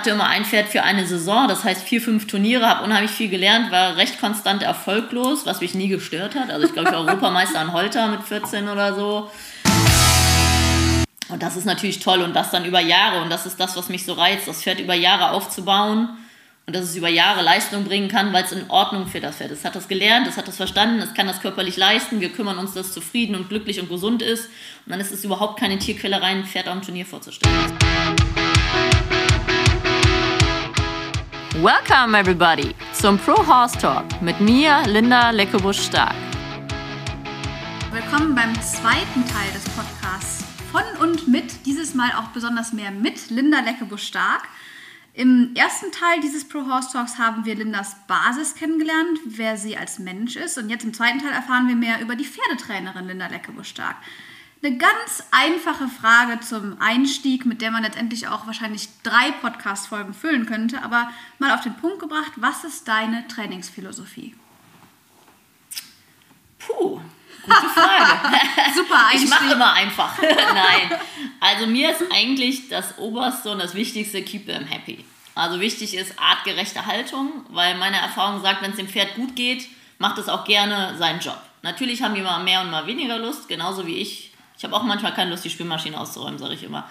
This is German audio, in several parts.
hatte immer ein Pferd für eine Saison, das heißt vier, fünf Turniere, habe unheimlich viel gelernt, war recht konstant erfolglos, was mich nie gestört hat. Also ich glaube, ich war Europameister an Holter mit 14 oder so. Und das ist natürlich toll und das dann über Jahre und das ist das, was mich so reizt, das Pferd über Jahre aufzubauen und dass es über Jahre Leistung bringen kann, weil es in Ordnung für das Pferd ist. Es hat das gelernt, es hat das verstanden, es kann das körperlich leisten, wir kümmern uns, dass es zufrieden und glücklich und gesund ist und dann ist es überhaupt keine Tierquälerei, ein Pferd am Turnier vorzustellen. Welcome everybody zum Pro Horse Talk mit mir, Linda Leckebusch-Stark. Willkommen beim zweiten Teil des Podcasts von und mit, dieses Mal auch besonders mehr mit Linda Leckebusch-Stark. Im ersten Teil dieses Pro Horse Talks haben wir Lindas Basis kennengelernt, wer sie als Mensch ist. Und jetzt im zweiten Teil erfahren wir mehr über die Pferdetrainerin Linda Leckebusch-Stark. Eine ganz einfache Frage zum Einstieg, mit der man letztendlich auch wahrscheinlich drei Podcast-Folgen füllen könnte, aber mal auf den Punkt gebracht, was ist deine Trainingsphilosophie? Puh, gute Frage. Super Ich Einstieg. mache immer einfach. Nein. Also mir ist eigentlich das Oberste und das Wichtigste, keep them happy. Also wichtig ist artgerechte Haltung, weil meine Erfahrung sagt, wenn es dem Pferd gut geht, macht es auch gerne seinen Job. Natürlich haben die mal mehr und mal weniger Lust, genauso wie ich. Ich habe auch manchmal keine Lust, die Spülmaschine auszuräumen, sage ich immer.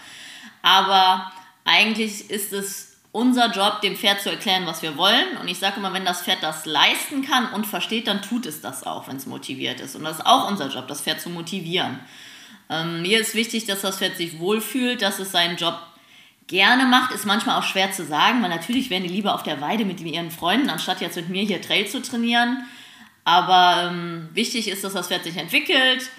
Aber eigentlich ist es unser Job, dem Pferd zu erklären, was wir wollen. Und ich sage immer, wenn das Pferd das leisten kann und versteht, dann tut es das auch, wenn es motiviert ist. Und das ist auch unser Job, das Pferd zu motivieren. Ähm, mir ist wichtig, dass das Pferd sich wohlfühlt, dass es seinen Job gerne macht, ist manchmal auch schwer zu sagen, weil natürlich wären die lieber auf der Weide mit ihren Freunden, anstatt jetzt mit mir hier Trail zu trainieren. Aber ähm, wichtig ist, dass das Pferd sich entwickelt,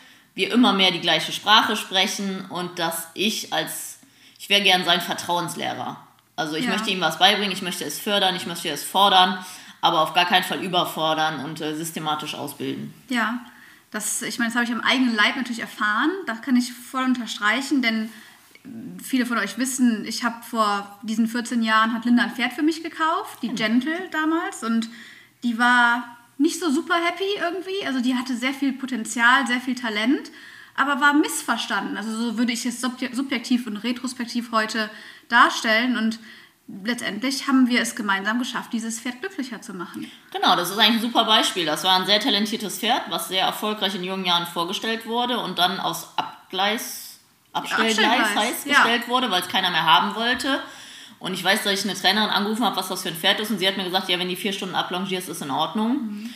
wir immer mehr die gleiche Sprache sprechen und dass ich als, ich wäre gern sein Vertrauenslehrer. Also ich Ja. möchte ihm was beibringen, ich möchte es fördern, ich möchte es fordern, aber auf gar keinen Fall überfordern und äh, systematisch ausbilden. Ja, das, ich meine, das habe ich am eigenen Leib natürlich erfahren. Das kann ich voll unterstreichen, denn viele von euch wissen, ich habe vor diesen 14 Jahren, hat Linda ein Pferd für mich gekauft, die Gentle damals. Und die war nicht so super happy irgendwie. Also die hatte sehr viel Potenzial, sehr viel Talent, aber war missverstanden. Also so würde ich es subje- subjektiv und retrospektiv heute darstellen. Und letztendlich haben wir es gemeinsam geschafft, dieses Pferd glücklicher zu machen. Genau, das ist eigentlich ein super Beispiel. Das war ein sehr talentiertes Pferd, was sehr erfolgreich in jungen Jahren vorgestellt wurde und dann aus Abgleis, Abstellgleis Abstellgleis, heißt, ja. gestellt wurde, weil es keiner mehr haben wollte. Und ich weiß, dass ich eine Trainerin angerufen habe, was das für ein Pferd ist. Und sie hat mir gesagt, ja, wenn die vier Stunden ablongierst, ist in Ordnung.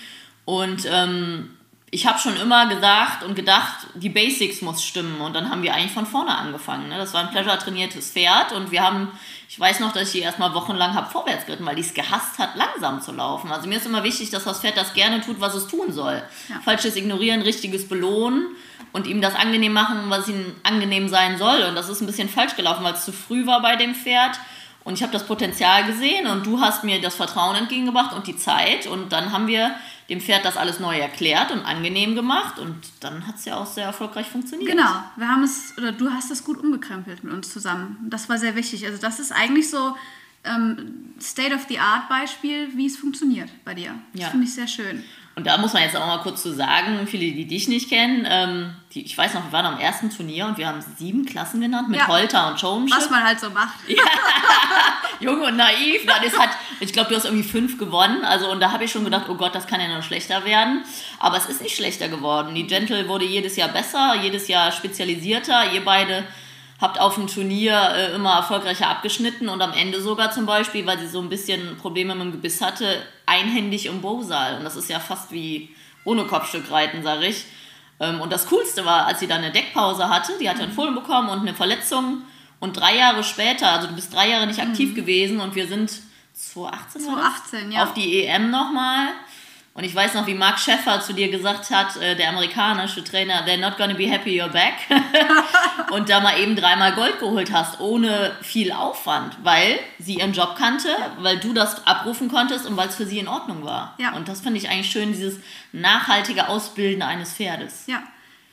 Und ähm, ich habe schon immer gesagt und gedacht, die Basics muss stimmen. Und dann haben wir eigentlich von vorne angefangen. Ne? Das war ein pleasure-trainiertes Pferd. Und wir haben, ich weiß noch, dass ich die erstmal wochenlang habe vorwärts geritten, weil die es gehasst hat, langsam zu laufen. Also mir ist immer wichtig, dass das Pferd das gerne tut, was es tun soll. Ja. Falsches Ignorieren, richtiges Belohnen und ihm das angenehm machen, was ihm angenehm sein soll. Und das ist ein bisschen falsch gelaufen, weil es zu früh war bei dem Pferd. Und ich habe das Potenzial gesehen und du hast mir das Vertrauen entgegengebracht und die Zeit. Und dann haben wir dem Pferd das alles neu erklärt und angenehm gemacht. Und dann hat es ja auch sehr erfolgreich funktioniert. Genau, wir haben es, oder du hast es gut umgekrempelt mit uns zusammen. Das war sehr wichtig. Also das ist eigentlich so ähm, State-of-the-Art-Beispiel, wie es funktioniert bei dir. Das Ja. finde ich sehr schön. Und da muss man jetzt auch mal kurz zu sagen, viele, die dich nicht kennen, ähm, die, ich weiß noch, wir waren am ersten Turnier und wir haben sieben Klassen genannt mit Ja. Holter und Showmanship. Was man halt so macht. Jung und naiv. Ist hat, ich glaube, du hast irgendwie fünf gewonnen. Also, und da habe ich schon gedacht, oh Gott, das kann ja noch schlechter werden. Aber es ist nicht schlechter geworden. Die Gentle wurde jedes Jahr besser, jedes Jahr spezialisierter. Ihr beide habt auf dem Turnier äh, immer erfolgreicher abgeschnitten und am Ende sogar zum Beispiel, weil sie so ein bisschen Probleme mit dem Gebiss hatte, einhändig im Bowsaal. Und das ist ja fast wie ohne Kopfstück reiten, sage ich. Ähm, und das Coolste war, als sie dann eine Deckpause hatte, die hatte einen Fohlen bekommen und eine Verletzung. Und drei Jahre später, also du bist drei Jahre nicht aktiv gewesen und wir sind 2018, war das? 2018, ja. auf die EM nochmal. Und ich weiß noch, wie Mark Scheffer zu dir gesagt hat, äh, der amerikanische Trainer, they're not gonna be happy you're back. und da mal eben dreimal Gold geholt hast, ohne viel Aufwand, weil sie ihren Job kannte, weil du das abrufen konntest und weil es für sie in Ordnung war. Ja. Und das finde ich eigentlich schön, dieses nachhaltige Ausbilden eines Pferdes. Ja,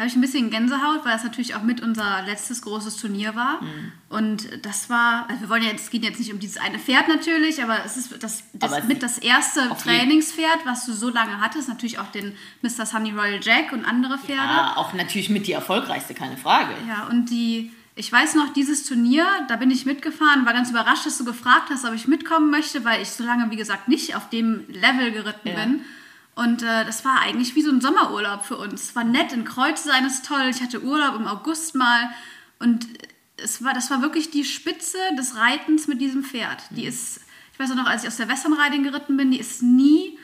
habe ich ein bisschen Gänsehaut, weil das natürlich auch mit unser letztes großes Turnier war. Mhm. Und das war, also wir wollen ja jetzt, es geht jetzt nicht um dieses eine Pferd natürlich, aber es ist das, das mit das erste Trainingspferd, was du so lange hattest. Natürlich auch den Mr. Sunny Royal Jack und andere Pferde. Ja, auch natürlich mit die erfolgreichste, keine Frage. Ja, und die, Ich weiß noch, dieses Turnier, da bin ich mitgefahren, war ganz überrascht, dass du gefragt hast, ob ich mitkommen möchte, weil ich so lange, wie gesagt, nicht auf dem Level geritten Ja. bin. Und äh, das war eigentlich wie so ein Sommerurlaub für uns. Es war nett, in Kreuz sein ist toll. Ich hatte Urlaub im August mal. Und es war, das war wirklich die Spitze des Reitens mit diesem Pferd. Die ist, ich weiß auch noch, als ich aus der Western Riding geritten bin, die ist nie,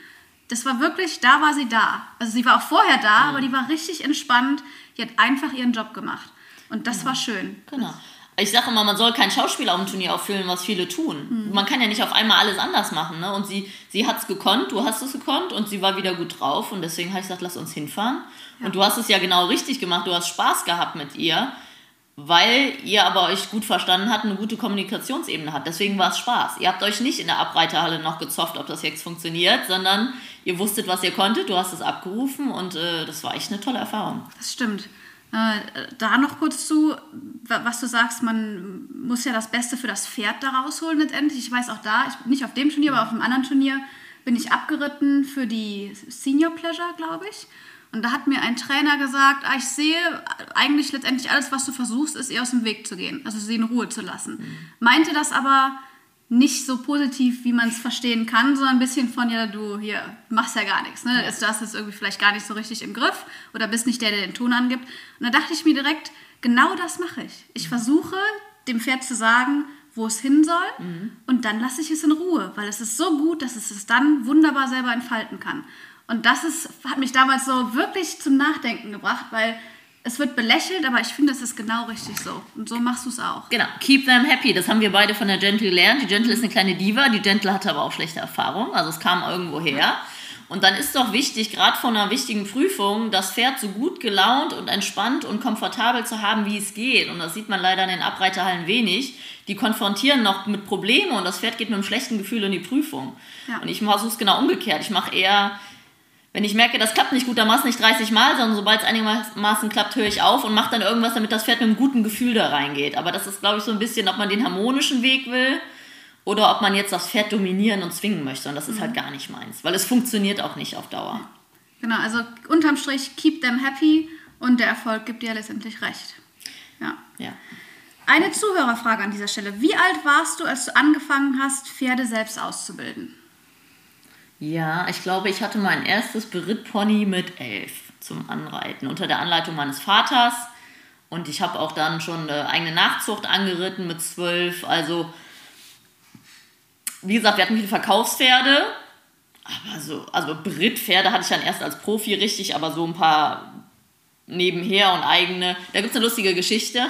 das war wirklich, da war sie da. Also sie war auch vorher da, aber die war richtig entspannt. Die hat einfach ihren Job gemacht. Und das war schön. Genau. Ich sage immer, man soll kein Schauspiel auf dem Turnier auffüllen, was viele tun. Man kann ja nicht auf einmal alles anders machen. Ne? Und sie, sie hat es gekonnt, du hast es gekonnt und sie war wieder gut drauf. Und deswegen habe ich gesagt, lass uns hinfahren. Und du hast es ja genau richtig gemacht. Du hast Spaß gehabt mit ihr, weil ihr aber euch gut verstanden habt und eine gute Kommunikationsebene hat. Deswegen war es Spaß. Ihr habt euch nicht in der Abreiterhalle noch gezofft, ob das jetzt funktioniert, sondern ihr wusstet, was ihr konntet, du hast es abgerufen und äh, das war echt eine tolle Erfahrung. Das stimmt. Äh, da noch kurz zu, wa- was du sagst, man muss ja das Beste für das Pferd da rausholen letztendlich. Ich weiß auch da, ich, nicht auf dem Turnier, aber auf einem anderen Turnier bin ich abgeritten für die Senior Pleasure, glaube ich. Und da hat mir ein Trainer gesagt, ah, ich sehe eigentlich letztendlich alles, was du versuchst, ist ihr aus dem Weg zu gehen, also sie in Ruhe zu lassen. Meinte das aber nicht so positiv, wie man es verstehen kann, sondern ein bisschen von, ja, du hier machst ja gar nichts. Ne? Du hast es irgendwie vielleicht gar nicht so richtig im Griff oder bist nicht der, der den Ton angibt. Und da dachte ich mir direkt, genau das mache ich. Ich versuche, dem Pferd zu sagen, wo es hin soll und dann lasse ich es in Ruhe, weil es ist so gut, dass es es dann wunderbar selber entfalten kann. Und das ist, hat mich damals so wirklich zum Nachdenken gebracht, weil es wird belächelt, aber ich finde, es ist genau richtig so. Und so machst du es auch. Genau, keep them happy. Das haben wir beide von der Gentle gelernt. Die Gentle ist eine kleine Diva, die Gentle hatte aber auch schlechte Erfahrungen, also es kam irgendwo her. Und dann ist doch wichtig, gerade vor einer wichtigen Prüfung, das Pferd so gut gelaunt und entspannt und komfortabel zu haben, wie es geht. Und das sieht man leider in den Abreiterhallen wenig. Die konfrontieren noch mit Problemen und das Pferd geht mit einem schlechten Gefühl in die Prüfung. Ja. Und ich versuche es genau umgekehrt. Ich mache eher wenn ich merke, das klappt nicht gut, dann mach es nicht 30 Mal, sondern sobald es einigermaßen klappt, höre ich auf und mache dann irgendwas, damit das Pferd mit einem guten Gefühl da reingeht. Aber das ist, glaube ich, so ein bisschen, ob man den harmonischen Weg will oder ob man jetzt das Pferd dominieren und zwingen möchte. Und das ist halt gar nicht meins, weil es funktioniert auch nicht auf Dauer. Genau, also unterm Strich, keep them happy und der Erfolg gibt dir letztendlich recht. Ja. Ja. Eine Zuhörerfrage an dieser Stelle. Wie alt warst du, als du angefangen hast, Pferde selbst auszubilden? Ja, ich glaube, ich hatte mein erstes Berittpony mit elf zum Anreiten unter der Anleitung meines Vaters. Und ich habe auch dann schon eine eigene Nachzucht angeritten mit zwölf. Also, wie gesagt, wir hatten viele Verkaufspferde. Aber so, also Brittpferde hatte ich dann erst als Profi richtig, aber so ein paar nebenher und eigene. Da gibt es eine lustige Geschichte.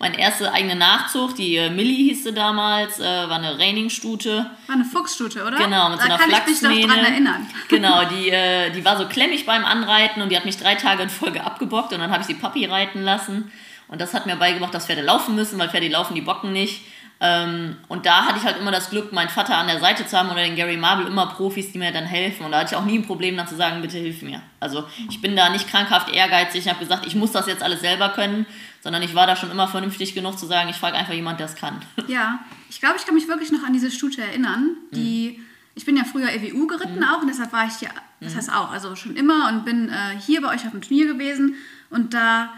Meine erste eigene Nachzucht, die äh, Millie hieß sie damals, äh, war eine Reiningstute. War eine Fuchsstute, oder? Genau, mit da so einer kann ich mich noch Flachsmähne. dran erinnern. Genau, die, äh, die war so klemmig beim Anreiten und die hat mich drei Tage in Folge abgebockt und dann habe ich sie Papi reiten lassen. Und das hat mir beigebracht, dass Pferde laufen müssen, weil Pferde laufen, die bocken nicht. Ähm, und da hatte ich halt immer das Glück, meinen Vater an der Seite zu haben oder den Gary Marble, immer Profis, die mir dann helfen. Und da hatte ich auch nie ein Problem, dann zu sagen, bitte hilf mir. Also ich bin da nicht krankhaft ehrgeizig. Ich habe gesagt, ich muss das jetzt alles selber können, sondern ich war da schon immer vernünftig genug zu sagen, ich frage einfach jemand, der es kann. Ja, ich glaube, ich kann mich wirklich noch an diese Stute erinnern. Die, Ich bin ja früher EWU geritten auch und deshalb war ich hier, das heißt auch, also schon immer und bin äh, hier bei euch auf dem Turnier gewesen und da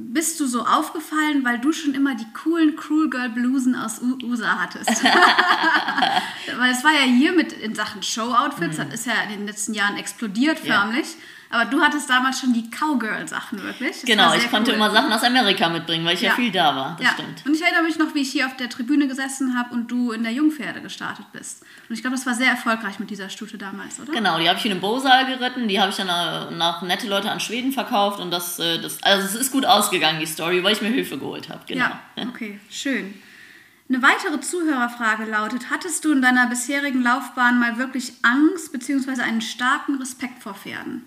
bist du so aufgefallen, weil du schon immer die coolen Cruel Girl Blusen aus U USA hattest. weil es war ja hier mit in Sachen Show-Outfits, das ist ja in den letzten Jahren explodiert Ja. Aber du hattest damals schon die Cowgirl-Sachen wirklich. Das Genau, ich konnte cool. immer Sachen aus Amerika mitbringen, weil ich ja, Ja. viel da war. Das ja. stimmt. Und ich erinnere mich noch, wie ich hier auf der Tribüne gesessen habe und du in der Jungpferde gestartet bist. Und ich glaube, das war sehr erfolgreich mit dieser Stute damals, oder? Genau, die habe ich in einem Bosal geritten, die habe ich dann äh, nach nette Leute an Schweden verkauft und das, äh, das, also es ist gut ausgegangen, die Story, weil ich mir Hilfe geholt habe. Genau. Ja, okay, schön. Eine weitere Zuhörerfrage lautet: Hattest du in deiner bisherigen Laufbahn mal wirklich Angst bzw. einen starken Respekt vor Pferden?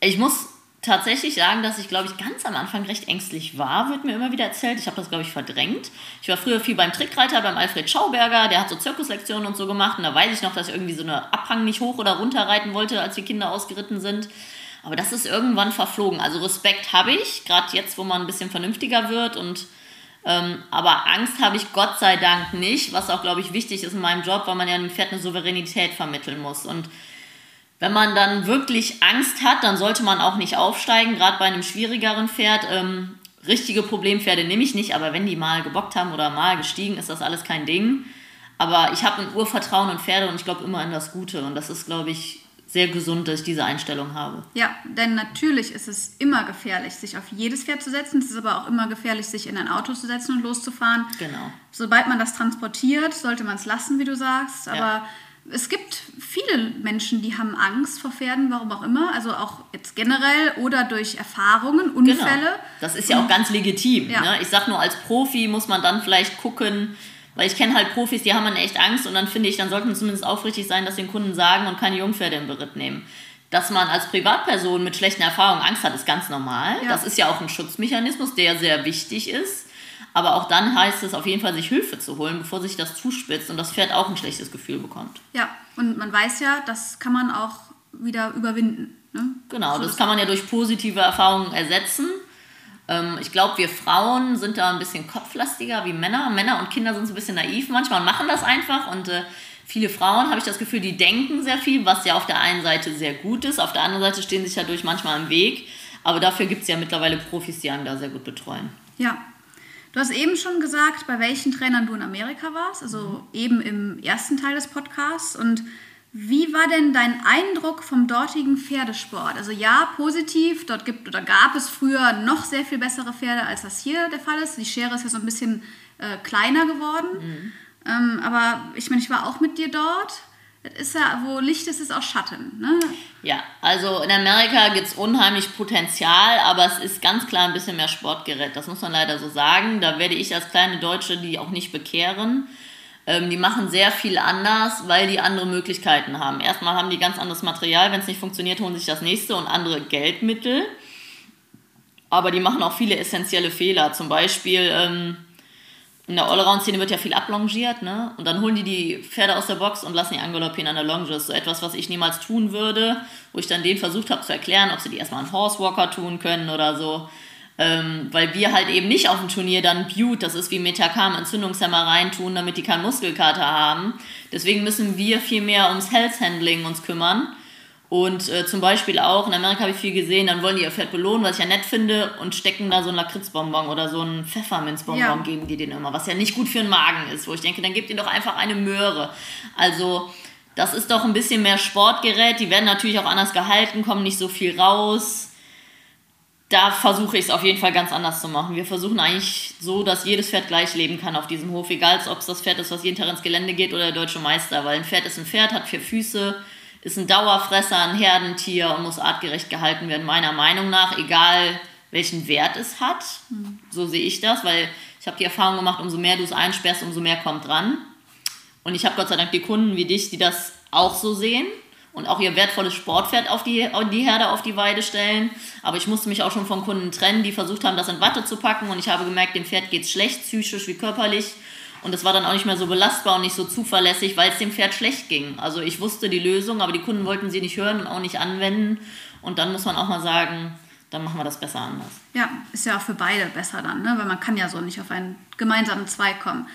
Ich muss tatsächlich sagen, dass ich, glaube ich, ganz am Anfang recht ängstlich war, wird mir immer wieder erzählt. Ich habe das, glaube ich, verdrängt. Ich war früher viel beim Trickreiter, beim Alfred Schauberger, der hat so Zirkuslektionen und so gemacht. Und da weiß ich noch, dass ich irgendwie so eine Abhang nicht hoch oder runter reiten wollte, als die Kinder ausgeritten sind. Aber das ist irgendwann verflogen. Also Respekt habe ich, gerade jetzt, wo man ein bisschen vernünftiger wird. Und, ähm, aber Angst habe ich Gott sei Dank nicht, was auch, glaube ich, wichtig ist in meinem Job, weil man ja dem Pferd eine Souveränität vermitteln muss. Und wenn man dann wirklich Angst hat, dann sollte man auch nicht aufsteigen, gerade bei einem schwierigeren Pferd. Ähm, richtige Problempferde nehme ich nicht, aber wenn die mal gebockt haben oder mal gestiegen, ist das alles kein Ding. Aber ich habe ein Urvertrauen in Pferde und ich glaube immer an das Gute. Und das ist, glaube ich, sehr gesund, dass ich diese Einstellung habe. Ja, denn natürlich ist es immer gefährlich, sich auf jedes Pferd zu setzen. Es ist aber auch immer gefährlich, sich in ein Auto zu setzen und loszufahren. Genau. Sobald man das transportiert, sollte man es lassen, wie du sagst. Aber ja. Es gibt viele Menschen, die haben Angst vor Pferden, warum auch immer. Also auch jetzt generell oder durch Erfahrungen, Unfälle. Genau. Das ist ja auch ganz legitim. Ja. Ne? Ich sage nur, als Profi muss man dann vielleicht gucken, weil ich kenne halt Profis, die haben dann echt Angst und dann finde ich, dann sollten zumindest aufrichtig sein, dass den Kunden sagen und keine Jungpferde im Beritt nehmen. Dass man als Privatperson mit schlechten Erfahrungen Angst hat, ist ganz normal. Ja. Das ist ja auch ein Schutzmechanismus, der sehr wichtig ist. Aber auch dann heißt es auf jeden Fall, sich Hilfe zu holen, bevor sich das zuspitzt und das Pferd auch ein schlechtes Gefühl bekommt. Ja, und man weiß ja, das kann man auch wieder überwinden. Ne? Genau, so das kann man ja durch positive Erfahrungen ersetzen. Ähm, ich glaube, wir Frauen sind da ein bisschen kopflastiger wie Männer. Männer und Kinder sind so ein bisschen naiv manchmal und machen das einfach. Und äh, viele Frauen, habe ich das Gefühl, die denken sehr viel, was ja auf der einen Seite sehr gut ist. Auf der anderen Seite stehen sich ja durch manchmal im Weg. Aber dafür gibt es ja mittlerweile Profis, die einen da sehr gut betreuen. Ja. Du hast eben schon gesagt, bei welchen Trainern du in Amerika warst, also mhm. eben im ersten Teil des Podcasts. Und wie war denn dein Eindruck vom dortigen Pferdesport? Also ja, positiv, dort gibt oder gab es früher noch sehr viel bessere Pferde, als das hier der Fall ist. Die Schere ist ja so ein bisschen äh, kleiner geworden. Mhm. Ähm, aber ich meine, ich war auch mit dir dort. Ist ja, wo Licht ist, ist auch Schatten. Ne? Ja, also in Amerika gibt es unheimlich Potenzial, aber es ist ganz klar ein bisschen mehr Sportgerät. Das muss man leider so sagen. Da werde ich als kleine Deutsche die auch nicht bekehren. Ähm, die machen sehr viel anders, weil die andere Möglichkeiten haben. Erstmal haben die ganz anderes Material. Wenn es nicht funktioniert, holen sich das nächste und andere Geldmittel. Aber die machen auch viele essentielle Fehler. Zum Beispiel ähm, in der Allround-Szene wird ja viel ablongiert, ne? Und dann holen die die Pferde aus der Box und lassen die angaloppieren an der Longe. Das ist so etwas, was ich niemals tun würde, wo ich dann denen versucht habe zu erklären, ob sie die erstmal einen Horsewalker tun können oder so. Ähm, weil wir halt eben nicht auf dem Turnier dann Butte, das ist wie Metacam, Entzündungshemmer reintun, damit die keinen Muskelkater haben. Deswegen müssen wir viel mehr ums Health Handling uns kümmern. Und äh, zum Beispiel auch, in Amerika habe ich viel gesehen, dann wollen die ihr Pferd belohnen, was ich ja nett finde, und stecken da so einen Lakritzbonbon oder so einen Pfefferminzbonbon, ja. geben die den immer, was ja nicht gut für den Magen ist, wo ich denke, dann gebt ihr doch einfach eine Möhre. Also, das ist doch ein bisschen mehr Sportgerät, die werden natürlich auch anders gehalten, kommen nicht so viel raus da versuche ich es auf jeden Fall ganz anders zu machen. Wir versuchen eigentlich so, dass jedes Pferd gleich leben kann auf diesem Hof, egal ob es das Pferd ist, was jeden Tag ins Gelände geht oder der deutsche Meister, weil ein Pferd ist ein Pferd, hat vier Füße, ist ein Dauerfresser, ein Herdentier und muss artgerecht gehalten werden, meiner Meinung nach, egal welchen Wert es hat. So sehe ich das, weil ich habe die Erfahrung gemacht, umso mehr du es einsperrst, umso mehr kommt dran. Und ich habe Gott sei Dank die Kunden wie dich, die das auch so sehen und auch ihr wertvolles Sportpferd auf die, die Herde auf die Weide stellen. Aber ich musste mich auch schon von Kunden trennen, die versucht haben, das in Watte zu packen. Und ich habe gemerkt, dem Pferd geht es schlecht, psychisch wie körperlich. Und das war dann auch nicht mehr so belastbar und nicht so zuverlässig, weil es dem Pferd schlecht ging. Also ich wusste die Lösung, aber die Kunden wollten sie nicht hören und auch nicht anwenden. Und dann muss man auch mal sagen, dann machen wir das besser anders. Ja, ist ja auch für beide besser dann, ne? weil man kann ja so nicht auf einen gemeinsamen Zweig kommen.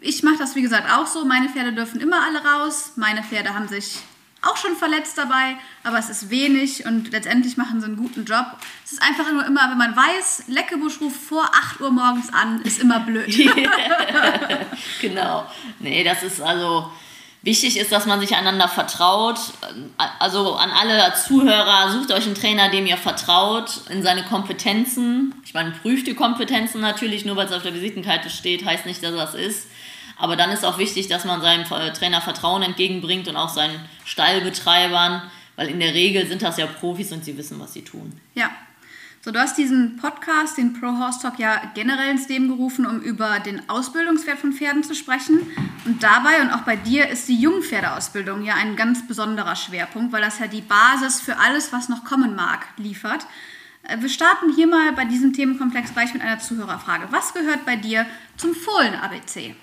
Ich mache das, wie gesagt, auch so. Meine Pferde dürfen immer alle raus. Meine Pferde haben sich auch schon verletzt dabei, aber es ist wenig und letztendlich machen sie einen guten Job. Es ist einfach nur immer, wenn man weiß, Leckebusch ruft vor 8 Uhr morgens an, ist immer blöd. genau. Nee, das ist also wichtig ist, dass man sich einander vertraut. Also an alle Zuhörer, sucht euch einen Trainer, dem ihr vertraut, in seine Kompetenzen. Ich meine, prüft die Kompetenzen natürlich, nur weil es auf der Visitenkarte steht, heißt nicht, dass es ist. Aber dann ist auch wichtig, dass man seinem Trainer Vertrauen entgegenbringt und auch seinen Stallbetreibern, weil in der Regel sind das ja Profis und sie wissen, was sie tun. Ja. So, du hast diesen Podcast, den Pro Horse Talk, ja generell ins Leben gerufen, um über den Ausbildungswert von Pferden zu sprechen. Und dabei und auch bei dir ist die Jungpferdeausbildung ja ein ganz besonderer Schwerpunkt, weil das ja die Basis für alles, was noch kommen mag, liefert. Äh, wir starten hier mal bei diesem Themenkomplex gleich mit einer Zuhörerfrage. Was gehört bei dir zum Fohlen-ABC?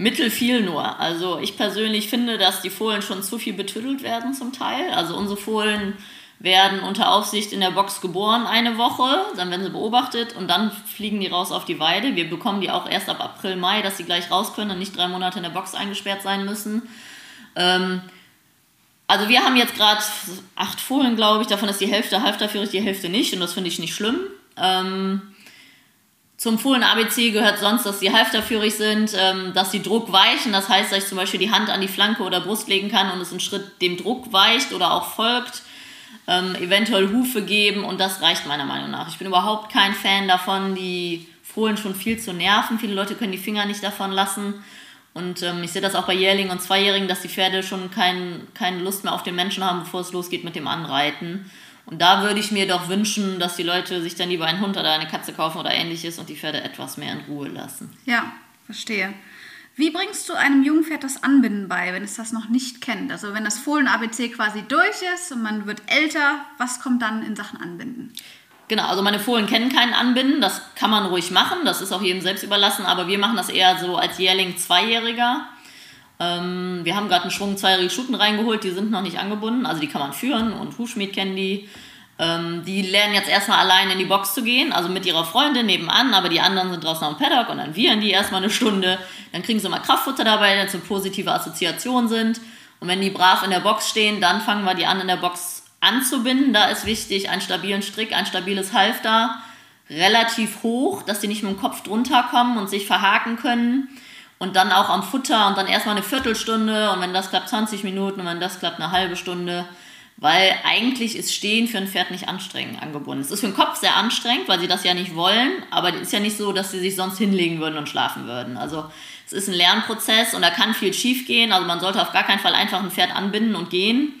Mittel viel nur. Also ich persönlich finde, dass die Fohlen schon zu viel betüttelt werden zum Teil. Also unsere Fohlen werden unter Aufsicht in der Box geboren eine Woche, dann werden sie beobachtet und dann fliegen die raus auf die Weide. Wir bekommen die auch erst ab April, Mai, dass sie gleich raus können und nicht drei Monate in der Box eingesperrt sein müssen. Ähm, also wir haben jetzt gerade acht Fohlen, glaube ich, davon ist die Hälfte halfterführig, die Hälfte nicht und das finde ich nicht schlimm. Ähm, zum Fohlen ABC gehört sonst, dass sie halfterführig sind, ähm, dass sie Druck weichen. Das heißt, dass ich zum Beispiel die Hand an die Flanke oder Brust legen kann und es einen Schritt dem Druck weicht oder auch folgt. Ähm, eventuell Hufe geben und das reicht meiner Meinung nach. Ich bin überhaupt kein Fan davon, die Fohlen schon viel zu nerven. Viele Leute können die Finger nicht davon lassen. Und ähm, ich sehe das auch bei Jährlingen und Zweijährigen, dass die Pferde schon kein, keine Lust mehr auf den Menschen haben, bevor es losgeht mit dem Anreiten. Und da würde ich mir doch wünschen, dass die Leute sich dann lieber einen Hund oder eine Katze kaufen oder ähnliches und die Pferde etwas mehr in Ruhe lassen. Ja, verstehe. Wie bringst du einem jungen Pferd das Anbinden bei, wenn es das noch nicht kennt? Also wenn das Fohlen-ABC quasi durch ist und man wird älter, was kommt dann in Sachen Anbinden? Genau, also meine Fohlen kennen keinen Anbinden, das kann man ruhig machen, das ist auch jedem selbst überlassen, aber wir machen das eher so als Jährling Zweijähriger. Ähm, wir haben gerade einen Schwung zweijährige Schuten reingeholt, die sind noch nicht angebunden, also die kann man führen und Hufschmied kennen die. Ähm, die lernen jetzt erstmal allein in die Box zu gehen, also mit ihrer Freundin nebenan, aber die anderen sind draußen am Paddock und dann wiehern die erstmal eine Stunde. Dann kriegen sie mal Kraftfutter dabei, wenn es eine positive Assoziation sind. Und wenn die brav in der Box stehen, dann fangen wir die an, in der Box anzubinden. Da ist wichtig, einen stabilen Strick, ein stabiles Halfter, relativ hoch, dass die nicht mit dem Kopf drunter kommen und sich verhaken können. Und dann auch am Futter und dann erstmal eine Viertelstunde und wenn das klappt 20 Minuten und wenn das klappt eine halbe Stunde. Weil eigentlich ist Stehen für ein Pferd nicht anstrengend angebunden. Es ist für den Kopf sehr anstrengend, weil sie das ja nicht wollen, aber es ist ja nicht so, dass sie sich sonst hinlegen würden und schlafen würden. Also es ist ein Lernprozess und da kann viel schief gehen. Also man sollte auf gar keinen Fall einfach ein Pferd anbinden und gehen.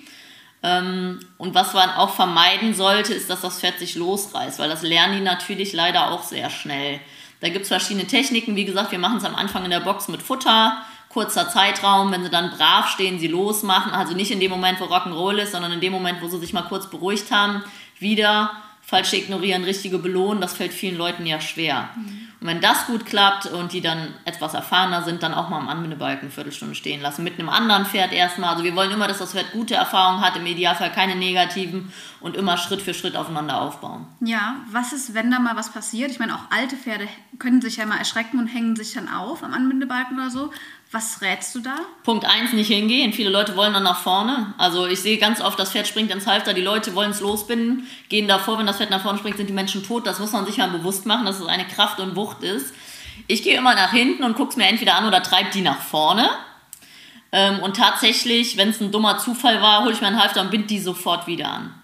Ähm, und was man auch vermeiden sollte, ist, dass das Pferd sich losreißt, weil das lernen die natürlich leider auch sehr schnell. Da gibt es verschiedene Techniken. Wie gesagt, wir machen es am Anfang in der Box mit Futter, kurzer Zeitraum, wenn sie dann brav stehen, sie losmachen. Also nicht in dem Moment, wo Rock'n'Roll ist, sondern in dem Moment, wo sie sich mal kurz beruhigt haben, wieder falsche ignorieren, richtige belohnen. Das fällt vielen Leuten ja schwer. Mhm. Und wenn das gut klappt und die dann etwas erfahrener sind, dann auch mal am Anbindebalken eine Viertelstunde stehen lassen. Mit einem anderen Pferd erstmal. Also wir wollen immer, dass das Pferd gute Erfahrungen hat, im Idealfall keine negativen und immer Schritt für Schritt aufeinander aufbauen. Ja, was ist, wenn da mal was passiert? Ich meine, auch alte Pferde können sich ja mal erschrecken und hängen sich dann auf am Anbindebalken oder so. Was rätst du da? Punkt 1, nicht hingehen. Viele Leute wollen dann nach vorne. Also ich sehe ganz oft, das Pferd springt ins Halfter, die Leute wollen es losbinden, gehen davor, wenn das Pferd nach vorne springt, sind die Menschen tot. Das muss man sich mal bewusst machen, dass es eine Kraft und Wucht ist. Ich gehe immer nach hinten und gucke es mir entweder an oder treibe die nach vorne. Ähm, und tatsächlich, wenn es ein dummer Zufall war, hole ich mir einen Halfter und binde die sofort wieder an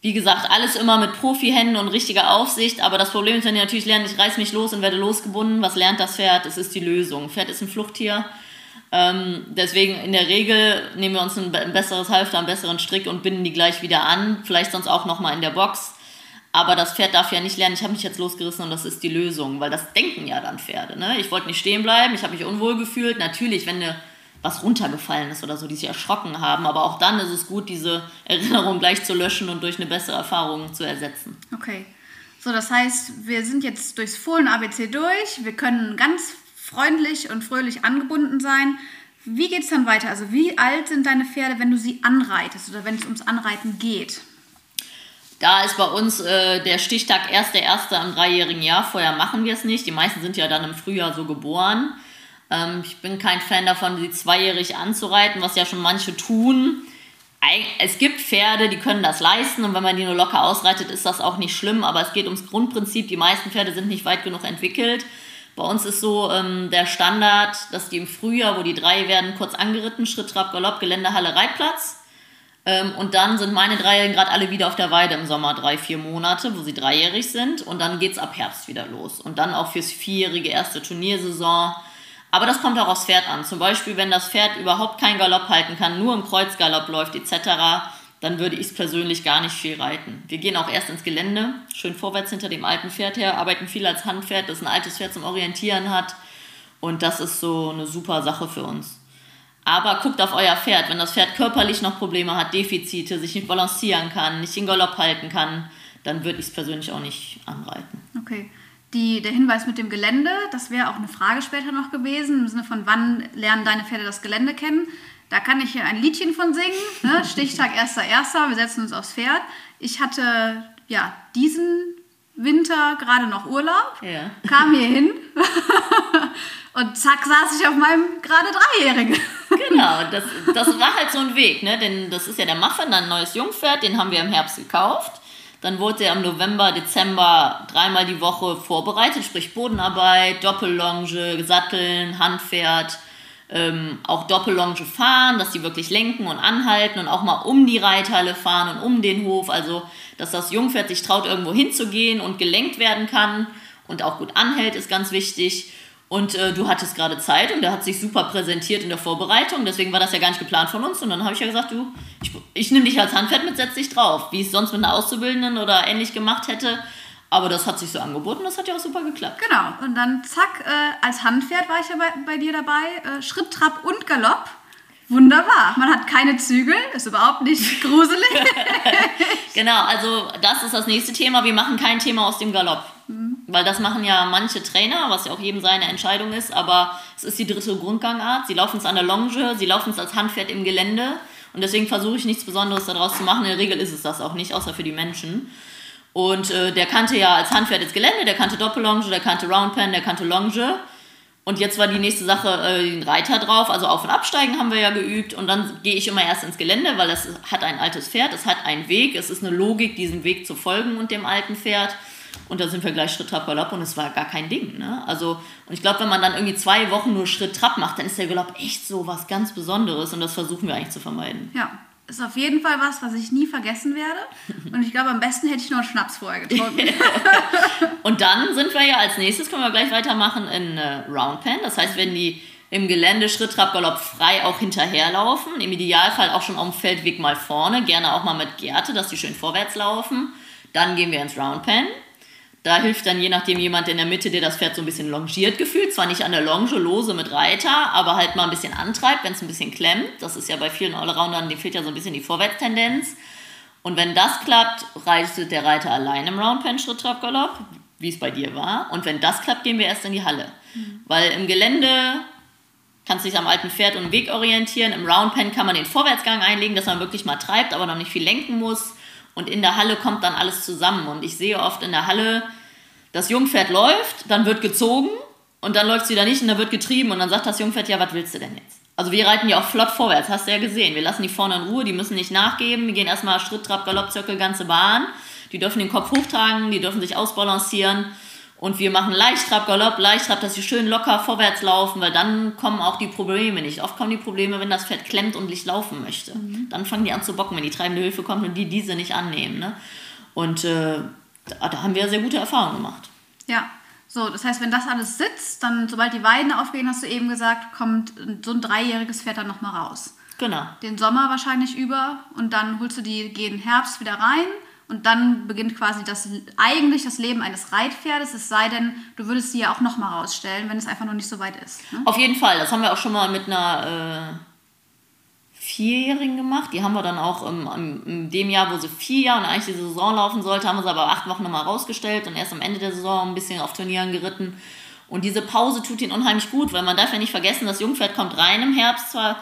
wie gesagt, alles immer mit Profi-Händen und richtiger Aufsicht. Aber das Problem ist, wenn die natürlich lernen, ich reiß mich los und werde losgebunden, was lernt das Pferd? Es ist die Lösung. Pferd ist ein Fluchttier. Ähm, deswegen in der Regel nehmen wir uns ein, ein besseres Halfter, einen besseren Strick und binden die gleich wieder an. Vielleicht sonst auch nochmal in der Box. Aber das Pferd darf ja nicht lernen, ich habe mich jetzt losgerissen und das ist die Lösung, weil das denken ja dann Pferde. Ne? Ich wollte nicht stehen bleiben, ich habe mich unwohl gefühlt. Natürlich, wenn eine was runtergefallen ist oder so, die sich erschrocken haben. Aber auch dann ist es gut, diese Erinnerung gleich zu löschen und durch eine bessere Erfahrung zu ersetzen. Okay. So, das heißt, wir sind jetzt durchs Fohlen-ABC durch. Wir können ganz freundlich und fröhlich angebunden sein. Wie geht es dann weiter? Also, wie alt sind deine Pferde, wenn du sie anreitest oder wenn es ums Anreiten geht? Da ist bei uns äh, der Stichtag erst der erste am dreijährigen Jahr. Vorher machen wir es nicht. Die meisten sind ja dann im Frühjahr so geboren. Ähm, ich bin kein Fan davon, sie zweijährig anzureiten, was ja schon manche tun. Es gibt Pferde, die können das leisten und wenn man die nur locker ausreitet, ist das auch nicht schlimm, aber es geht ums Grundprinzip. Die meisten Pferde sind nicht weit genug entwickelt. Bei uns ist so ähm, der Standard, dass die im Frühjahr, wo die drei werden, kurz angeritten, Schritt, Trab, Galopp, Geländehalle, Reitplatz. Ähm, und dann sind meine Dreijährigen gerade alle wieder auf der Weide im Sommer, drei, vier Monate, wo sie dreijährig sind. Und dann geht es ab Herbst wieder los. Und dann auch fürs vierjährige erste Turniersaison aber das kommt auch aufs Pferd an. Zum Beispiel, wenn das Pferd überhaupt keinen Galopp halten kann, nur im Kreuzgalopp läuft etc., dann würde ich es persönlich gar nicht viel reiten. Wir gehen auch erst ins Gelände, schön vorwärts hinter dem alten Pferd her, arbeiten viel als Handpferd, das ein altes Pferd zum Orientieren hat. Und das ist so eine super Sache für uns. Aber guckt auf euer Pferd. Wenn das Pferd körperlich noch Probleme hat, Defizite, sich nicht balancieren kann, nicht den Galopp halten kann, dann würde ich es persönlich auch nicht anreiten. Okay. Die, der Hinweis mit dem Gelände, das wäre auch eine Frage später noch gewesen, im Sinne von, wann lernen deine Pferde das Gelände kennen? Da kann ich hier ein Liedchen von singen. Ne? Stichtag 1.1., wir setzen uns aufs Pferd. Ich hatte ja diesen Winter gerade noch Urlaub, ja. kam hier hin und zack saß ich auf meinem gerade Dreijährigen. genau, das, das war halt so ein Weg, ne? denn das ist ja der Muffin, ein neues Jungpferd, den haben wir im Herbst gekauft. Dann wurde er im November, Dezember dreimal die Woche vorbereitet, sprich Bodenarbeit, Doppellonge, Satteln, Handpferd, ähm, auch Doppellonge fahren, dass die wirklich lenken und anhalten und auch mal um die Reithalle fahren und um den Hof. Also, dass das Jungpferd sich traut, irgendwo hinzugehen und gelenkt werden kann und auch gut anhält, ist ganz wichtig. Und äh, du hattest gerade Zeit und der hat sich super präsentiert in der Vorbereitung. Deswegen war das ja gar nicht geplant von uns. Und dann habe ich ja gesagt, du, ich, ich nehme dich als Handpferd mit, setz dich drauf. Wie ich es sonst mit einer Auszubildenden oder ähnlich gemacht hätte. Aber das hat sich so angeboten, das hat ja auch super geklappt. Genau. Und dann zack, äh, als Handpferd war ich ja bei, bei dir dabei. Äh, Schritt, Trab und Galopp. Wunderbar. Man hat keine Zügel, ist überhaupt nicht gruselig. genau, also das ist das nächste Thema. Wir machen kein Thema aus dem Galopp. Mhm. Weil das machen ja manche Trainer, was ja auch jedem seine Entscheidung ist, aber es ist die dritte Grundgangart. Sie laufen es an der Longe, sie laufen es als Handpferd im Gelände und deswegen versuche ich nichts Besonderes daraus zu machen. In der Regel ist es das auch nicht, außer für die Menschen. Und äh, der kannte ja als Handpferd ins Gelände, der kannte Doppellonge, der kannte Roundpen, der kannte Longe. Und jetzt war die nächste Sache äh, den Reiter drauf, also auf und absteigen haben wir ja geübt. Und dann gehe ich immer erst ins Gelände, weil es hat ein altes Pferd, es hat einen Weg, es ist eine Logik, diesem Weg zu folgen und dem alten Pferd. Und da sind wir gleich Schritt, Trab, Galopp und es war gar kein Ding. Ne? Also, und ich glaube, wenn man dann irgendwie zwei Wochen nur Schritt, Trab macht, dann ist der Galopp echt so was ganz Besonderes und das versuchen wir eigentlich zu vermeiden. Ja, ist auf jeden Fall was, was ich nie vergessen werde. Und ich glaube, am besten hätte ich noch einen Schnaps vorher getrunken. und dann sind wir ja als nächstes, können wir gleich weitermachen, in äh, Roundpen. Das heißt, wenn die im Gelände Schritt, Trab, Galopp frei auch hinterherlaufen, im Idealfall auch schon auf dem Feldweg mal vorne, gerne auch mal mit Gerte, dass die schön vorwärts laufen. Dann gehen wir ins Roundpen. Da hilft dann je nachdem jemand in der Mitte, der das Pferd so ein bisschen longiert gefühlt. Zwar nicht an der Longe lose mit Reiter, aber halt mal ein bisschen antreibt, wenn es ein bisschen klemmt. Das ist ja bei vielen Allroundern, dem fehlt ja so ein bisschen die Vorwärtstendenz. Und wenn das klappt, reitet der Reiter allein im Roundpen Schritt, Trab, Galopp, wie es bei dir war. Und wenn das klappt, gehen wir erst in die Halle. Mhm. Weil im Gelände kannst du dich am alten Pferd und Weg orientieren. Im Roundpen kann man den Vorwärtsgang einlegen, dass man wirklich mal treibt, aber noch nicht viel lenken muss. Und in der Halle kommt dann alles zusammen. Und ich sehe oft in der Halle, das Jungpferd läuft, dann wird gezogen und dann läuft es wieder nicht und dann wird getrieben und dann sagt das Jungpferd, ja, was willst du denn jetzt? Also wir reiten ja auch flott vorwärts, hast du ja gesehen. Wir lassen die vorne in Ruhe, die müssen nicht nachgeben. Wir gehen erstmal Schritt, Trab, Galopp, Zirkel, ganze Bahn. Die dürfen den Kopf hochtragen, die dürfen sich ausbalancieren. Und wir machen Leichttrab, Galopp, Leichttrab, dass sie schön locker vorwärts laufen, weil dann kommen auch die Probleme nicht. Oft kommen die Probleme, wenn das Pferd klemmt und nicht laufen möchte. Mhm. Dann fangen die an zu bocken, wenn die treibende Hilfe kommt und die diese nicht annehmen. Ne? Und äh, da, da haben wir sehr gute Erfahrungen gemacht. Ja, so, das heißt, wenn das alles sitzt, dann, sobald die Weiden aufgehen, hast du eben gesagt, kommt so ein dreijähriges Pferd dann nochmal raus. Genau. Den Sommer wahrscheinlich über und dann holst du die gehen Herbst wieder rein und dann beginnt quasi das eigentlich das Leben eines Reitpferdes, es sei denn, du würdest sie ja auch nochmal rausstellen, wenn es einfach noch nicht so weit ist. Ne? Auf jeden Fall, das haben wir auch schon mal mit einer äh, Vierjährigen gemacht. Die haben wir dann auch im, im, in dem Jahr, wo sie vier Jahre und eigentlich die Saison laufen sollte, haben wir sie aber acht Wochen nochmal rausgestellt und erst am Ende der Saison ein bisschen auf Turnieren geritten. Und diese Pause tut ihnen unheimlich gut, weil man darf ja nicht vergessen, das Jungpferd kommt rein im Herbst zwar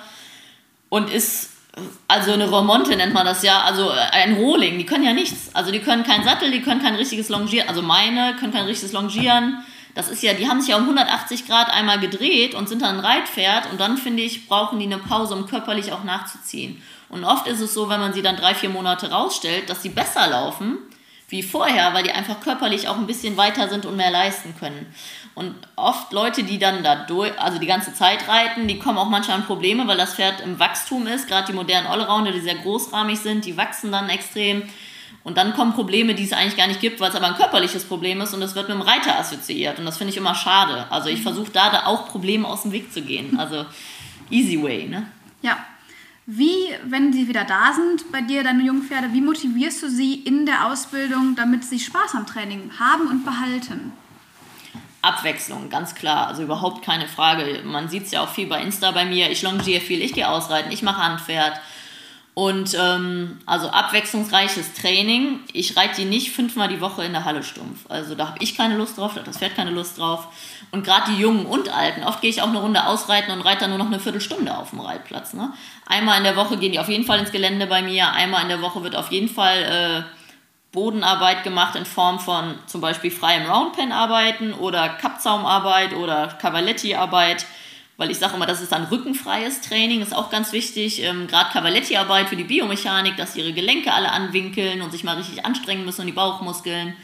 und ist also eine Remonte nennt man das ja, also ein Rohling, die können ja nichts. Also die können keinen Sattel, die können kein richtiges Longieren, also meine können kein richtiges Longieren. Das ist ja, die haben sich ja um 180 Grad einmal gedreht und sind dann ein Reitpferd und dann finde ich, brauchen die eine Pause, um körperlich auch nachzuziehen. Und oft ist es so, wenn man sie dann drei, vier Monate rausstellt, dass sie besser laufen wie vorher, weil die einfach körperlich auch ein bisschen weiter sind und mehr leisten können. Und oft Leute, die dann da durch, also die ganze Zeit reiten, die kommen auch manchmal an Probleme, weil das Pferd im Wachstum ist. Gerade die modernen Allrounder, die sehr großrahmig sind, die wachsen dann extrem. Und dann kommen Probleme, die es eigentlich gar nicht gibt, weil es aber ein körperliches Problem ist und das wird mit dem Reiter assoziiert. Und das finde ich immer schade. Also ich versuche da, da auch Probleme aus dem Weg zu gehen. Also easy way, ne? Ja. Wie, wenn sie wieder da sind bei dir, deine Jungpferde, wie motivierst du sie in der Ausbildung, damit sie Spaß am Training haben und behalten? Abwechslung, ganz klar. Also überhaupt keine Frage. Man sieht es ja auch viel bei Insta bei mir. Ich longiere viel, ich gehe ausreiten, ich mache Handpferd. Und ähm, also abwechslungsreiches Training. Ich reite die nicht fünfmal die Woche in der Halle stumpf. Also da habe ich keine Lust drauf, da hat das Pferd keine Lust drauf. Und gerade die Jungen und Alten, oft gehe ich auch eine Runde ausreiten und reite dann nur noch eine Viertelstunde auf dem Reitplatz. Ne? Einmal in der Woche gehen die auf jeden Fall ins Gelände bei mir. Einmal in der Woche wird auf jeden Fall äh, Bodenarbeit gemacht in Form von zum Beispiel freiem Roundpen arbeiten oder Kappzaumarbeit oder Cavaletti-Arbeit, weil ich sage immer, das ist dann rückenfreies Training, ist auch ganz wichtig. Ähm, Gerade Cavaletti-Arbeit für die Biomechanik, dass ihre Gelenke alle anwinkeln und sich mal richtig anstrengen müssen und die Bauchmuskeln.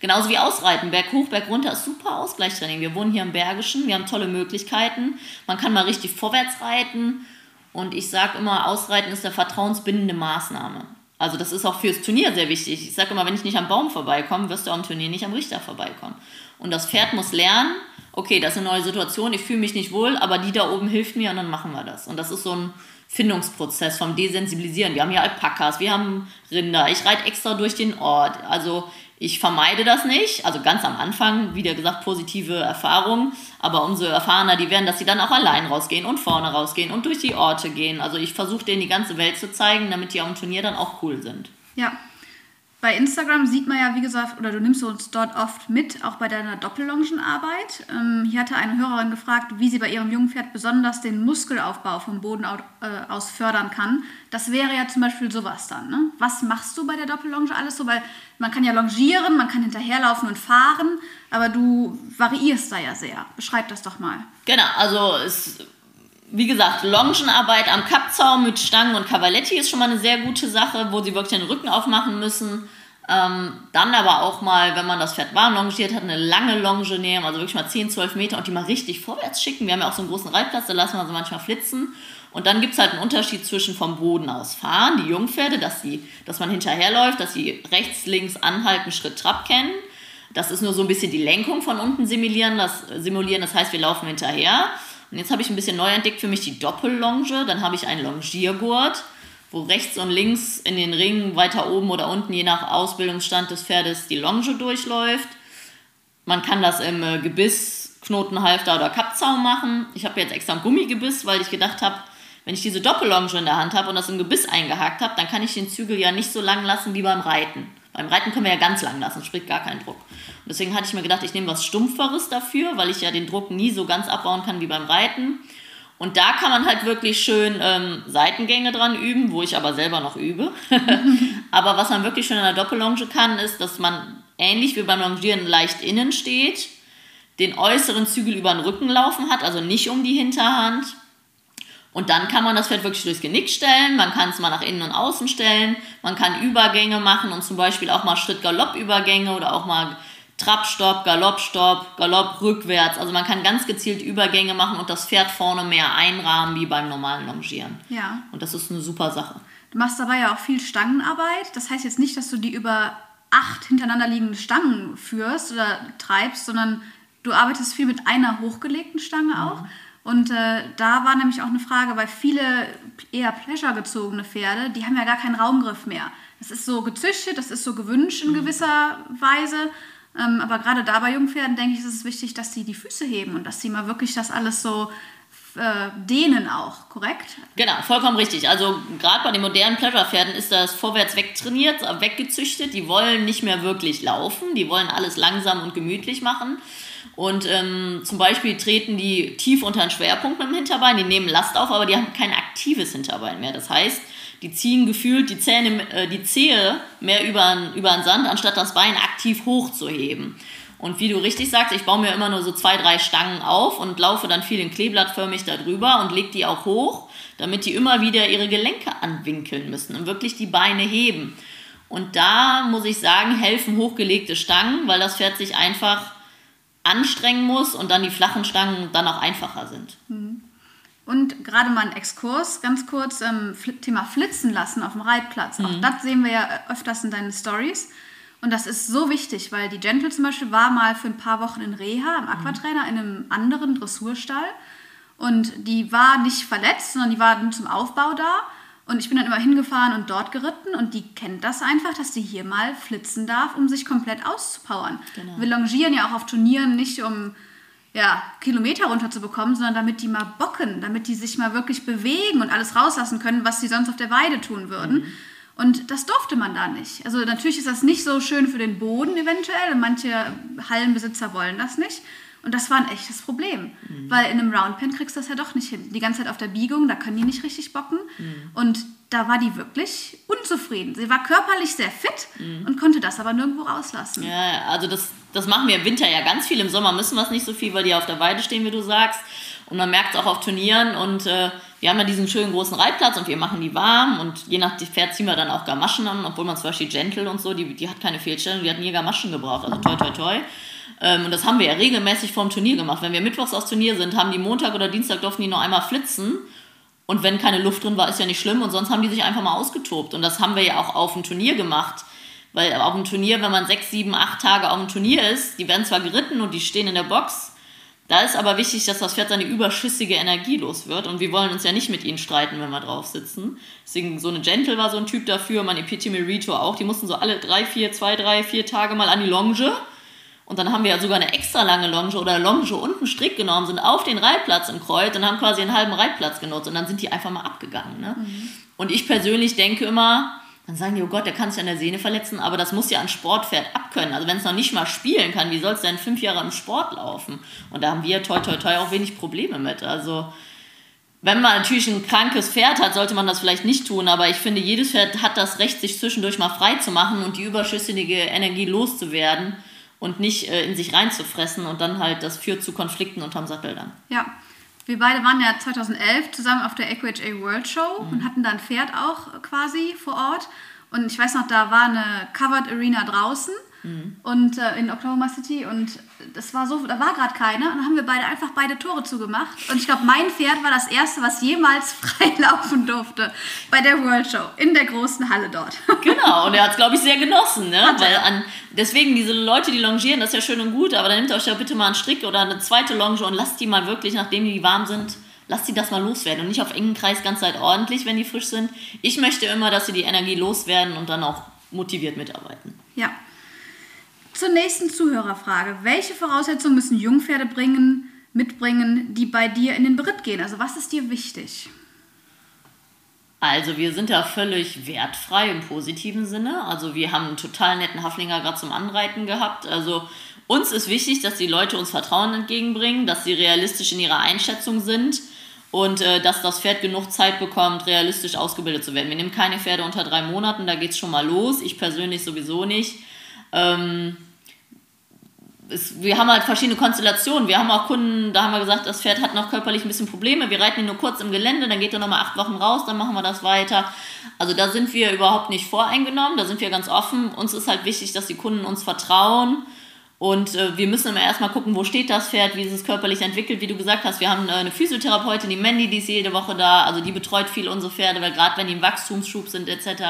Genauso wie Ausreiten, Berg hoch, Berg runter ist super Ausgleichstraining. Wir wohnen hier im Bergischen, wir haben tolle Möglichkeiten. Man kann mal richtig vorwärts reiten und ich sage immer, Ausreiten ist eine vertrauensbindende Maßnahme. Also das ist auch fürs Turnier sehr wichtig. Ich sage immer, wenn ich nicht am Baum vorbeikomme, wirst du am Turnier nicht am Richter vorbeikommen. Und das Pferd muss lernen, okay, das ist eine neue Situation, ich fühle mich nicht wohl, aber die da oben hilft mir und dann machen wir das. Und das ist so ein Findungsprozess vom Desensibilisieren. Wir haben hier Alpakas, wir haben Rinder, ich reite extra durch den Ort. Also ich vermeide das nicht, also ganz am Anfang, wie gesagt, positive Erfahrungen, aber umso erfahrener die werden, dass sie dann auch allein rausgehen und vorne rausgehen und durch die Orte gehen. Also ich versuche denen die ganze Welt zu zeigen, damit die dem Turnier dann auch cool sind. Ja, bei Instagram sieht man ja, wie gesagt, oder du nimmst uns dort oft mit, auch bei deiner Doppellongenarbeit. Ähm, hier hatte eine Hörerin gefragt, wie sie bei ihrem Jungpferd besonders den Muskelaufbau vom Boden äh, aus fördern kann. Das wäre ja zum Beispiel sowas dann. Ne? Was machst du bei der Doppellonge alles so? Weil man kann ja longieren, man kann hinterherlaufen und fahren, aber du variierst da ja sehr. Beschreib das doch mal. Genau, also es wie gesagt, Longenarbeit am Kappzaum mit Stangen und Cavaletti ist schon mal eine sehr gute Sache, wo sie wirklich den Rücken aufmachen müssen. Ähm, dann aber auch mal, wenn man das Pferd warm longiert hat, eine lange Longe nehmen, also wirklich mal 10, 12 Meter und die mal richtig vorwärts schicken. Wir haben ja auch so einen großen Reitplatz, da lassen wir sie manchmal flitzen. Und dann gibt es halt einen Unterschied zwischen vom Boden aus fahren, die Jungpferde, dass, sie, dass man hinterherläuft, dass sie rechts, links anhalten, Schritt, Trab kennen. Das ist nur so ein bisschen die Lenkung von unten simulieren. Das, simulieren, das heißt, wir laufen hinterher. Und jetzt habe ich ein bisschen neu entdeckt für mich die Doppellonge. Dann habe ich einen Longiergurt, wo rechts und links in den Ringen weiter oben oder unten, je nach Ausbildungsstand des Pferdes, die Longe durchläuft. Man kann das im äh, Gebiss, Knotenhalfter oder Kappzaum machen. Ich habe jetzt extra ein Gummigebiss, weil ich gedacht habe, wenn ich diese Doppellonge in der Hand habe und das im Gebiss eingehakt habe, dann kann ich den Zügel ja nicht so lang lassen wie beim Reiten. Beim Reiten können wir ja ganz lang lassen, sprich gar keinen Druck. Und deswegen hatte ich mir gedacht, ich nehme was Stumpferes dafür, weil ich ja den Druck nie so ganz abbauen kann wie beim Reiten. Und da kann man halt wirklich schön ähm, Seitengänge dran üben, wo ich aber selber noch übe. aber was man wirklich schön in der Doppellonge kann, ist, dass man ähnlich wie beim Longieren leicht innen steht, den äußeren Zügel über den Rücken laufen hat, also nicht um die Hinterhand und dann kann man das Pferd wirklich durchs Genick stellen, man kann es mal nach innen und außen stellen, man kann Übergänge machen und zum Beispiel auch mal Schritt-Galopp-Übergänge oder auch mal Trab-Stopp, Galopp-Stopp, Galopp rückwärts. Also man kann ganz gezielt Übergänge machen und das Pferd vorne mehr einrahmen wie beim normalen Longieren. Ja. Und das ist eine super Sache. Du machst dabei ja auch viel Stangenarbeit. Das heißt jetzt nicht, dass du die über acht hintereinander liegende Stangen führst oder treibst, sondern du arbeitest viel mit einer hochgelegten Stange auch. Und äh, da war nämlich auch eine Frage, weil viele eher pleasure-gezogene Pferde, die haben ja gar keinen Raumgriff mehr. Das ist so gezüchtet, das ist so gewünscht in mhm. gewisser Weise. Ähm, aber gerade da bei Jungpferden, denke ich, ist es wichtig, dass sie die Füße heben und dass sie mal wirklich das alles so äh, dehnen auch, korrekt? Genau, vollkommen richtig. Also gerade bei den modernen Pleasure-Pferden ist das vorwärts wegtrainiert, weggezüchtet. Die wollen nicht mehr wirklich laufen, die wollen alles langsam und gemütlich machen. Und ähm, zum Beispiel treten die tief unter den Schwerpunkt mit dem Hinterbein, die nehmen Last auf, aber die haben kein aktives Hinterbein mehr. Das heißt, die ziehen gefühlt die Zähne, äh, die Zehe mehr über, über den Sand, anstatt das Bein aktiv hochzuheben. Und wie du richtig sagst, ich baue mir immer nur so zwei, drei Stangen auf und laufe dann viel in kleeblattförmig darüber und lege die auch hoch, damit die immer wieder ihre Gelenke anwinkeln müssen und wirklich die Beine heben. Und da muss ich sagen, helfen hochgelegte Stangen, weil das Pferd sich einfach anstrengen muss und dann die flachen Stangen dann auch einfacher sind. Mhm. Und gerade mal ein Exkurs, ganz kurz, ähm, Thema Flitzen lassen auf dem Reitplatz. Mhm. Auch das sehen wir ja öfters in deinen Stories. Und das ist so wichtig, weil die Gentle zum Beispiel war mal für ein paar Wochen in Reha, im Aquatrainer, in einem anderen Dressurstall. Und die war nicht verletzt, sondern die war nur zum Aufbau da. Und ich bin dann immer hingefahren und dort geritten und die kennt das einfach, dass sie hier mal flitzen darf, um sich komplett auszupowern. Genau. Wir longieren ja auch auf Turnieren nicht, um ja, Kilometer runterzubekommen, sondern damit die mal bocken, damit die sich mal wirklich bewegen und alles rauslassen können, was sie sonst auf der Weide tun würden. Mhm. Und das durfte man da nicht. Also natürlich ist das nicht so schön für den Boden eventuell manche Hallenbesitzer wollen das nicht. Und das war ein echtes Problem, mhm. weil in einem Roundpen kriegst du das ja doch nicht hin. Die ganze Zeit auf der Biegung, da können die nicht richtig bocken. Mhm. Und da war die wirklich unzufrieden. Sie war körperlich sehr fit mhm. und konnte das aber nirgendwo rauslassen. Ja, also das Das machen wir im Winter ja ganz viel. Im Sommer müssen wir es nicht so viel, weil die auf der Weide stehen, wie du sagst. Und man merkt es auch auf Turnieren. Und äh, wir haben ja diesen schönen großen Reitplatz und wir machen die warm. Und je nach Pferd ziehen wir dann auch Gamaschen an, obwohl man zum Beispiel Gentle und so, die, die hat keine Fehlstellung, die hat nie Gamaschen gebraucht. Also toi, toi, toi. Ähm, und das haben wir ja regelmäßig vorm Turnier gemacht. Wenn wir mittwochs aufs Turnier sind, haben die Montag oder Dienstag durften die noch einmal flitzen. Und wenn keine Luft drin war, ist ja nicht schlimm. Und sonst haben die sich einfach mal ausgetobt. Und das haben wir ja auch auf dem Turnier gemacht. Weil auf dem Turnier, wenn man sechs, sieben, acht Tage auf dem Turnier ist, die werden zwar geritten und die stehen in der Box. Da ist aber wichtig, dass das Pferd seine überschüssige Energie los wird. Und wir wollen uns ja nicht mit ihnen streiten, wenn wir drauf sitzen. Deswegen, so eine Gentle war so ein Typ dafür, meine Epitome Rito auch. Die mussten so alle drei, vier, zwei, drei, vier Tage mal an die Longe. Und dann haben wir ja sogar eine extra lange Longe oder Longe und einen Strick genommen, sind auf den Reitplatz im Kreuz und haben quasi einen halben Reitplatz genutzt. Und dann sind die einfach mal abgegangen. Ne? Mhm. Und ich persönlich denke immer, dann sagen die, oh Gott, der kann sich an der Sehne verletzen, aber das muss ja ein Sportpferd abkönnen. Also wenn es noch nicht mal spielen kann, wie soll es denn fünf Jahre im Sport laufen? Und da haben wir toi toi toi auch wenig Probleme mit. Also wenn man natürlich ein krankes Pferd hat, sollte man das vielleicht nicht tun, aber ich finde, jedes Pferd hat das Recht, sich zwischendurch mal frei zu machen und die überschüssige Energie loszuwerden und nicht äh, in sich reinzufressen und dann halt das führt zu Konflikten unterm Sattel dann. Ja, wir beide waren ja 2011 zusammen auf der EquiHA World Show mhm. und hatten da ein Pferd auch quasi vor Ort. Und ich weiß noch, da war eine Covered Arena draußen Mhm. Und äh, in Oklahoma City und das war so, da war gerade keiner und dann haben wir beide einfach beide Tore zugemacht. Und ich glaube, mein Pferd war das erste, was jemals freilaufen durfte bei der World Show in der großen Halle dort. Genau, und er hat es, glaube ich, sehr genossen, ne? Weil an, deswegen diese Leute, die longieren, das ist ja schön und gut, aber dann nehmt euch ja bitte mal einen Strick oder eine zweite Longe und lasst die mal wirklich, nachdem die warm sind, lasst sie das mal loswerden und nicht auf engen Kreis ganz Zeit ordentlich, wenn die frisch sind. Ich möchte immer, dass sie die Energie loswerden und dann auch motiviert mitarbeiten. Ja, zur nächsten Zuhörerfrage. Welche Voraussetzungen müssen Jungpferde bringen, mitbringen, die bei dir in den Beritt gehen? Also was ist dir wichtig? Also wir sind da völlig wertfrei im positiven Sinne. Also wir haben einen total netten Haflinger gerade zum Anreiten gehabt. Also uns ist wichtig, dass die Leute uns Vertrauen entgegenbringen, dass sie realistisch in ihrer Einschätzung sind und äh, dass das Pferd genug Zeit bekommt, realistisch ausgebildet zu werden. Wir nehmen keine Pferde unter drei Monaten, da geht es schon mal los. Ich persönlich sowieso nicht. Ähm, es, wir haben halt verschiedene Konstellationen. Wir haben auch Kunden, da haben wir gesagt, das Pferd hat noch körperlich ein bisschen Probleme. Wir reiten ihn nur kurz im Gelände, dann geht er nochmal acht Wochen raus, dann machen wir das weiter. Also da sind wir überhaupt nicht voreingenommen, da sind wir ganz offen. Uns ist halt wichtig, dass die Kunden uns vertrauen. Und äh, wir müssen immer erstmal gucken, wo steht das Pferd, wie ist es körperlich entwickelt. Wie du gesagt hast, wir haben äh, eine Physiotherapeutin, die Mandy, die ist jede Woche da. Also die betreut viel unsere Pferde, weil gerade wenn die im Wachstumsschub sind etc.,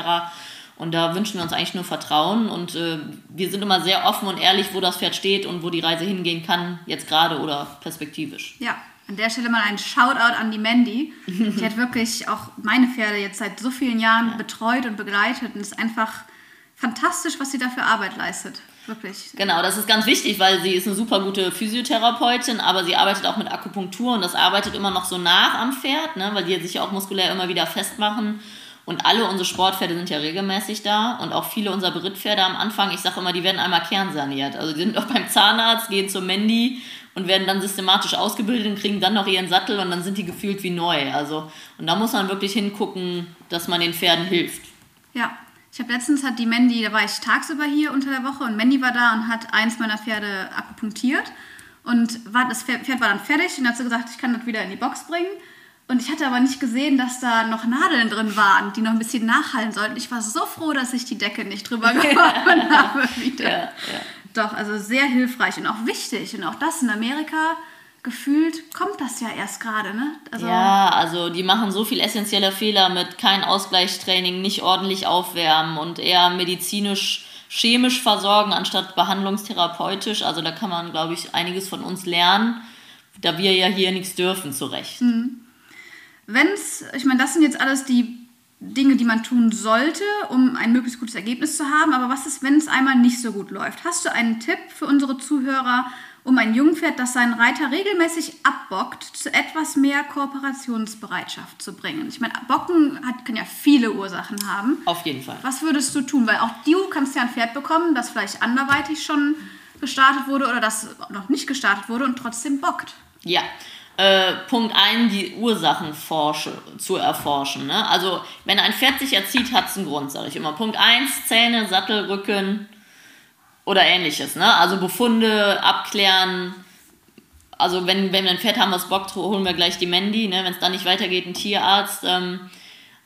und da wünschen wir uns eigentlich nur Vertrauen und äh, wir sind immer sehr offen und ehrlich, wo das Pferd steht und wo die Reise hingehen kann, jetzt gerade oder perspektivisch. Ja, an der Stelle mal ein Shoutout an die Mandy. Die hat wirklich auch meine Pferde jetzt seit so vielen Jahren ja. betreut und begleitet und ist einfach fantastisch, was sie da für Arbeit leistet. Wirklich. Genau, das ist ganz wichtig, weil sie ist eine super gute Physiotherapeutin, aber sie arbeitet auch mit Akupunktur und das arbeitet immer noch so nach am Pferd, ne, weil die sich ja auch muskulär immer wieder festmachen. Und alle unsere Sportpferde sind ja regelmäßig da und auch viele unserer Berittpferde am Anfang, ich sage immer, die werden einmal kernsaniert. Also die sind auch beim Zahnarzt, gehen zur Mandy und werden dann systematisch ausgebildet und kriegen dann noch ihren Sattel und dann sind die gefühlt wie neu. Also, und da muss man wirklich hingucken, dass man den Pferden hilft. Ja, ich habe letztens hat die Mandy, da war ich tagsüber hier unter der Woche und Mandy war da und hat eins meiner Pferde akupunktiert und war, das Pferd war dann fertig und hat so gesagt, ich kann das wieder in die Box bringen. Und ich hatte aber nicht gesehen, dass da noch Nadeln drin waren, die noch ein bisschen nachhallen sollten. Ich war so froh, dass ich die Decke nicht drüber geworfen habe wieder. Ja, ja. Doch, also sehr hilfreich und auch wichtig. Und auch das in Amerika gefühlt kommt das ja erst gerade, ne? Also ja, also die machen so viel essentielle Fehler mit kein Ausgleichstraining, nicht ordentlich aufwärmen und eher medizinisch, chemisch versorgen anstatt behandlungstherapeutisch. Also da kann man, glaube ich, einiges von uns lernen, da wir ja hier nichts dürfen, zu Recht. Mhm wenn es, ich meine, das sind jetzt alles die Dinge, die man tun sollte, um ein möglichst gutes Ergebnis zu haben. Aber was ist, wenn es einmal nicht so gut läuft? Hast du einen Tipp für unsere Zuhörer, um ein Jungpferd, das seinen Reiter regelmäßig abbockt, zu etwas mehr Kooperationsbereitschaft zu bringen? Ich meine, Bocken hat, kann ja viele Ursachen haben. Auf jeden Fall. Was würdest du tun? Weil auch du kannst ja ein Pferd bekommen, das vielleicht anderweitig schon gestartet wurde oder das noch nicht gestartet wurde und trotzdem bockt. Ja, äh, Punkt 1, die Ursachen forsche, zu erforschen. Ne? Also, wenn ein Pferd sich erzieht, hat es einen Grund, sage ich immer. Punkt 1, Zähne, Sattel, Rücken oder ähnliches. Ne? Also Befunde abklären. Also wenn, wenn wir ein Pferd haben, was bockt, holen wir gleich die Mandy. Ne? Wenn es dann nicht weitergeht, ein Tierarzt. Ähm,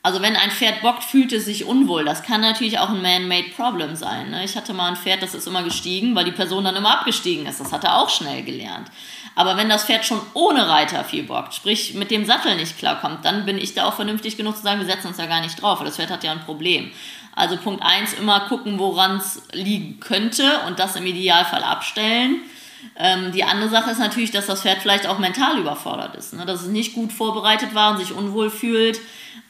also wenn ein Pferd bockt, fühlt es sich unwohl. Das kann natürlich auch ein man-made Problem sein. Ne? Ich hatte mal ein Pferd, das ist immer gestiegen, weil die Person dann immer abgestiegen ist. Das hat er auch schnell gelernt. Aber wenn das Pferd schon ohne Reiter viel bockt, sprich mit dem Sattel nicht klarkommt, dann bin ich da auch vernünftig genug zu sagen, wir setzen uns da gar nicht drauf, weil das Pferd hat ja ein Problem. Also Punkt 1, immer gucken, woran es liegen könnte und das im Idealfall abstellen. Ähm, die andere Sache ist natürlich, dass das Pferd vielleicht auch mental überfordert ist, ne? dass es nicht gut vorbereitet war und sich unwohl fühlt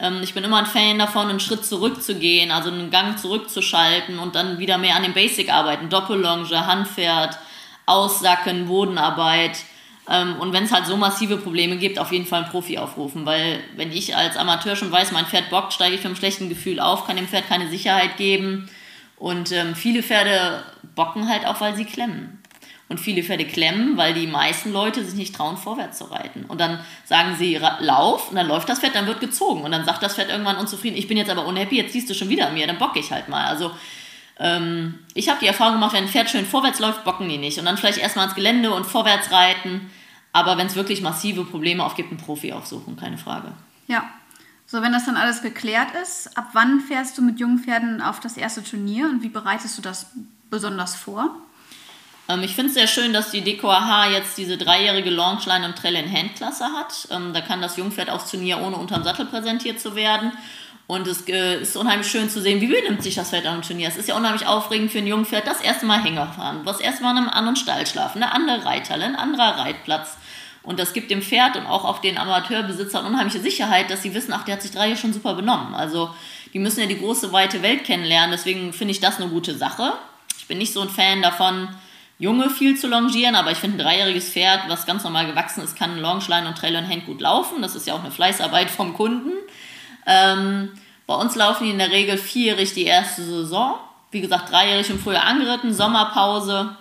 ähm, ich bin immer ein Fan davon, einen Schritt zurückzugehen, also einen Gang zurückzuschalten und dann wieder mehr an dem Basic arbeiten. Doppellonge, Handpferd, Aussacken, Bodenarbeit. Ähm, und wenn es halt so massive Probleme gibt, auf jeden Fall einen Profi aufrufen, weil wenn ich als Amateur schon weiß, mein Pferd bockt, steige ich mit einem schlechten Gefühl auf, kann dem Pferd keine Sicherheit geben. Und ähm, viele Pferde bocken halt auch, weil sie klemmen. Und viele Pferde klemmen, weil die meisten Leute sich nicht trauen, vorwärts zu reiten. Und dann sagen sie, lauf, und dann läuft das Pferd, dann wird gezogen. Und dann sagt das Pferd irgendwann unzufrieden, ich bin jetzt aber unhappy, jetzt siehst du schon wieder an mir, dann bocke ich halt mal. Also ähm, ich habe die Erfahrung gemacht, wenn ein Pferd schön vorwärts läuft, bocken die nicht. Und dann vielleicht erstmal ins Gelände und vorwärts reiten. Aber wenn es wirklich massive Probleme aufgibt, einen Profi aufsuchen, keine Frage. Ja. So, wenn das dann alles geklärt ist, ab wann fährst du mit jungen Pferden auf das erste Turnier und wie bereitest du das besonders vor? Ähm, ich finde es sehr schön, dass die DKH jetzt diese dreijährige Launchline im Trail in Hand Klasse hat. Ähm, da kann das Jungpferd aufs Turnier ohne unterm Sattel präsentiert zu werden. Und es äh, ist unheimlich schön zu sehen, wie benimmt sich das Pferd am Turnier. Es ist ja unheimlich aufregend für ein Jungpferd, das erste Mal Hänger fahren, das erste Mal in einem anderen Stall schlafen, eine andere Reithalle, ein anderer Reitplatz. Und das gibt dem Pferd und auch, auch den Amateurbesitzern unheimliche Sicherheit, dass sie wissen, ach, der hat sich drei Jahre schon super benommen. Also die müssen ja die große, weite Welt kennenlernen. Deswegen finde ich das eine gute Sache. Ich bin nicht so ein Fan davon, Junge viel zu longieren, aber ich finde, ein dreijähriges Pferd, was ganz normal gewachsen ist, kann Longline und Trail und Hand gut laufen. Das ist ja auch eine Fleißarbeit vom Kunden. Ähm, bei uns laufen die in der Regel vierjährig die erste Saison. Wie gesagt, dreijährig im Frühjahr angeritten, Sommerpause,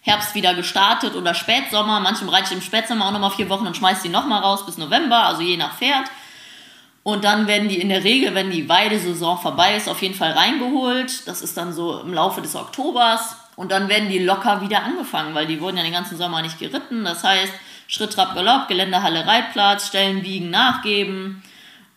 Herbst wieder gestartet oder Spätsommer. Manchmal reite ich im Spätsommer auch nochmal vier Wochen und schmeiße die nochmal raus bis November, also je nach Pferd. Und dann werden die in der Regel, wenn die Weidesaison vorbei ist, auf jeden Fall reingeholt. Das ist dann so im Laufe des Oktobers. Und dann werden die locker wieder angefangen, weil die wurden ja den ganzen Sommer nicht geritten. Das heißt, Schritt, Trab, Galopp, Geländehalle, Reitplatz, Stellen, Biegen, Nachgeben.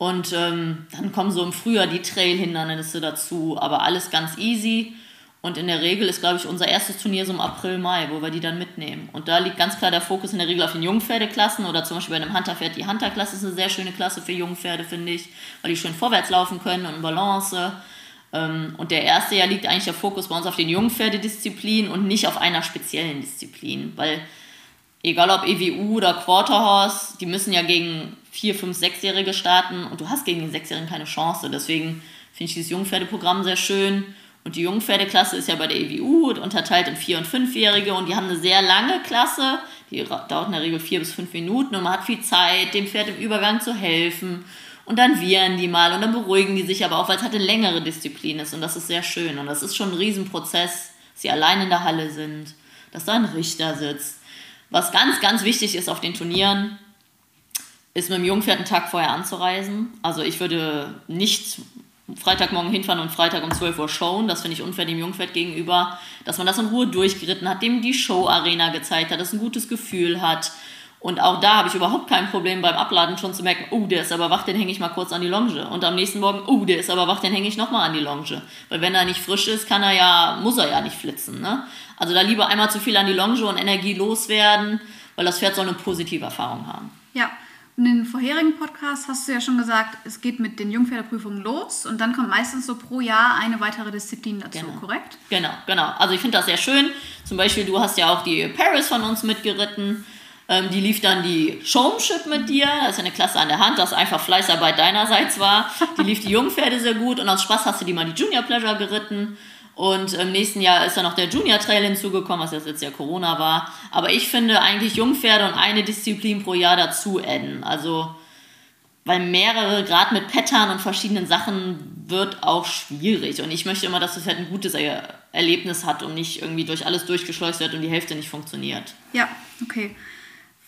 Und ähm, dann kommen so im Frühjahr die Trail-Hindernisse dazu, aber alles ganz easy. Und in der Regel ist, glaube ich, unser erstes Turnier so im April, Mai, wo wir die dann mitnehmen. Und da liegt ganz klar der Fokus in der Regel auf den Jungpferdeklassen oder zum Beispiel bei einem Hunterpferd. Die Hunterklasse ist eine sehr schöne Klasse für Jungpferde, finde ich, weil die schön vorwärts laufen können und Balance. Ähm, und der erste Jahr liegt eigentlich der Fokus bei uns auf den Jungpferdedisziplinen und nicht auf einer speziellen Disziplin, weil egal ob EWU oder Quarterhorse, die müssen ja gegen vier, fünf, sechsjährige starten und du hast gegen die sechsjährigen keine Chance. Deswegen finde ich dieses Jungpferdeprogramm sehr schön. Und die Jungpferdeklasse ist ja bei der EWU unterteilt in vier- und fünfjährige und die haben eine sehr lange Klasse, die dauert in der Regel vier bis fünf Minuten und man hat viel Zeit, dem Pferd im Übergang zu helfen. Und dann wiehern die mal und dann beruhigen die sich aber auch, weil es halt eine längere Disziplin ist und das ist sehr schön. Und das ist schon ein Riesenprozess, dass sie allein in der Halle sind, dass da ein Richter sitzt. Was ganz, ganz wichtig ist auf den Turnieren, ist mit dem Jungpferd einen Tag vorher anzureisen. Also ich würde nicht Freitagmorgen hinfahren und Freitag um 12 Uhr showen. Das finde ich unfair dem Jungpferd gegenüber. Dass man das in Ruhe durchgeritten hat, dem die Show-Arena gezeigt hat, dass ein gutes Gefühl hat und auch da habe ich überhaupt kein Problem beim Abladen schon zu merken, oh, der ist aber wach, den hänge ich mal kurz an die Longe. Und am nächsten Morgen, oh, der ist aber wach, den hänge ich nochmal an die Longe. Weil wenn er nicht frisch ist, kann er ja, muss er ja nicht flitzen. Ne? Also da lieber einmal zu viel an die Longe und Energie loswerden, weil das Pferd soll eine positive Erfahrung haben. Ja, in den vorherigen Podcasts hast du ja schon gesagt, es geht mit den Jungpferdeprüfungen los und dann kommt meistens so pro Jahr eine weitere Disziplin dazu, genau. korrekt? Genau, genau. Also ich finde das sehr schön. Zum Beispiel, du hast ja auch die Paris von uns mitgeritten. Ähm, die lief dann die Showmanship mit dir, das ist eine Klasse an der Hand, das einfach Fleißarbeit deinerseits war. Die lief die Jungpferde sehr gut und aus Spaß hast du die mal die Junior Pleasure geritten. Und im nächsten Jahr ist dann noch der Junior Trail hinzugekommen, was jetzt ja Corona war. Aber ich finde eigentlich Jungpferde und eine Disziplin pro Jahr dazu adden. Also, weil mehrere, gerade mit Pattern und verschiedenen Sachen, wird auch schwierig. Und ich möchte immer, dass das halt ein gutes Erlebnis hat und nicht irgendwie durch alles durchgeschleust wird und die Hälfte nicht funktioniert. Ja, okay.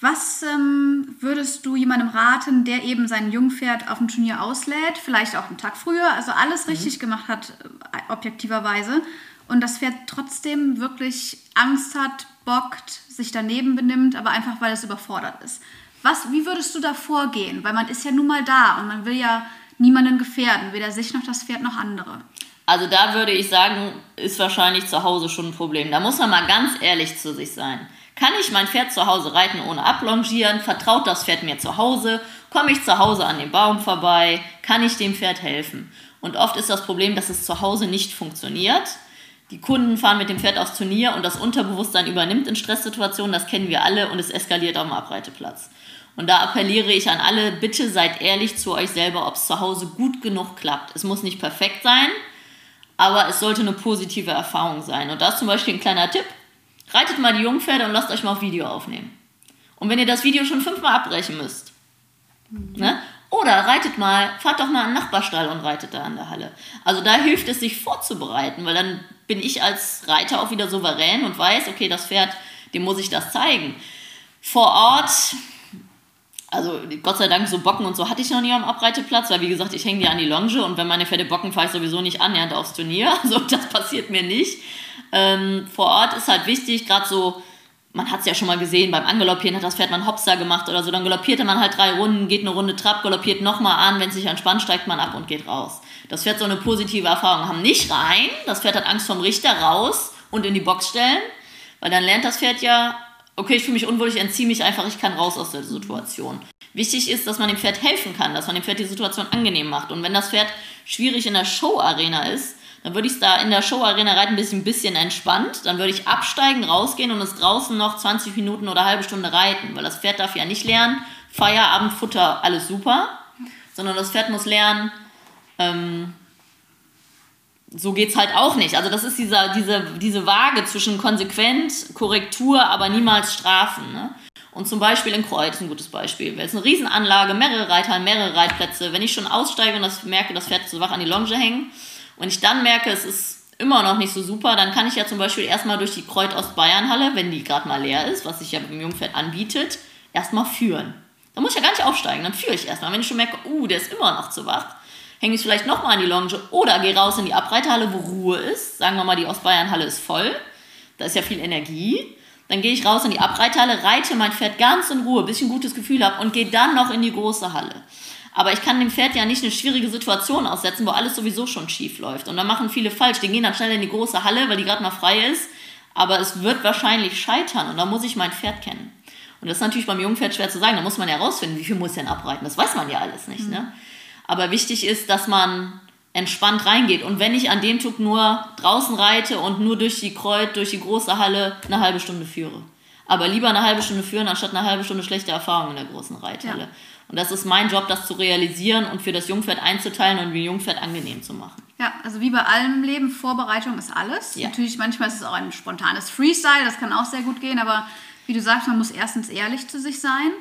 Was ähm, würdest du jemandem raten, der eben sein Jungpferd auf dem Turnier auslädt, vielleicht auch einen Tag früher, also alles mhm. richtig gemacht hat, äh, objektiverweise, und das Pferd trotzdem wirklich Angst hat, bockt, sich daneben benimmt, aber einfach weil es überfordert ist. Was, wie würdest du da vorgehen? Weil man ist ja nun mal da und man will ja niemanden gefährden, weder sich noch das Pferd noch andere. Also da würde ich sagen, ist wahrscheinlich zu Hause schon ein Problem. Da muss man mal ganz ehrlich zu sich sein. Kann ich mein Pferd zu Hause reiten ohne ablongieren? Vertraut das Pferd mir zu Hause? Komme ich zu Hause an dem Baum vorbei? Kann ich dem Pferd helfen? Und oft ist das Problem, dass es zu Hause nicht funktioniert. Die Kunden fahren mit dem Pferd aufs Turnier und das Unterbewusstsein übernimmt in Stresssituationen, das kennen wir alle und es eskaliert dem Abreiteplatz. Und da appelliere ich an alle, bitte seid ehrlich zu euch selber, ob es zu Hause gut genug klappt. Es muss nicht perfekt sein, aber es sollte eine positive Erfahrung sein. Und da ist zum Beispiel ein kleiner Tipp. Reitet mal die Jungpferde und lasst euch mal auf Video aufnehmen. Und wenn ihr das Video schon fünfmal abbrechen müsst, mhm. ne? oder reitet mal, fahrt doch mal an den Nachbarstall und reitet da an der Halle. Also da hilft es, sich vorzubereiten, weil dann bin ich als Reiter auch wieder souverän und weiß, okay, das Pferd, dem muss ich das zeigen. Vor Ort also Gott sei Dank, so Bocken und so hatte ich noch nie am Abreiteplatz, weil wie gesagt, ich hänge die an die Longe und wenn meine Pferde bocken, fahre ich sowieso nicht annähernd aufs Turnier. Also das passiert mir nicht. Ähm, vor Ort ist halt wichtig, gerade so, man hat es ja schon mal gesehen, beim Angaloppieren hat das Pferd einen Hopster gemacht oder so, dann galoppierte man halt drei Runden, geht eine Runde Trab, galoppiert nochmal an, wenn es sich entspannt, steigt man ab und geht raus. Das Pferd so eine positive Erfahrung haben. Nicht rein, das Pferd hat Angst vom Richter raus und in die Box stellen, weil dann lernt das Pferd ja, okay, ich fühle mich unwohl, ich entziehe mich einfach, ich kann raus aus der Situation. Wichtig ist, dass man dem Pferd helfen kann, dass man dem Pferd die Situation angenehm macht. Und wenn das Pferd schwierig in der Show-Arena ist, dann würde ich es da in der Show-Arena reiten ein bisschen, entspannt. Dann würde ich absteigen, rausgehen und es draußen noch 20 Minuten oder halbe Stunde reiten, weil das Pferd darf ja nicht lernen, Feierabend, Futter, alles super, sondern das Pferd muss lernen, ähm, so geht es halt auch nicht. Also das ist dieser, diese, diese Waage zwischen konsequent, Korrektur, aber niemals Strafen. Ne? Und zum Beispiel in Kreuz ein gutes Beispiel. Es ist eine Riesenanlage, mehrere Reiter, mehrere Reitplätze. Wenn ich schon aussteige und das merke, das Pferd zu wach an die Longe hängen und ich dann merke, es ist immer noch nicht so super, dann kann ich ja zum Beispiel erstmal durch die Kreuz Ostbayern-Halle, wenn die gerade mal leer ist, was sich ja beim Jungpferd anbietet, erstmal führen. Da muss ich ja gar nicht aufsteigen, dann führe ich erstmal. Wenn ich schon merke, uh, der ist immer noch zu wach, hänge ich vielleicht nochmal an die Longe oder gehe raus in die Abreiterhalle, wo Ruhe ist. Sagen wir mal, die Ostbayernhalle ist voll. Da ist ja viel Energie. Dann gehe ich raus in die Abreiterhalle, reite mein Pferd ganz in Ruhe, bis ich ein gutes Gefühl habe und gehe dann noch in die große Halle. Aber ich kann dem Pferd ja nicht eine schwierige Situation aussetzen, wo alles sowieso schon schief läuft. Und da machen viele falsch. Die gehen dann schnell in die große Halle, weil die gerade mal frei ist. Aber es wird wahrscheinlich scheitern und da muss ich mein Pferd kennen. Und das ist natürlich beim Jungpferd schwer zu sagen. Da muss man ja herausfinden, wie viel muss denn abreiten. Das weiß man ja alles nicht. Mhm. Ne? Aber wichtig ist, dass man entspannt reingeht. Und wenn ich an dem Tag nur draußen reite und nur durch die Kreuz, durch die große Halle eine halbe Stunde führe. Aber lieber eine halbe Stunde führen, anstatt eine halbe Stunde schlechte Erfahrung in der großen Reithalle. Ja. Und das ist mein Job, das zu realisieren und für das Jungpferd einzuteilen und wie Jungpferd angenehm zu machen. Ja, also wie bei allem Leben, Vorbereitung ist alles. Ja. Natürlich, manchmal ist es auch ein spontanes Freestyle, das kann auch sehr gut gehen, aber wie du sagst, man muss erstens ehrlich zu sich sein.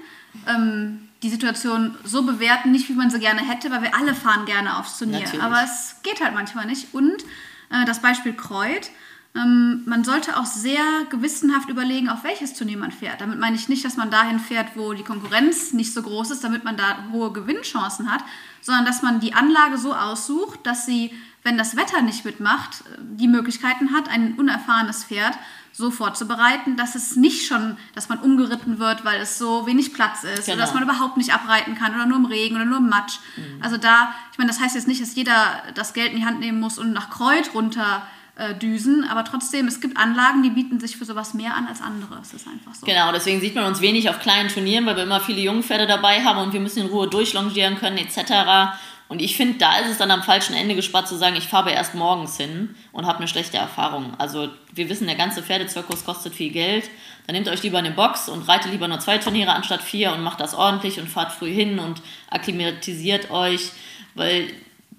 Ähm, die Situation so bewerten, nicht wie man sie gerne hätte, weil wir alle fahren gerne aufs Turnier. Natürlich. Aber es geht halt manchmal nicht. Und äh, das Beispiel Kreuz. Ähm, man sollte auch sehr gewissenhaft überlegen, auf welches Turnier man fährt. Damit meine ich nicht, dass man dahin fährt, wo die Konkurrenz nicht so groß ist, damit man da hohe Gewinnchancen hat, sondern dass man die Anlage so aussucht, dass sie, wenn das Wetter nicht mitmacht, die Möglichkeiten hat, ein unerfahrenes Pferd so vorzubereiten, dass es nicht schon, dass man umgeritten wird, weil es so wenig Platz ist genau. oder dass man überhaupt nicht abreiten kann oder nur im Regen oder nur im Matsch. Mhm. Also da, ich meine, das heißt jetzt nicht, dass jeder das Geld in die Hand nehmen muss und nach Kreuz runter äh, düsen, aber trotzdem, es gibt Anlagen, die bieten sich für sowas mehr an als andere. Es ist einfach so. Genau, deswegen sieht man uns wenig auf kleinen Turnieren, weil wir immer viele Jungpferde dabei haben und wir müssen in Ruhe durchlongieren können etc. Und ich finde, da ist es dann am falschen Ende gespart zu sagen, ich fahre erst morgens hin und habe eine schlechte Erfahrung. Also wir wissen, der ganze Pferdezirkus kostet viel Geld. Dann nehmt euch lieber eine Box und reitet lieber nur zwei Turniere anstatt vier und macht das ordentlich und fahrt früh hin und akklimatisiert euch, weil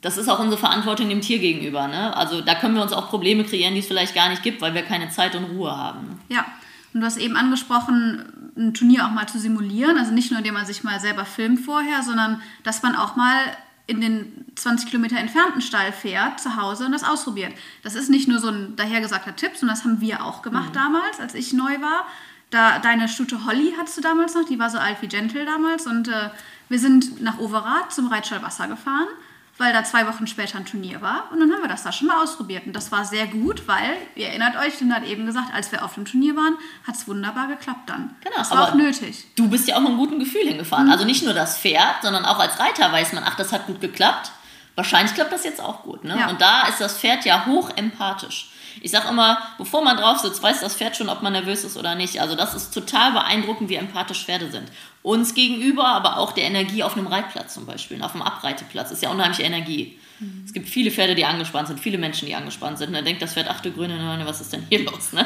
das ist auch unsere Verantwortung dem Tier gegenüber. Ne? Also da können wir uns auch Probleme kreieren, die es vielleicht gar nicht gibt, weil wir keine Zeit und Ruhe haben. Ja, und du hast eben angesprochen, ein Turnier auch mal zu simulieren. Also nicht nur, indem man sich mal selber filmt vorher, sondern dass man auch mal in den 20 Kilometer entfernten Stall fährt, zu Hause und das ausprobiert. Das ist nicht nur so ein dahergesagter Tipp, sondern das haben wir auch gemacht mhm. damals, als ich neu war. Da, deine Stute Holly hattest du damals noch, die war so alt wie Gentle damals und äh, wir sind nach Overath zum Reitstall Wasser gefahren, weil da zwei Wochen später ein Turnier war. Und dann haben wir das da schon mal ausprobiert. Und das war sehr gut, weil, ihr erinnert euch, Linda hat eben gesagt, als wir auf dem Turnier waren, hat es wunderbar geklappt dann. Genau, das war auch nötig. Du bist ja auch mit einem guten Gefühl hingefahren. Mhm. Also nicht nur das Pferd, sondern auch als Reiter weiß man, ach, das hat gut geklappt. Wahrscheinlich klappt das jetzt auch gut. Ne? Ja. Und da ist das Pferd ja hoch empathisch. Ich sage immer, bevor man drauf sitzt, weiß das Pferd schon, ob man nervös ist oder nicht. Also das ist total beeindruckend, wie empathisch Pferde sind. Uns gegenüber, aber auch der Energie auf einem Reitplatz zum Beispiel, auf einem Abreiteplatz, ist ja unheimliche Energie. Mhm. Es gibt viele Pferde, die angespannt sind, viele Menschen, die angespannt sind. Und dann denkt das Pferd, ach du grüne Neune, was ist denn hier los? Ne?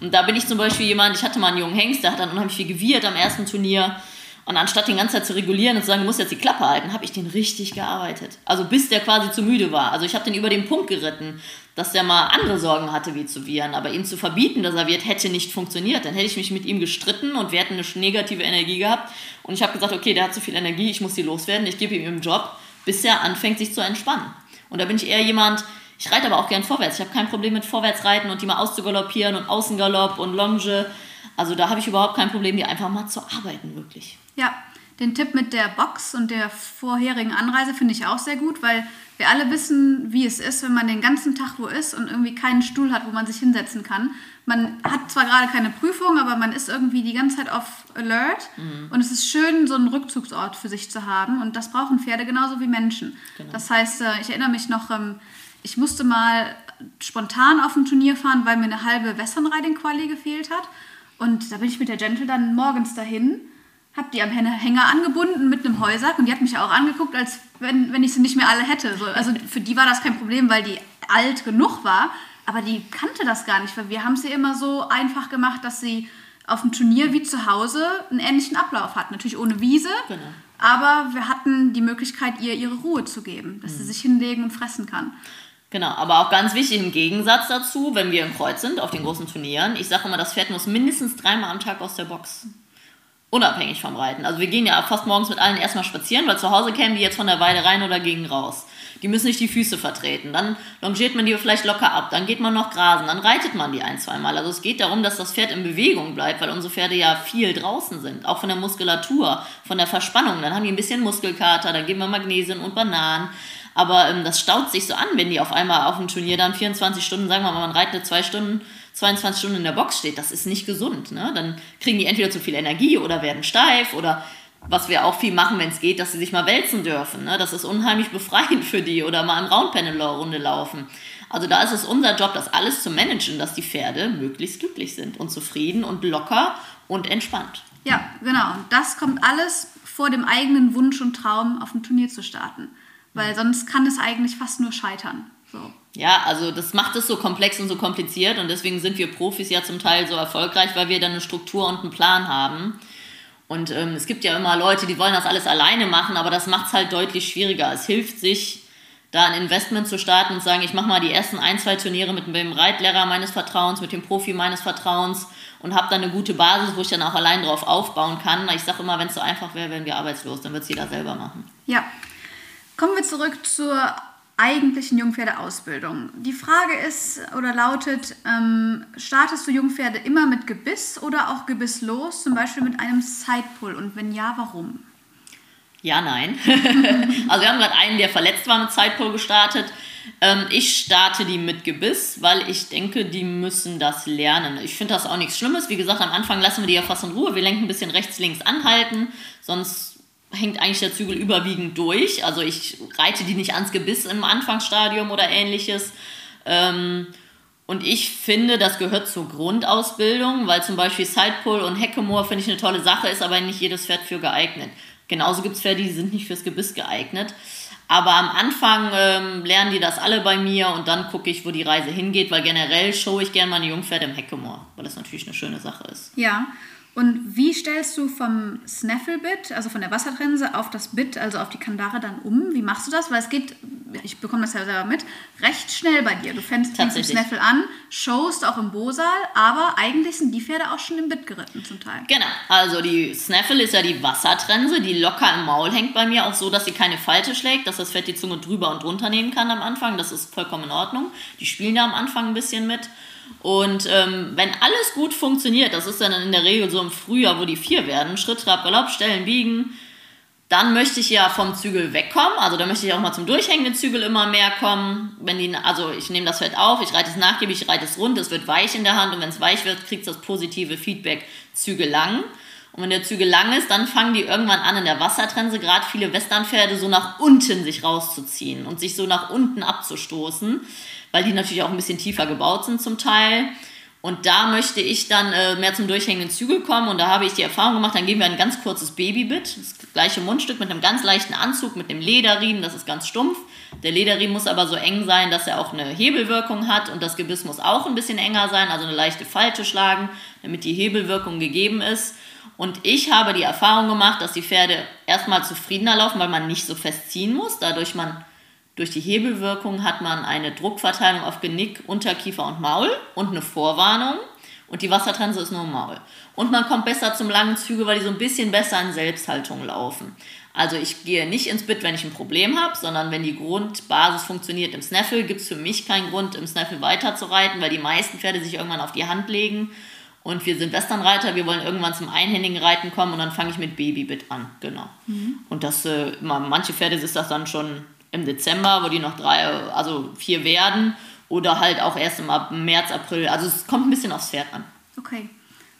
Und da bin ich zum Beispiel jemand, ich hatte mal einen jungen Hengst, der hat dann unheimlich viel gewirrt am ersten Turnier. Und anstatt den ganze Zeit zu regulieren und zu sagen, du musst jetzt die Klappe halten, habe ich den richtig gearbeitet. Also bis der quasi zu müde war. Also ich habe den über den Punkt geritten, dass der mal andere Sorgen hatte, wie zu viren. Aber ihm zu verbieten, dass er wird, hätte nicht funktioniert. Dann hätte ich mich mit ihm gestritten und wir hätten eine negative Energie gehabt. Und ich habe gesagt, okay, der hat zu viel Energie, ich muss die loswerden, ich gebe ihm einen Job, bis er anfängt, sich zu entspannen. Und da bin ich eher jemand, ich reite aber auch gern vorwärts. Ich habe kein Problem mit Vorwärtsreiten und die mal auszugaloppieren und Außengalopp und Longe. Also da habe ich überhaupt kein Problem, die einfach mal zu arbeiten, wirklich. Ja, den Tipp mit der Box und der vorherigen Anreise finde ich auch sehr gut, weil wir alle wissen, wie es ist, wenn man den ganzen Tag wo ist und irgendwie keinen Stuhl hat, wo man sich hinsetzen kann. Man hat zwar gerade keine Prüfung, aber man ist irgendwie die ganze Zeit auf Alert. Mhm. Und es ist schön, so einen Rückzugsort für sich zu haben. Und das brauchen Pferde genauso wie Menschen. Genau. Das heißt, äh, ich erinnere mich noch, ähm, ich musste mal spontan auf ein Turnier fahren, weil mir eine halbe Western Riding Quali gefehlt hat. Und da bin ich mit der Gentle dann morgens dahin habe die am Hänger angebunden mit einem Heusack und die hat mich auch angeguckt, als wenn, wenn ich sie nicht mehr alle hätte. So, also für die war das kein Problem, weil die alt genug war, aber die kannte das gar nicht, weil wir haben sie immer so einfach gemacht, dass sie auf dem Turnier wie zu Hause einen ähnlichen Ablauf hat. Natürlich ohne Wiese, genau. aber wir hatten die Möglichkeit, ihr ihre Ruhe zu geben, dass mhm. sie sich hinlegen und fressen kann. Genau, aber auch ganz wichtig im Gegensatz dazu, wenn wir im Kreuz sind, auf den großen Turnieren, ich sage immer, das Pferd muss mindestens dreimal am Tag aus der Box unabhängig vom Reiten. Also wir gehen ja fast morgens mit allen erstmal spazieren, weil zu Hause kämen die jetzt von der Weide rein oder gegen raus. Die müssen nicht die Füße vertreten. Dann longiert man die vielleicht locker ab. Dann geht man noch grasen. Dann reitet man die ein, zweimal. Also es geht darum, dass das Pferd in Bewegung bleibt, weil unsere Pferde ja viel draußen sind. Auch von der Muskulatur, von der Verspannung. Dann haben die ein bisschen Muskelkater. Dann geben wir Magnesium und Bananen. Aber ähm, das staut sich so an, wenn die auf einmal auf dem Turnier dann 24 Stunden, sagen wir mal, man reitet zwei Stunden 22 Stunden in der Box steht, das ist nicht gesund. Ne? Dann kriegen die entweder zu viel Energie oder werden steif oder was wir auch viel machen, wenn es geht, dass sie sich mal wälzen dürfen. Ne? Das ist unheimlich befreiend für die oder mal im Roundpendler-Runde laufen. Also da ist es unser Job, das alles zu managen, dass die Pferde möglichst glücklich sind und zufrieden und locker und entspannt. Ja, genau. Und das kommt alles vor dem eigenen Wunsch und Traum, auf ein Turnier zu starten. Weil sonst kann es eigentlich fast nur scheitern. So. Ja, also das macht es so komplex und so kompliziert und deswegen sind wir Profis ja zum Teil so erfolgreich, weil wir dann eine Struktur und einen Plan haben. Und ähm, es gibt ja immer Leute, die wollen das alles alleine machen, aber das macht es halt deutlich schwieriger. Es hilft sich, da ein Investment zu starten und zu sagen, ich mache mal die ersten ein, zwei Turniere mit dem Reitlehrer meines Vertrauens, mit dem Profi meines Vertrauens und habe dann eine gute Basis, wo ich dann auch allein drauf aufbauen kann. Ich sage immer, wenn es so einfach wäre, wären wir arbeitslos, dann wird es jeder selber machen. Ja. Kommen wir zurück zur eigentlichen Jungpferdeausbildung. Die Frage ist oder lautet, ähm, startest du Jungpferde immer mit Gebiss oder auch gebisslos, zum Beispiel mit einem Sidepull und wenn ja, warum? Ja, nein. also wir haben gerade einen, der verletzt war mit Sidepull gestartet. Ähm, ich starte die mit Gebiss, weil ich denke, die müssen das lernen. Ich finde das auch nichts Schlimmes. Wie gesagt, am Anfang lassen wir die ja fast in Ruhe. Wir lenken ein bisschen rechts, links anhalten, sonst hängt eigentlich der Zügel überwiegend durch. Also ich reite die nicht ans Gebiss im Anfangsstadium oder ähnliches. Ähm, und ich finde, das gehört zur Grundausbildung, weil zum Beispiel Sidepull und Heckemoor finde ich eine tolle Sache, ist aber nicht jedes Pferd für geeignet. Genauso gibt es Pferde, die sind nicht fürs Gebiss geeignet. Aber am Anfang ähm, lernen die das alle bei mir und dann gucke ich, wo die Reise hingeht, weil generell show ich gerne meine Jungpferde im Heckemoor, weil das natürlich eine schöne Sache ist. Ja, und wie stellst du vom Snaffle-Bit, also von der Wassertrense, auf das Bit, also auf die Kandare dann um? Wie machst du das? Weil es geht, ich bekomme das ja selber mit, recht schnell bei dir. Du fängst mit dem Snaffle an, showst auch im Bosal, aber eigentlich sind die Pferde auch schon im Bit geritten zum Teil. Genau, also die Snaffle ist ja die Wassertrense, die locker im Maul hängt bei mir, auch so, dass sie keine Falte schlägt, dass das Pferd die Zunge drüber und drunter nehmen kann am Anfang. Das ist vollkommen in Ordnung. Die spielen da am Anfang ein bisschen mit. Und ähm, wenn alles gut funktioniert, das ist dann in der Regel so im Frühjahr, wo die vier werden, Schritt, Trab, Galopp, Stellen, Biegen, Dann möchte ich ja vom Zügel wegkommen, also da möchte ich auch mal zum durchhängenden Zügel immer mehr kommen. Wenn die, also ich nehme das Fett auf, ich reite es nachgiebig, ich reite es rund, es wird weich in der Hand und wenn es weich wird, kriegt es das positive Feedback Zügel lang. Und wenn der Zügel lang ist, dann fangen die irgendwann an in der Wassertrense, gerade viele Westernpferde, so nach unten sich rauszuziehen und sich so nach unten abzustoßen, weil die natürlich auch ein bisschen tiefer gebaut sind zum Teil. Und da möchte ich dann äh, mehr zum durchhängenden Zügel kommen und da habe ich die Erfahrung gemacht, dann geben wir ein ganz kurzes Babybit, das gleiche Mundstück mit einem ganz leichten Anzug, mit dem Lederriemen, das ist ganz stumpf. Der Lederriemen muss aber so eng sein, dass er auch eine Hebelwirkung hat und das Gebiss muss auch ein bisschen enger sein, also eine leichte Falte schlagen, damit die Hebelwirkung gegeben ist. Und ich habe die Erfahrung gemacht, dass die Pferde erstmal zufriedener laufen, weil man nicht so fest ziehen muss, dadurch man durch die Hebelwirkung hat man eine Druckverteilung auf Genick, Unterkiefer und Maul und eine Vorwarnung. Und die Wassertrense ist nur im Maul. Und man kommt besser zum langen Züge, weil die so ein bisschen besser in Selbsthaltung laufen. Also ich gehe nicht ins Bit, wenn ich ein Problem habe, sondern wenn die Grundbasis funktioniert im Snaffle, gibt es für mich keinen Grund, im Snaffle weiterzureiten, weil die meisten Pferde sich irgendwann auf die Hand legen. Und wir sind Westernreiter, wir wollen irgendwann zum einhändigen Reiten kommen und dann fange ich mit Babybit an. Genau. Mhm. Und das, äh, manche Pferde ist das dann schon im Dezember, wo die noch drei, also vier werden. Oder halt auch erst im März, April. Also es kommt ein bisschen aufs Pferd an. Okay.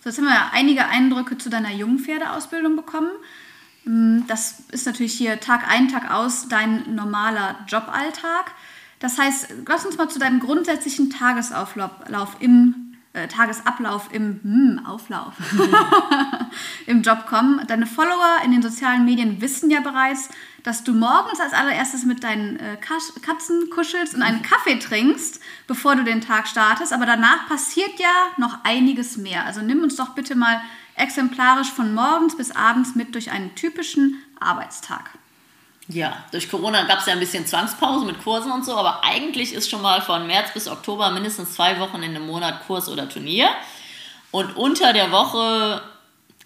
So, jetzt haben wir einige Eindrücke zu deiner Jungpferdeausbildung bekommen. Mm, das ist natürlich hier Tag ein, Tag aus dein normaler Joballtag. Das heißt, lass uns mal zu deinem grundsätzlichen Tagesauflauf im äh, Tagesablauf im hm, Auflauf im Job kommen. Deine Follower in den sozialen Medien wissen ja bereits, dass du morgens als allererstes mit deinen äh, Katzen kuschelst und einen Kaffee trinkst, bevor du den Tag startest. Aber danach passiert ja noch einiges mehr. Also nimm uns doch bitte mal exemplarisch von morgens bis abends mit durch einen typischen Arbeitstag. Ja, durch Corona gab es ja ein bisschen Zwangspause mit Kursen und so, aber eigentlich ist schon mal von März bis Oktober mindestens zwei Wochen in einem Monat Kurs oder Turnier. Und unter der Woche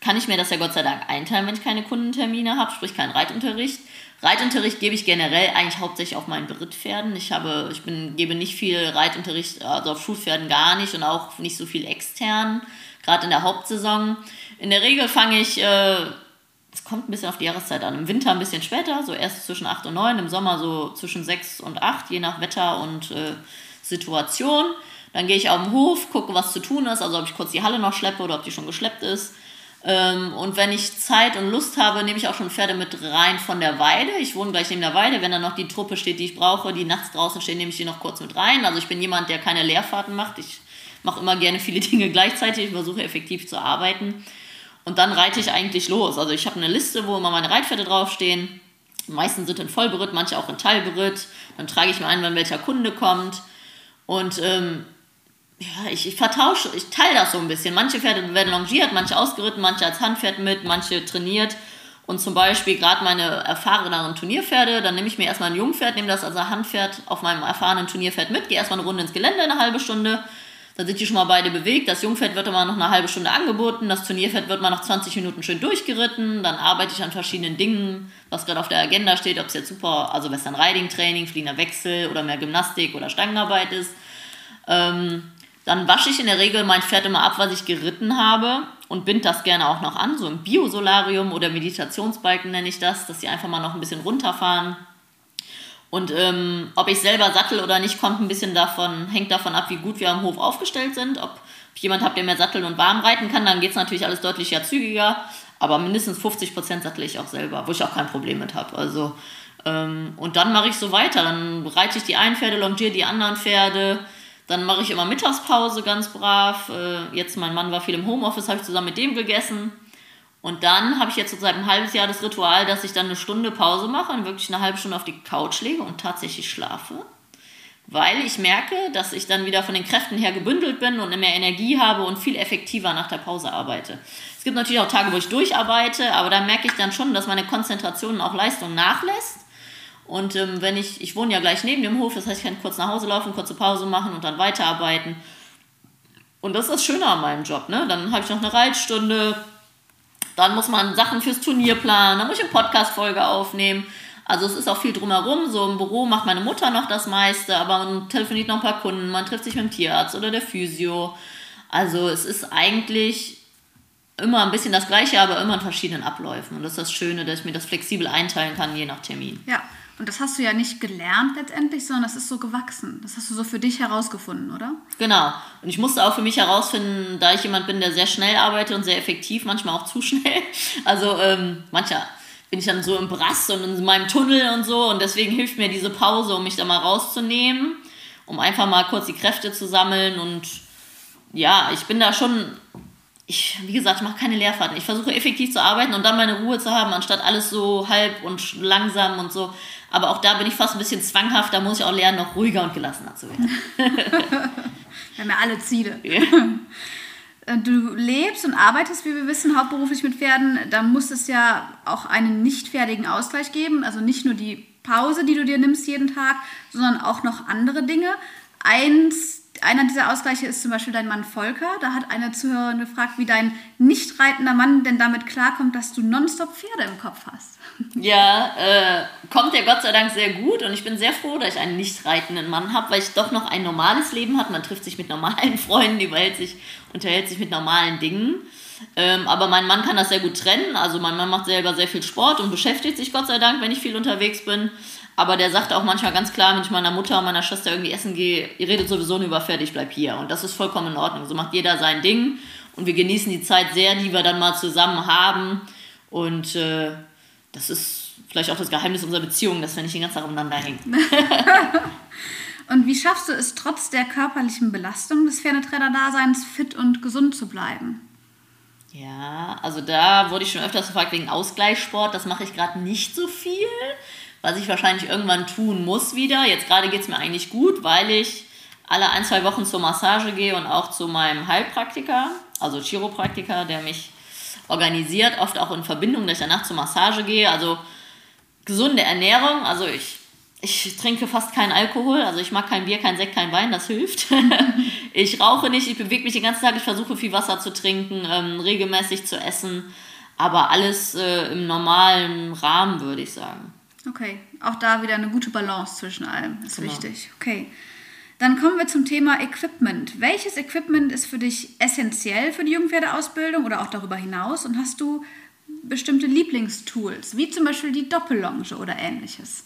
kann ich mir das ja Gott sei Dank einteilen, wenn ich keine Kundentermine habe, sprich keinen Reitunterricht. Reitunterricht gebe ich generell eigentlich hauptsächlich auf meinen Brittpferden. Ich, habe, ich bin, gebe nicht viel Reitunterricht, also auf Schulpferden gar nicht und auch nicht so viel extern, gerade in der Hauptsaison. In der Regel fange ich, äh, es äh, kommt ein bisschen auf die Jahreszeit an, im Winter ein bisschen später, so erst zwischen 8 und 9, im Sommer so zwischen 6 und 8, je nach Wetter und äh, Situation. Dann gehe ich auf den Hof, gucke, was zu tun ist, also ob ich kurz die Halle noch schleppe oder ob die schon geschleppt ist. Ähm, und wenn ich Zeit und Lust habe, nehme ich auch schon Pferde mit rein von der Weide. Ich wohne gleich neben der Weide. Wenn dann noch die Truppe steht, die ich brauche, die nachts draußen stehen, nehme ich die noch kurz mit rein. Also ich bin jemand, der keine Leerfahrten macht. Ich mache immer gerne viele Dinge gleichzeitig. Ich versuche effektiv zu arbeiten. Und dann reite ich eigentlich los. Also ich habe eine Liste, wo immer meine Reitpferde draufstehen. Die meisten sind in Vollberitt, manche auch in Teilberitt. Dann trage ich mir ein, wenn welcher Kunde kommt. Und ähm, ja, ich, ich vertausche, ich teile das so ein bisschen. Manche Pferde werden longiert, manche ausgeritten, manche als Handpferd mit, manche trainiert. Und zum Beispiel gerade meine erfahreneren Turnierpferde, dann nehme ich mir erstmal ein Jungpferd, nehme das als Handpferd auf meinem erfahrenen Turnierpferd mit, gehe erstmal eine Runde ins Gelände, eine halbe Stunde. Dann sind die schon mal beide bewegt. Das Jungpferd wird immer noch eine halbe Stunde angeboten. Das Turnierpferd wird mal noch 20 Minuten schön durchgeritten. Dann arbeite ich an verschiedenen Dingen, was gerade auf der Agenda steht, ob es jetzt super, also Western Riding Training, fliegender Wechsel oder mehr Gymnastik oder Stangenarbeit ist. Ähm, dann wasche ich in der Regel mein Pferd immer ab, was ich geritten habe und bind das gerne auch noch an, so im Biosolarium oder Meditationsbalken nenne ich das, dass sie einfach mal noch ein bisschen runterfahren. Und ähm, ob ich selber sattel oder nicht, kommt ein bisschen davon, hängt davon ab, wie gut wir am Hof aufgestellt sind. Ob ich jemand habe, der mehr satteln und warm reiten kann, dann geht es natürlich alles deutlich ja zügiger. Aber mindestens 50% sattel ich auch selber, wo ich auch kein Problem mit habe. Also, ähm, und dann mache ich so weiter. Dann reite ich die einen Pferde, longiere die anderen Pferde dann mache ich immer Mittagspause ganz brav. Äh, jetzt mein Mann war viel im Homeoffice, habe ich zusammen mit dem gegessen. Und dann habe ich jetzt seit einem halben Jahr das Ritual, dass ich dann eine Stunde Pause mache und wirklich eine halbe Stunde auf die Couch lege und tatsächlich schlafe. Weil ich merke, dass ich dann wieder von den Kräften her gebündelt bin und mehr Energie habe und viel effektiver nach der Pause arbeite. Es gibt natürlich auch Tage, wo ich durcharbeite, aber da merke ich dann schon, dass meine Konzentration und auch Leistung nachlässt. Und ähm, wenn ich, ich wohne ja gleich neben dem Hof, das heißt, ich kann kurz nach Hause laufen, kurze Pause machen und dann weiterarbeiten. Und das ist das Schöne an meinem Job, ne? Dann habe ich noch eine Reitstunde, dann muss man Sachen fürs Turnier planen, dann muss ich eine Podcast-Folge aufnehmen. Also es ist auch viel drumherum. So im Büro macht meine Mutter noch das meiste, aber man telefoniert noch ein paar Kunden, man trifft sich mit dem Tierarzt oder der Physio. Also es ist eigentlich immer ein bisschen das Gleiche, aber immer in verschiedenen Abläufen. Und das ist das Schöne, dass ich mir das flexibel einteilen kann, je nach Termin. Ja, und das hast du ja nicht gelernt letztendlich, sondern das ist so gewachsen. Das hast du so für dich herausgefunden, oder? Genau. Und ich musste auch für mich herausfinden, da ich jemand bin, der sehr schnell arbeitet und sehr effektiv, manchmal auch zu schnell. Also ähm, manchmal bin ich dann so im Brass und in meinem Tunnel und so. Und deswegen hilft mir diese Pause, um mich da mal rauszunehmen, um einfach mal kurz die Kräfte zu sammeln. Und ja, ich bin da schon ich, wie gesagt, ich mache keine Leerfahrten. Ich versuche effektiv zu arbeiten und dann meine Ruhe zu haben, anstatt alles so halb und langsam und so. Aber auch da bin ich fast ein bisschen zwanghaft. Da muss ich auch lernen, noch ruhiger und gelassener zu werden. wir haben ja alle Ziele. Ja. Äh, du lebst und arbeitest, wie wir wissen, hauptberuflich mit Pferden. Da muss es ja auch einen nicht fertigen Ausgleich geben. Also nicht nur die Pause, die du dir nimmst jeden Tag, sondern auch noch andere Dinge. Eins einer dieser Ausgleiche ist zum Beispiel dein Mann Volker. Da hat eine Zuhörerin gefragt, wie dein nicht reitender Mann denn damit klarkommt, dass du nonstop Pferde im Kopf hast. Ja, äh, kommt er Gott sei Dank sehr gut und ich bin sehr froh, dass ich einen nicht reitenden Mann habe, weil ich doch noch ein normales Leben habe. Man trifft sich mit normalen Freunden, überhält sich, unterhält sich mit normalen Dingen. Ähm, aber mein Mann kann das sehr gut trennen. Also mein Mann macht selber sehr viel Sport und beschäftigt sich Gott sei Dank, wenn ich viel unterwegs bin. Aber der sagt auch manchmal ganz klar, wenn ich meiner Mutter und meiner Schwester irgendwie essen gehe, ihr redet sowieso nur über Pferd, ich bleib hier. Und das ist vollkommen in Ordnung. So macht jeder sein Ding. Und wir genießen die Zeit sehr, die wir dann mal zusammen haben. Und äh, das ist vielleicht auch das Geheimnis unserer Beziehung, dass wir nicht den ganzen Tag umeinander hängen. und wie schaffst du es, trotz der körperlichen Belastung des Pferdetrainer-Daseins fit und gesund zu bleiben? Ja, also da wurde ich schon öfters gefragt wegen Ausgleichssport. Das mache ich gerade nicht so viel was ich wahrscheinlich irgendwann tun muss wieder. Jetzt gerade geht es mir eigentlich gut, weil ich alle ein, zwei Wochen zur Massage gehe und auch zu meinem Heilpraktiker, also Chiropraktiker, der mich organisiert, oft auch in Verbindung, dass ich danach zur Massage gehe. Also gesunde Ernährung, also ich, ich trinke fast keinen Alkohol, also ich mag kein Bier, kein Sekt, kein Wein, das hilft. ich rauche nicht, ich bewege mich den ganzen Tag, ich versuche viel Wasser zu trinken, ähm, regelmäßig zu essen, aber alles äh, im normalen Rahmen, würde ich sagen. Okay, auch da wieder eine gute Balance zwischen allem ist genau. wichtig. Okay. Dann kommen wir zum Thema Equipment. Welches Equipment ist für dich essentiell für die Jungpferdeausbildung oder auch darüber hinaus? Und hast du bestimmte Lieblingstools, wie zum Beispiel die Doppellonge oder ähnliches?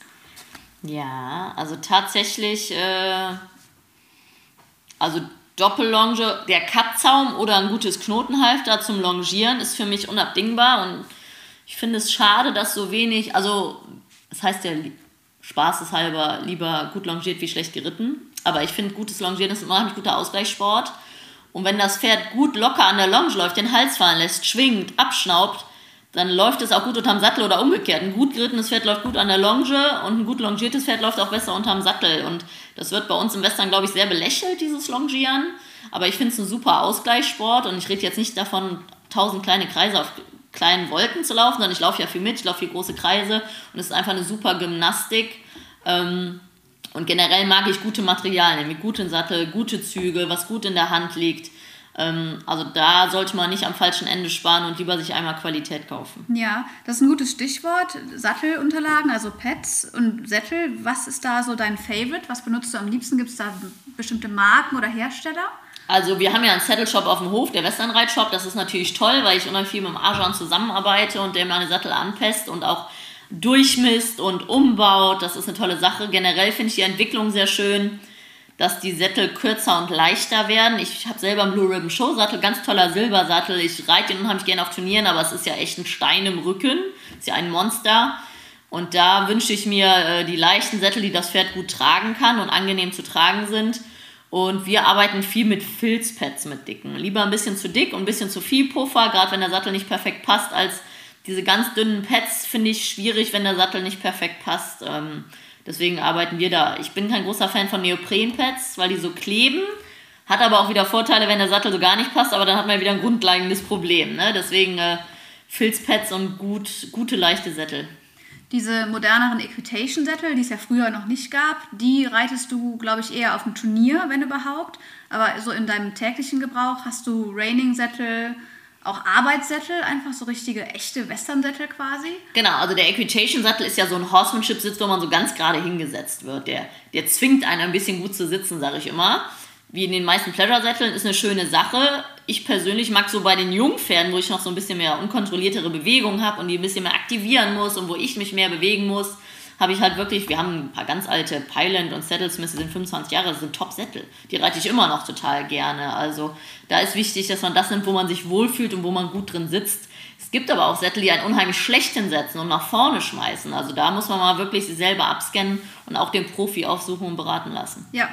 Ja, also tatsächlich, äh, also Doppellonge, der Kappzaum oder ein gutes Knotenhalfter zum Longieren ist für mich unabdingbar und ich finde es schade, dass so wenig, also das heißt ja spaßeshalber lieber gut longiert wie schlecht geritten. Aber ich finde, gutes Longieren ist ein unheimlich guter Ausgleichssport. Und wenn das Pferd gut locker an der Longe läuft, den Hals fallen lässt, schwingt, abschnaubt, dann läuft es auch gut unterm Sattel oder umgekehrt. Ein gut gerittenes Pferd läuft gut an der Longe und ein gut longiertes Pferd läuft auch besser unterm Sattel. Und das wird bei uns im Western, glaube ich, sehr belächelt, dieses Longieren. Aber ich finde es ein super Ausgleichssport und ich rede jetzt nicht davon, tausend kleine Kreise auf kleinen Wolken zu laufen, sondern ich laufe ja viel mit, ich laufe viel große Kreise und es ist einfach eine super Gymnastik. Ähm, und generell mag ich gute Materialien, nämlich guten Sattel, gute Züge, was gut in der Hand liegt. Ähm, also da sollte man nicht am falschen Ende sparen und lieber sich einmal Qualität kaufen. Ja, das ist ein gutes Stichwort. Sattelunterlagen, also Pads und Sättel. Was ist da so dein Favorite? Was benutzt du am liebsten? Gibt es da bestimmte Marken oder Hersteller? Also wir haben ja einen Saddle-Shop auf dem Hof, der Westernreit-Shop. Das ist natürlich toll, weil ich immer viel mit dem Arjan zusammenarbeite und der meine Sattel anpasst und auch durchmisst und umbaut. Das ist eine tolle Sache. Generell finde ich die Entwicklung sehr schön, dass die Sättel kürzer und leichter werden. Ich habe selber einen Blue Ribbon Show Sattel, ganz toller Silbersattel. Ich reite ihn unheimlich gerne auf Turnieren, aber es ist ja echt ein Stein im Rücken. Ist ja ein Monster. Und da wünsche ich mir äh, die leichten Sättel, die das Pferd gut tragen kann und angenehm zu tragen sind. Und wir arbeiten viel mit Filzpads mit dicken. Lieber ein bisschen zu dick und ein bisschen zu viel Puffer, gerade wenn der Sattel nicht perfekt passt, als diese ganz dünnen Pads finde ich schwierig, wenn der Sattel nicht perfekt passt. Ähm, deswegen arbeiten wir da. Ich bin kein großer Fan von Neoprenpads, weil die so kleben. Hat aber auch wieder Vorteile, wenn der Sattel so gar nicht passt, aber dann hat man wieder ein grundlegendes Problem. Ne? Deswegen äh, Filzpads und gut, gute, leichte Sättel. Diese moderneren Equitation-Sättel, die es ja früher noch nicht gab, die reitest du, glaube ich, eher auf dem Turnier, wenn überhaupt. Aber so in deinem täglichen Gebrauch hast du Raining-Sättel, auch Arbeitssättel, einfach so richtige, echte Western-Sättel quasi. Genau, also der Equitation-Sattel ist ja so ein Horsemanship-Sitz, wo man so ganz gerade hingesetzt wird. Der, der zwingt einen ein bisschen gut zu sitzen, sage ich immer. Wie in den meisten Pleasure-Sätteln, ist eine schöne Sache. Ich persönlich mag so bei den Jungpferden, wo ich noch so ein bisschen mehr unkontrolliertere Bewegungen habe und die ein bisschen mehr aktivieren muss und wo ich mich mehr bewegen muss, habe ich halt wirklich, wir haben ein paar ganz alte Pyland und Saddle Smiths, die sind 25 Jahre, das sind Top-Sättel. Die reite ich immer noch total gerne. Also da ist wichtig, dass man das nimmt, wo man sich wohlfühlt und wo man gut drin sitzt. Es gibt aber auch Sättel, die einen unheimlich schlecht hinsetzen und nach vorne schmeißen. Also da muss man mal wirklich selber abscannen und auch den Profi aufsuchen und beraten lassen. Ja,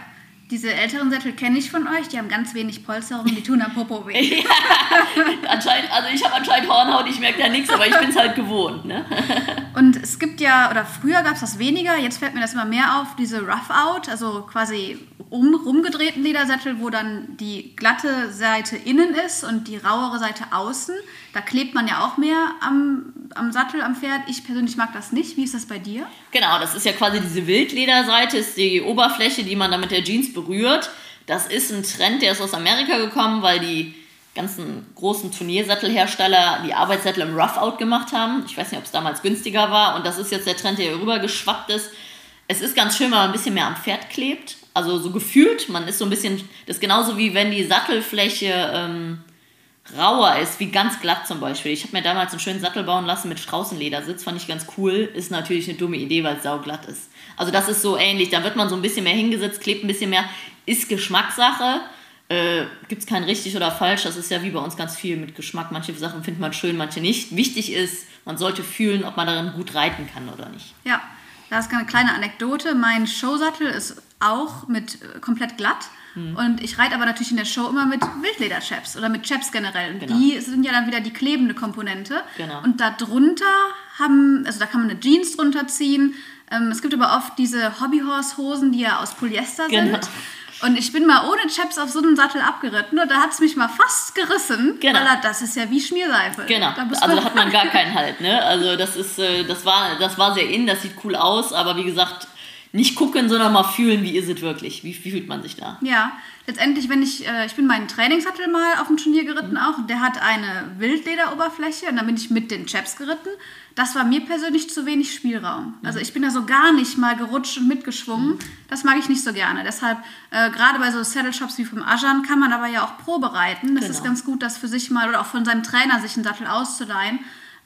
diese älteren Sättel kenne ich von euch, die haben ganz wenig Polsterung, die tun am Popo weh. ja, anscheinend, also ich habe anscheinend Hornhaut, ich merke da nichts, aber ich bin es halt gewohnt. Ne? Und es gibt ja, oder früher gab es das weniger, jetzt fällt mir das immer mehr auf, diese Rough-Out, also quasi um, rumgedrehten Ledersättel, wo dann die glatte Seite innen ist und die rauere Seite außen. Da klebt man ja auch mehr am, am Sattel, am Pferd. Ich persönlich mag das nicht. Wie ist das bei dir? Genau, das ist ja quasi diese Wildlederseite, ist die Oberfläche, die man dann mit der Jeans berührt. Das ist ein Trend, der ist aus Amerika gekommen, weil die ganzen großen Turniersattelhersteller die Arbeitssättel im Rough-Out gemacht haben. Ich weiß nicht, ob es damals günstiger war. Und das ist jetzt der Trend, der hier rüber geschwappt ist. Es ist ganz schön, wenn man ein bisschen mehr am Pferd klebt. Also so gefühlt, man ist so ein bisschen, das ist genauso wie wenn die Sattelfläche ähm, rauer ist, wie ganz glatt zum Beispiel. Ich habe mir damals einen schönen Sattel bauen lassen mit Straußenledersitz, fand ich ganz cool. Ist natürlich eine dumme Idee, weil es sauglatt ist. Also das ist so ähnlich. Da wird man so ein bisschen mehr hingesetzt, klebt ein bisschen mehr. Ist Geschmackssache. Äh, Gibt es kein richtig oder falsch. Das ist ja wie bei uns ganz viel mit Geschmack. Manche Sachen findet man schön, manche nicht. Wichtig ist, man sollte fühlen, ob man darin gut reiten kann oder nicht. Ja, da ist eine kleine Anekdote. Mein Showsattel ist auch mit äh, komplett glatt. Mhm. Und ich reite aber natürlich in der Show immer mit Wildleder-Chaps oder mit Chaps generell. Und genau. die sind ja dann wieder die klebende Komponente. Genau. Und darunter haben, also da kann man eine Jeans drunter ziehen. Ähm, es gibt aber oft diese Hobbyhorse-Hosen, die ja aus Polyester genau. sind. Und ich bin mal ohne Chaps auf so einem Sattel abgeritten und da hat es mich mal fast gerissen. Genau. Weil das ist ja wie Schmierseife. Genau. Da also da hat man gar keinen Halt. Ne? Also das ist, äh, das war, das war sehr in, das sieht cool aus, aber wie gesagt, nicht gucken, sondern mal fühlen, wie ist es wirklich, wie, wie, fühlt man sich da. Ja, letztendlich, wenn ich, äh, ich bin meinen Trainingssattel mal auf dem Turnier geritten mhm. auch, der hat eine Wildlederoberfläche und dann bin ich mit den Chaps geritten. Das war mir persönlich zu wenig Spielraum. Mhm. Also ich bin da so gar nicht mal gerutscht und mitgeschwungen. Mhm. Das mag ich nicht so gerne. Deshalb, äh, gerade bei so Saddle Shops wie vom Ajan kann man aber ja auch Probe reiten. Das genau. ist ganz gut, das für sich mal oder auch von seinem Trainer sich einen Sattel auszuleihen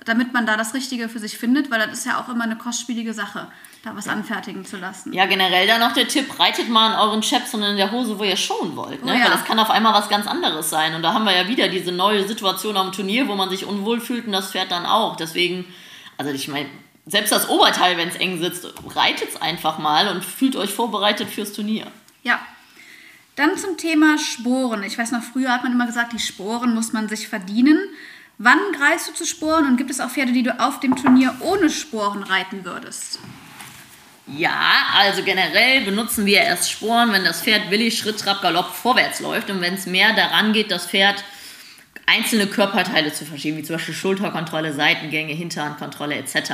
damit man da das Richtige für sich findet, weil das ist ja auch immer eine kostspielige Sache, da was anfertigen zu lassen. Ja, generell dann noch der Tipp, reitet mal in euren Chaps und in der Hose, wo ihr schauen wollt. Ne? Oh ja. Weil das kann auf einmal was ganz anderes sein. Und da haben wir ja wieder diese neue Situation am Turnier, wo man sich unwohl fühlt und das Pferd dann auch. Deswegen, also ich meine, selbst das Oberteil, wenn es eng sitzt, reitet es einfach mal und fühlt euch vorbereitet fürs Turnier. Ja. Dann zum Thema Sporen. Ich weiß noch, früher hat man immer gesagt, die Sporen muss man sich verdienen. Wann greifst du zu Sporen und gibt es auch Pferde, die du auf dem Turnier ohne Sporen reiten würdest? Ja, also generell benutzen wir erst Sporen, wenn das Pferd willig Schritt, Trab, Galopp vorwärts läuft und wenn es mehr daran geht, das Pferd einzelne Körperteile zu verschieben, wie zum Beispiel Schulterkontrolle, Seitengänge, Hinterhandkontrolle etc.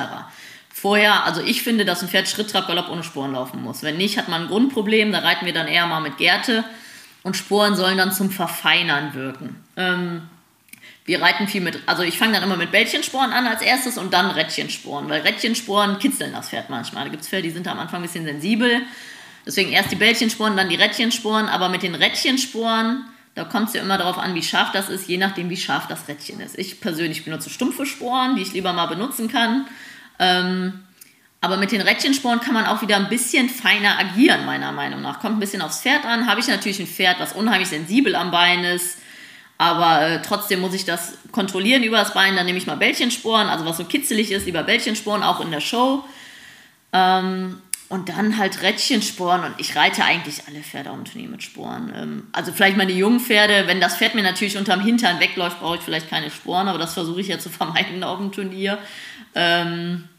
Vorher, also ich finde, dass ein Pferd Schritt, Trab, Galopp ohne Sporen laufen muss. Wenn nicht, hat man ein Grundproblem, da reiten wir dann eher mal mit Gerte und Sporen sollen dann zum Verfeinern wirken. Ähm, wir reiten viel mit, also ich fange dann immer mit Bällchensporen an als erstes und dann Rädchensporen, weil Rädchensporen kitzeln das Pferd manchmal. Da gibt es Pferde, die sind am Anfang ein bisschen sensibel. Deswegen erst die Bällchensporen, dann die Rädchensporen, aber mit den Rädchensporen, da kommt es ja immer darauf an, wie scharf das ist, je nachdem, wie scharf das Rädchen ist. Ich persönlich benutze stumpfe Sporen, die ich lieber mal benutzen kann. Ähm, aber mit den Rädchensporen kann man auch wieder ein bisschen feiner agieren, meiner Meinung nach. Kommt ein bisschen aufs Pferd an. Habe ich natürlich ein Pferd, was unheimlich sensibel am Bein ist, aber äh, trotzdem muss ich das kontrollieren über das Bein. Dann nehme ich mal Bällchensporen, also was so kitzelig ist, lieber Bällchensporen, auch in der Show. Ähm, und dann halt Rädchensporen. Und ich reite eigentlich alle Pferde dem Turnier mit Sporen. Ähm, also vielleicht meine jungen Pferde. Wenn das Pferd mir natürlich unterm Hintern wegläuft, brauche ich vielleicht keine Sporen. Aber das versuche ich ja zu vermeiden auf dem Turnier. Ähm,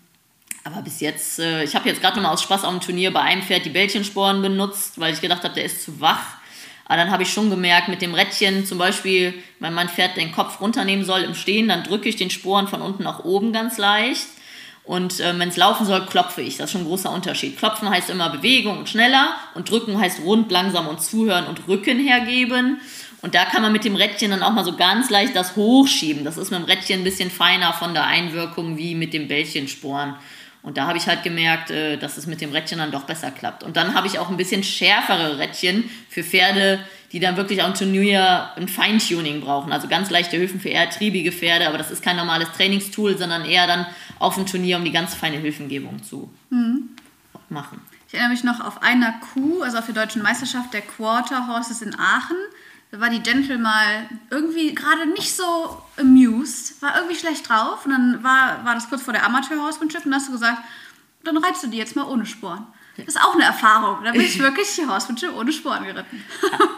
aber bis jetzt, äh, ich habe jetzt gerade nochmal aus Spaß auf dem Turnier bei einem Pferd die Bällchensporen benutzt, weil ich gedacht habe, der ist zu wach. Aber dann habe ich schon gemerkt, mit dem Rädchen zum Beispiel, wenn mein Pferd den Kopf runternehmen soll im Stehen, dann drücke ich den Sporen von unten nach oben ganz leicht. Und äh, wenn es laufen soll, klopfe ich. Das ist schon ein großer Unterschied. Klopfen heißt immer Bewegung und schneller und drücken heißt rund, langsam und zuhören und Rücken hergeben. Und da kann man mit dem Rädchen dann auch mal so ganz leicht das hochschieben. Das ist mit dem Rädchen ein bisschen feiner von der Einwirkung wie mit dem Bällchensporen. Und da habe ich halt gemerkt, äh, dass es mit dem Rädchen dann doch besser klappt. Und dann habe ich auch ein bisschen schärfere Rädchen für Pferde, die dann wirklich auch ein Turnier ein Feintuning brauchen. Also ganz leichte Hilfen für eher triebige Pferde, aber das ist kein normales Trainingstool, sondern eher dann auf dem Turnier, um die ganz feine Hilfengebung zu mhm. machen. Ich erinnere mich noch auf einer Kuh, also auf der deutschen Meisterschaft der Quarter Horses in Aachen. Da war die Gentle mal irgendwie gerade nicht so amused, war irgendwie schlecht drauf. Und dann war, war das kurz vor der Amateur-Horsemanship und dann hast du gesagt, dann reitest du die jetzt mal ohne Sporen. Das ist auch eine Erfahrung. Da bin ich wirklich die Horsemanship ohne Sporen geritten.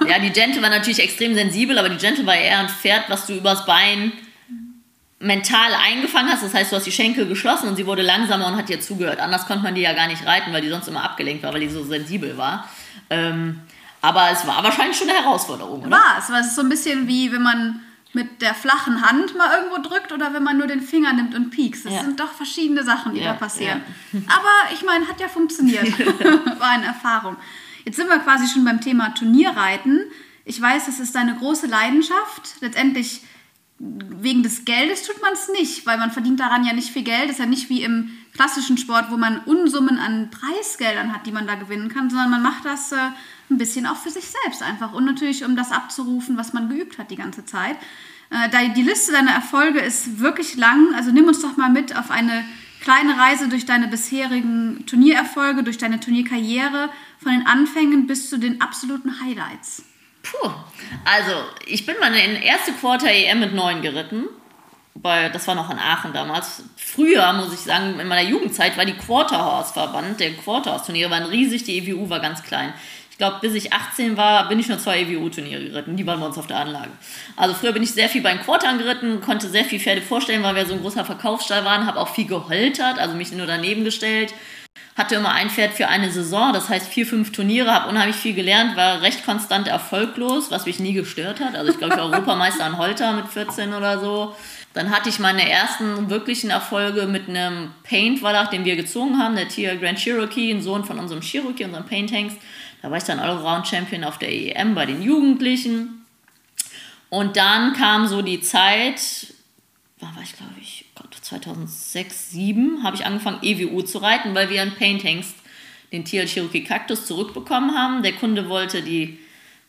Ja, die Gentle war natürlich extrem sensibel, aber die Gentle war eher ein Pferd, was du übers Bein mental eingefangen hast. Das heißt, du hast die Schenkel geschlossen und sie wurde langsamer und hat dir zugehört. Anders konnte man die ja gar nicht reiten, weil die sonst immer abgelenkt war, weil die so sensibel war. Ähm, aber es war wahrscheinlich schon eine Herausforderung, oder? War es. Es ist so ein bisschen wie, wenn man mit der flachen Hand mal irgendwo drückt oder wenn man nur den Finger nimmt und piekst. Das ja. sind doch verschiedene Sachen, die ja, da passieren. Ja. Aber ich meine, hat ja funktioniert. War eine Erfahrung. Jetzt sind wir quasi schon beim Thema Turnierreiten. Ich weiß, das ist deine große Leidenschaft. Letztendlich wegen des Geldes tut man es nicht, weil man verdient daran ja nicht viel Geld. Das ist ja nicht wie im klassischen Sport, wo man Unsummen an Preisgeldern hat, die man da gewinnen kann, sondern man macht das äh, ein bisschen auch für sich selbst einfach und natürlich, um das abzurufen, was man geübt hat die ganze Zeit. Äh, die Liste deiner Erfolge ist wirklich lang, also nimm uns doch mal mit auf eine kleine Reise durch deine bisherigen Turniererfolge, durch deine Turnierkarriere, von den Anfängen bis zu den absoluten Highlights. Puh, also ich bin mal in erste Quarter EM mit neun geritten. Bei, das war noch in Aachen damals. Früher, muss ich sagen, in meiner Jugendzeit war die Quarterhorse-Verband, der Quarterhorse-Turniere waren riesig, die EWU war ganz klein. Ich glaube, bis ich 18 war, bin ich nur zwei EWU-Turniere geritten. Die waren bei uns auf der Anlage. Also früher bin ich sehr viel beim Quartern geritten, konnte sehr viel Pferde vorstellen, weil wir so ein großer Verkaufsstall waren, habe auch viel geholtert, also mich nur daneben gestellt hatte immer ein Pferd für eine Saison, das heißt vier, fünf Turniere, habe unheimlich viel gelernt, war recht konstant erfolglos, was mich nie gestört hat. Also ich glaube, ich war Europameister an Holter mit 14 oder so. Dann hatte ich meine ersten wirklichen Erfolge mit einem Paint-Wallach, den wir gezogen haben, der Tier Grand Cherokee, ein Sohn von unserem Cherokee, unserem Paint-Hengst. Da war ich dann Allround-Champion auf der EM bei den Jugendlichen. Und dann kam so die Zeit, war ich glaube ich, 2006, 2007 habe ich angefangen, EWU zu reiten, weil wir in Paint Hengst den TL Cherokee Cactus zurückbekommen haben. Der Kunde wollte die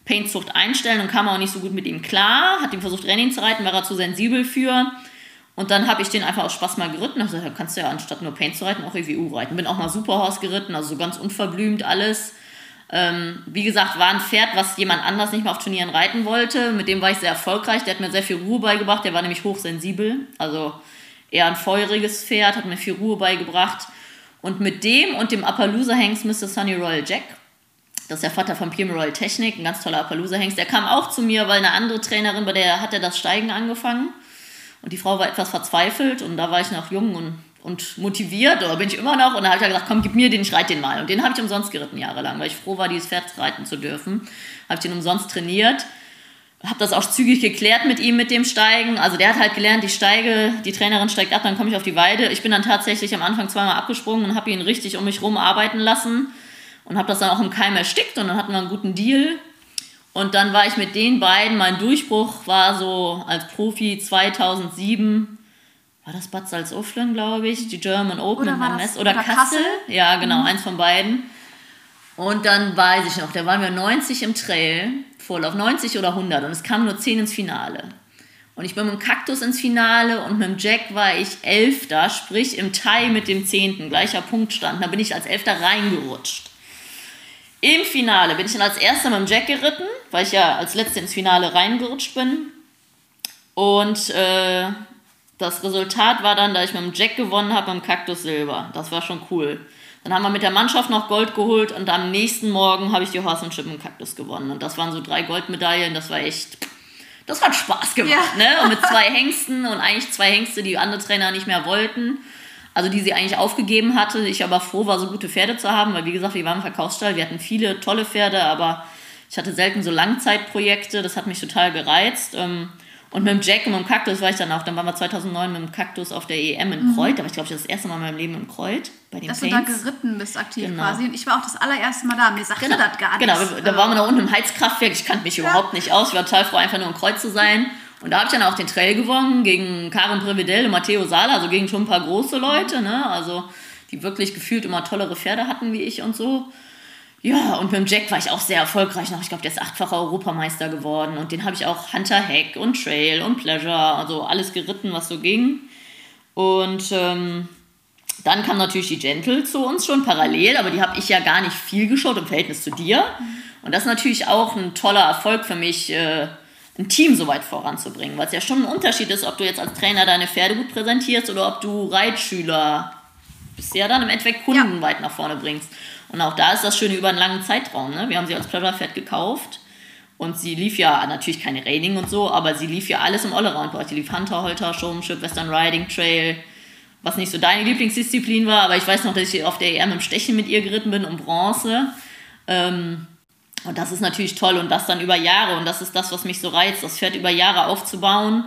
Paintzucht einstellen und kam auch nicht so gut mit ihm klar, hat ihm versucht, Renning zu reiten, war er zu sensibel für. Und dann habe ich den einfach aus Spaß mal geritten. Also da kannst du ja anstatt nur Paint zu reiten auch EWU reiten. Bin auch mal Superhorse geritten, also so ganz unverblümt alles. Ähm, wie gesagt, war ein Pferd, was jemand anders nicht mehr auf Turnieren reiten wollte. Mit dem war ich sehr erfolgreich. Der hat mir sehr viel Ruhe beigebracht. Der war nämlich hochsensibel. Also eher ein feuriges Pferd, hat mir viel Ruhe beigebracht. Und mit dem und dem Appaloosa-Hengst Mr. Sunny Royal Jack, das ist der Vater von Pirma Royal Technik, ein ganz toller Appaloosa-Hengst, der kam auch zu mir, weil eine andere Trainerin, bei der hat er das Steigen angefangen. Und die Frau war etwas verzweifelt und da war ich noch jung und, und motiviert, oder bin ich immer noch. Und da hat er gesagt, komm, gib mir den, ich reite den mal. Und den habe ich umsonst geritten jahrelang, weil ich froh war, dieses Pferd reiten zu dürfen. Habe ich den umsonst trainiert habe das auch zügig geklärt mit ihm mit dem Steigen. Also der hat halt gelernt, ich steige, die Trainerin steigt ab, dann komme ich auf die Weide. Ich bin dann tatsächlich am Anfang zweimal abgesprungen und habe ihn richtig um mich rum arbeiten lassen und habe das dann auch im Keim erstickt und dann hatten wir einen guten Deal. Und dann war ich mit den beiden, mein Durchbruch war so als Profi 2007, war das Bad Salzuflen, glaube ich, die German Open oder in oder, oder Kassel. Kassel. Ja, genau, mhm. eins von beiden. Und dann weiß ich noch, da waren wir 90 im Trail Vorlauf, 90 oder 100 und es kamen nur 10 ins Finale. Und ich bin mit dem Kaktus ins Finale und mit dem Jack war ich Elfter, sprich im Tie mit dem Zehnten, gleicher Punktstand. Da bin ich als Elfter reingerutscht. Im Finale bin ich dann als Erster mit dem Jack geritten, weil ich ja als Letzter ins Finale reingerutscht bin. Und äh, das Resultat war dann, da ich mit dem Jack gewonnen habe, mit dem Kaktus Silber. Das war schon cool. Dann haben wir mit der Mannschaft noch Gold geholt und am nächsten Morgen habe ich die Horsemanship im Kaktus gewonnen. Und das waren so drei Goldmedaillen, das war echt, das hat Spaß gemacht. Ja. Ne? Und mit zwei Hengsten und eigentlich zwei Hengste, die andere Trainer nicht mehr wollten. Also die sie eigentlich aufgegeben hatte. Ich aber froh war, so gute Pferde zu haben, weil wie gesagt, wir waren im Verkaufsstall, wir hatten viele tolle Pferde, aber ich hatte selten so Langzeitprojekte, das hat mich total gereizt. Ähm, und mit dem Jack und mit dem Kaktus war ich dann auch, dann waren wir 2009 mit dem Kaktus auf der EM in mhm. Kreuth, da war ich glaube ich das erste Mal in meinem Leben in Kreuth. Bei den Dass Paints. du da geritten bist aktiv genau. quasi. Und ich war auch das allererste Mal da, mir sagte genau. das gar nicht. Genau, da waren wir da unten im Heizkraftwerk, ich kannte mich ja. überhaupt nicht aus, ich war total froh, einfach nur in Kreuth zu sein. Und da habe ich dann auch den Trail gewonnen gegen Karin Prevedel und Matteo Sala, also gegen schon ein paar große Leute, ne? also die wirklich gefühlt immer tollere Pferde hatten wie ich und so. Ja, und mit dem Jack war ich auch sehr erfolgreich noch. Ich glaube, der ist achtfacher Europameister geworden. Und den habe ich auch Hunter Hack und Trail und Pleasure, also alles geritten, was so ging. Und ähm, dann kam natürlich die Gentle zu uns schon parallel, aber die habe ich ja gar nicht viel geschaut im Verhältnis zu dir. Und das ist natürlich auch ein toller Erfolg für mich, äh, ein Team so weit voranzubringen, weil es ja schon ein Unterschied ist, ob du jetzt als Trainer deine Pferde gut präsentierst oder ob du Reitschüler bisher dann im Endeffekt Kunden ja. weit nach vorne bringst. Und auch da ist das Schöne über einen langen Zeitraum. Ne? Wir haben sie als Pleasure-Pferd gekauft und sie lief ja natürlich keine Raining und so, aber sie lief ja alles im Allround-Bereich. Die lief Hunter, Holter, Showmanship, Western Riding, Trail, was nicht so deine Lieblingsdisziplin war, aber ich weiß noch, dass ich auf der EM im Stechen mit ihr geritten bin, um Bronze. Ähm, und das ist natürlich toll und das dann über Jahre und das ist das, was mich so reizt, das Pferd über Jahre aufzubauen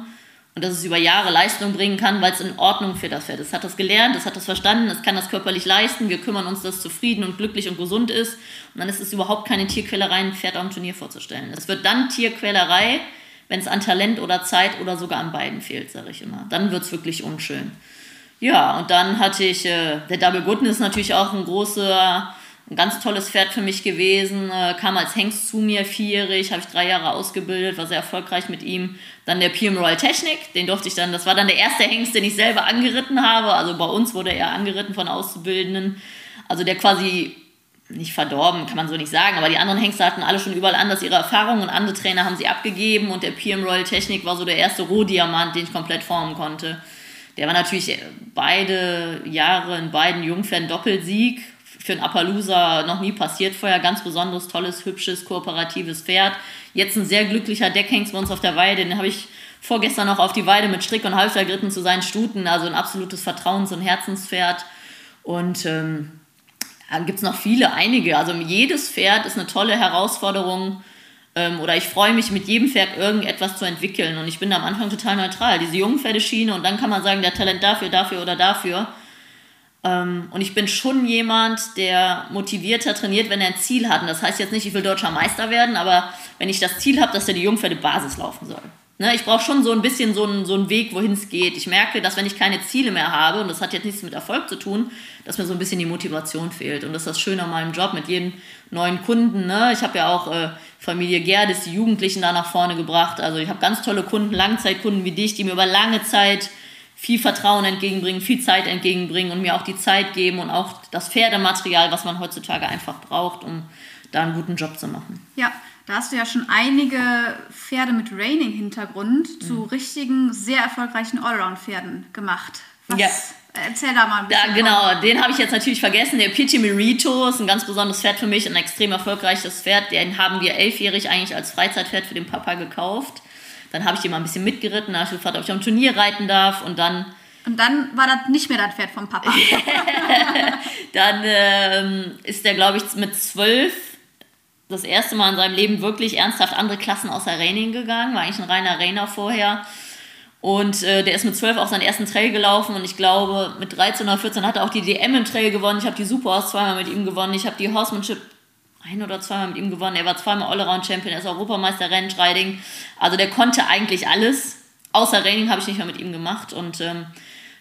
und dass es über Jahre Leistung bringen kann, weil es in Ordnung für das Pferd ist. Es hat das gelernt, es hat das verstanden, es kann das körperlich leisten, wir kümmern uns, dass es zufrieden und glücklich und gesund ist und dann ist es überhaupt keine Tierquälerei, ein Pferd am Turnier vorzustellen. Es wird dann Tierquälerei, wenn es an Talent oder Zeit oder sogar an beiden fehlt, sage ich immer. Dann wird es wirklich unschön. Ja, und dann hatte ich, äh, der Double Gooden ist natürlich auch ein großer, ein ganz tolles Pferd für mich gewesen, äh, kam als Hengst zu mir, vierjährig, habe ich drei Jahre ausgebildet, war sehr erfolgreich mit ihm. Dann der PM Royal Technik, den durfte ich dann, das war dann der erste Hengst, den ich selber angeritten habe, also bei uns wurde er angeritten von Auszubildenden, also der quasi nicht verdorben, kann man so nicht sagen, aber die anderen Hengste hatten alle schon überall anders ihre Erfahrungen und andere Trainer haben sie abgegeben und der PM Royal Technik war so der erste Rohdiamant, den ich komplett formen konnte. Der war natürlich beide Jahre in beiden Jungpferden Doppelsieg. Für einen Appaloosa noch nie passiert vorher. Ganz besonderes, tolles, hübsches, kooperatives Pferd. Jetzt ein sehr glücklicher Deckhengst bei uns auf der Weide. Den habe ich vorgestern noch auf die Weide mit Strick und Halfter geritten zu seinen Stuten. Also ein absolutes Vertrauens- und Herzenspferd. Und ähm, dann gibt es noch viele, einige. Also jedes Pferd ist eine tolle Herausforderung ähm, oder ich freue mich, mit jedem Pferd irgendetwas zu entwickeln. Und ich bin da am Anfang total neutral. Diese Jungpferdeschiene und dann kann man sagen, der Talent dafür, dafür oder dafür. Ähm, und ich bin schon jemand, der motivierter trainiert, wenn er ein Ziel hat. Und das heißt jetzt nicht, ich will deutscher Meister werden, aber wenn ich das Ziel habe, dass er die Jungpferde Basis laufen soll. Ne, ich brauche schon so ein bisschen so einen, Weg, wohin es geht. Ich merke, dass wenn ich keine Ziele mehr habe, und das hat jetzt nichts mit Erfolg zu tun, dass mir so ein bisschen die Motivation fehlt. Und das ist das Schöne an meinem Job mit jedem neuen Kunden. Ne? Ich habe ja auch äh, Familie Gerdes, die Jugendlichen da nach vorne gebracht. Also ich habe ganz tolle Kunden, Langzeitkunden wie dich, die mir über lange Zeit viel Vertrauen entgegenbringen, viel Zeit entgegenbringen und mir auch die Zeit geben und auch das Pferdematerial, was man heutzutage einfach braucht, um da einen guten Job zu machen. Ja, da hast du ja schon einige Pferde mit Raining-Hintergrund mhm. zu richtigen, sehr erfolgreichen Allround-Pferden gemacht. Was ja. Erzähl da mal ein bisschen. Ja, genau, den habe ich jetzt natürlich vergessen. Der Pichi Merito ist ein ganz besonderes Pferd für mich, ein extrem erfolgreiches Pferd. Den haben wir elfjährig eigentlich als Freizeitpferd für den Papa gekauft. Dann habe ich den mal ein bisschen mitgeritten, habe ich gefragt, ob ich am Turnier reiten darf und dann. Und dann war das nicht mehr das Pferd vom Papa. dann ähm, ist der, glaube ich, mit zwölf das erste Mal in seinem Leben wirklich ernsthaft andere Klassen außer Reining gegangen. War eigentlich ein reiner Rainer vorher. Und äh, der ist mit 12 auch seinen ersten Trail gelaufen und ich glaube, mit 13 oder 14 hat er auch die DM im Trail gewonnen. Ich habe die Superhorse zweimal mit ihm gewonnen. Ich habe die Horsemanship ein oder zweimal mit ihm gewonnen. Er war zweimal Allround-Champion, er ist Europameister Rennstriding. Also der konnte eigentlich alles. Außer Raining habe ich nicht mehr mit ihm gemacht. Und ähm,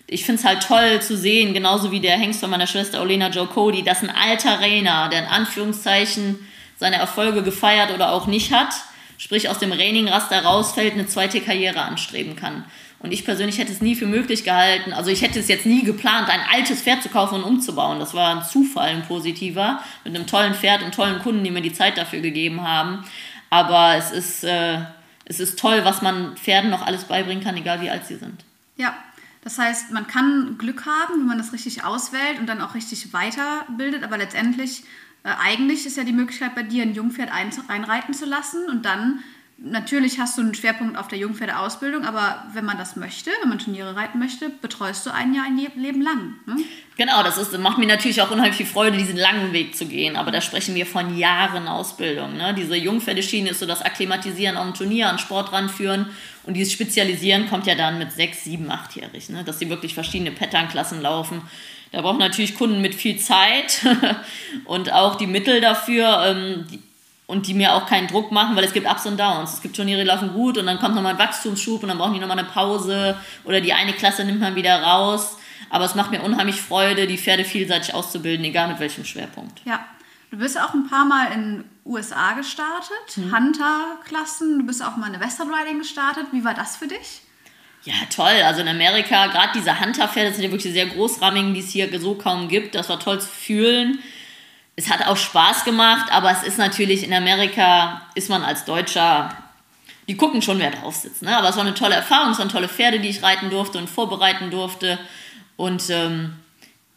ich finde es halt toll zu sehen, genauso wie der Hengst von meiner Schwester Olena Joe Cody, dass ein alter Rainer, der in Anführungszeichen seine Erfolge gefeiert oder auch nicht hat, sprich aus dem Raining-Raster rausfällt, eine zweite Karriere anstreben kann. Und ich persönlich hätte es nie für möglich gehalten, also ich hätte es jetzt nie geplant, ein altes Pferd zu kaufen und umzubauen. Das war ein Zufall, ein positiver, mit einem tollen Pferd und tollen Kunden, die mir die Zeit dafür gegeben haben. Aber es ist, äh, es ist toll, was man Pferden noch alles beibringen kann, egal wie alt sie sind. Ja, das heißt, man kann Glück haben, wenn man das richtig auswählt und dann auch richtig weiterbildet, aber letztendlich äh, eigentlich ist ja die Möglichkeit bei dir, ein Jungpferd ein, einreiten zu lassen und dann Natürlich hast du einen Schwerpunkt auf der Jungpferdeausbildung, aber wenn man das möchte, wenn man Turniere reiten möchte, betreust du ein Jahr ein Leben lang. Ne? Genau, das ist, macht mir natürlich auch unheimlich viel Freude, diesen langen Weg zu gehen. Aber da sprechen wir von Jahren Ausbildung. Ne? Diese Jungpferdeschiene ist so das Akklimatisieren dem Turnier, an Sport ranführen. Und dieses Spezialisieren kommt ja dann mit sechs, sieben, achtjährig, ne? dass sie wirklich verschiedene Patternklassen laufen. Da brauchen natürlich Kunden mit viel Zeit und auch die Mittel dafür ähm, die, und die mir auch keinen Druck machen, weil es gibt Ups und Downs. Es gibt Turniere, die laufen gut und dann kommt nochmal ein Wachstumsschub und dann brauchen die nochmal eine Pause oder die eine Klasse nimmt man wieder raus. Aber es macht mir unheimlich Freude, die Pferde vielseitig auszubilden, egal mit welchem Schwerpunkt. Ja, Du bist auch ein paar Mal in USA gestartet, mhm. Hunter-Klassen, du bist auch mal in Western Riding gestartet. Wie war das für dich? Ja, toll. Also in Amerika, gerade diese Hunter-Pferde sind ja wirklich sehr großrahmigen, die es hier so kaum gibt. Das war toll zu fühlen. Es hat auch Spaß gemacht, aber es ist natürlich in Amerika, ist man als Deutscher, die gucken schon, wer drauf sitzt. Ne? Aber es war eine tolle Erfahrung, es waren tolle Pferde, die ich reiten durfte und vorbereiten durfte. Und ähm,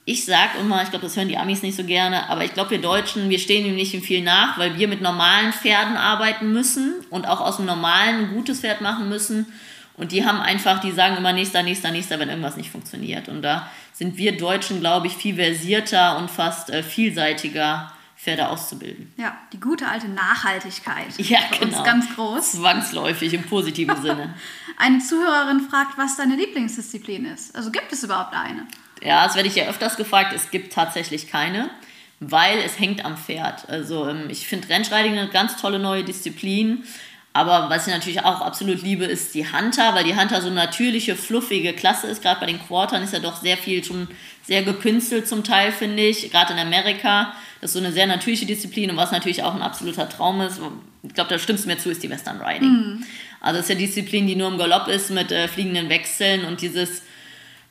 ich sage immer, ich glaube, das hören die Amis nicht so gerne, aber ich glaube, wir Deutschen, wir stehen ihm nicht viel nach, weil wir mit normalen Pferden arbeiten müssen und auch aus dem normalen ein gutes Pferd machen müssen. Und die haben einfach, die sagen immer nächster, nächster, nächster, wenn irgendwas nicht funktioniert. Und da sind wir Deutschen, glaube ich, viel versierter und fast äh, vielseitiger, Pferde auszubilden. Ja, die gute alte Nachhaltigkeit. Ja, genau. Uns ganz groß. Zwangsläufig im positiven Sinne. eine Zuhörerin fragt, was deine Lieblingsdisziplin ist. Also gibt es überhaupt eine? Ja, das werde ich ja öfters gefragt. Es gibt tatsächlich keine, weil es hängt am Pferd. Also ähm, ich finde Rennschreiding eine ganz tolle neue Disziplin. Aber was ich natürlich auch absolut liebe, ist die Hunter, weil die Hunter so eine natürliche, fluffige Klasse ist. Gerade bei den Quartern ist ja doch sehr viel schon sehr gekünstelt zum Teil, finde ich. Gerade in Amerika. Das ist so eine sehr natürliche Disziplin und was natürlich auch ein absoluter Traum ist. Ich glaube, da stimmst du mir zu, ist die Western Riding. Mm. Also es ist ja Disziplin, die nur im Galopp ist mit äh, fliegenden Wechseln und dieses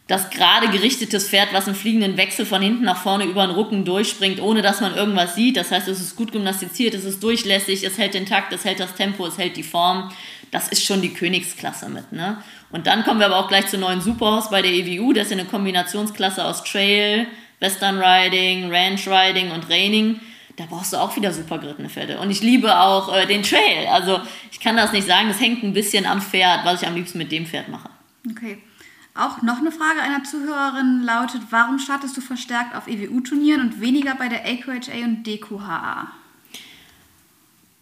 das gerade gerichtetes Pferd, was einen fliegenden Wechsel von hinten nach vorne über den Rücken durchspringt, ohne dass man irgendwas sieht. Das heißt, es ist gut gymnastiziert, es ist durchlässig, es hält den Takt, es hält das Tempo, es hält die Form. Das ist schon die Königsklasse mit. Ne? Und dann kommen wir aber auch gleich zur neuen Superhaus bei der EWU. Das ist eine Kombinationsklasse aus Trail, Western Riding, Ranch Riding und Reining. Da brauchst du auch wieder super gerittene Pferde. Und ich liebe auch äh, den Trail. Also ich kann das nicht sagen, das hängt ein bisschen am Pferd, was ich am liebsten mit dem Pferd mache. Okay. Auch noch eine Frage einer Zuhörerin lautet, warum startest du verstärkt auf EWU-Turnieren und weniger bei der AQHA und DQHA?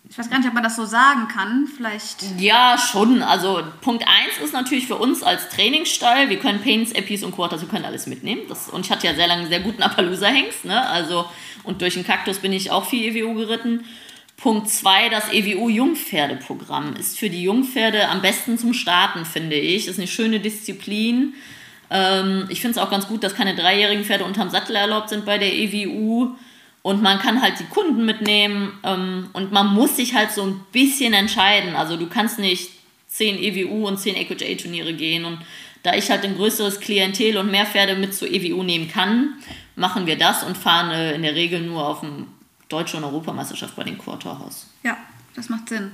Ich weiß gar nicht, ob man das so sagen kann. Vielleicht. Ja, schon. Also Punkt 1 ist natürlich für uns als Trainingsstall, wir können Paints, Epis und Quarters, wir können alles mitnehmen. Das, und ich hatte ja sehr lange sehr guten Appaloosa-Hengst. Ne? Also, und durch den Kaktus bin ich auch viel EWU geritten. Punkt 2, das EWU-Jungpferdeprogramm ist für die Jungpferde am besten zum Starten, finde ich. Ist eine schöne Disziplin. Ähm, ich finde es auch ganz gut, dass keine dreijährigen Pferde unterm Sattel erlaubt sind bei der EWU. Und man kann halt die Kunden mitnehmen ähm, und man muss sich halt so ein bisschen entscheiden. Also du kannst nicht 10 EWU und 10 EQJ-Turniere gehen. Und da ich halt ein größeres Klientel und mehr Pferde mit zur EWU nehmen kann, machen wir das und fahren äh, in der Regel nur auf dem Deutsche und Europameisterschaft bei den Quarterhaus. Ja, das macht Sinn.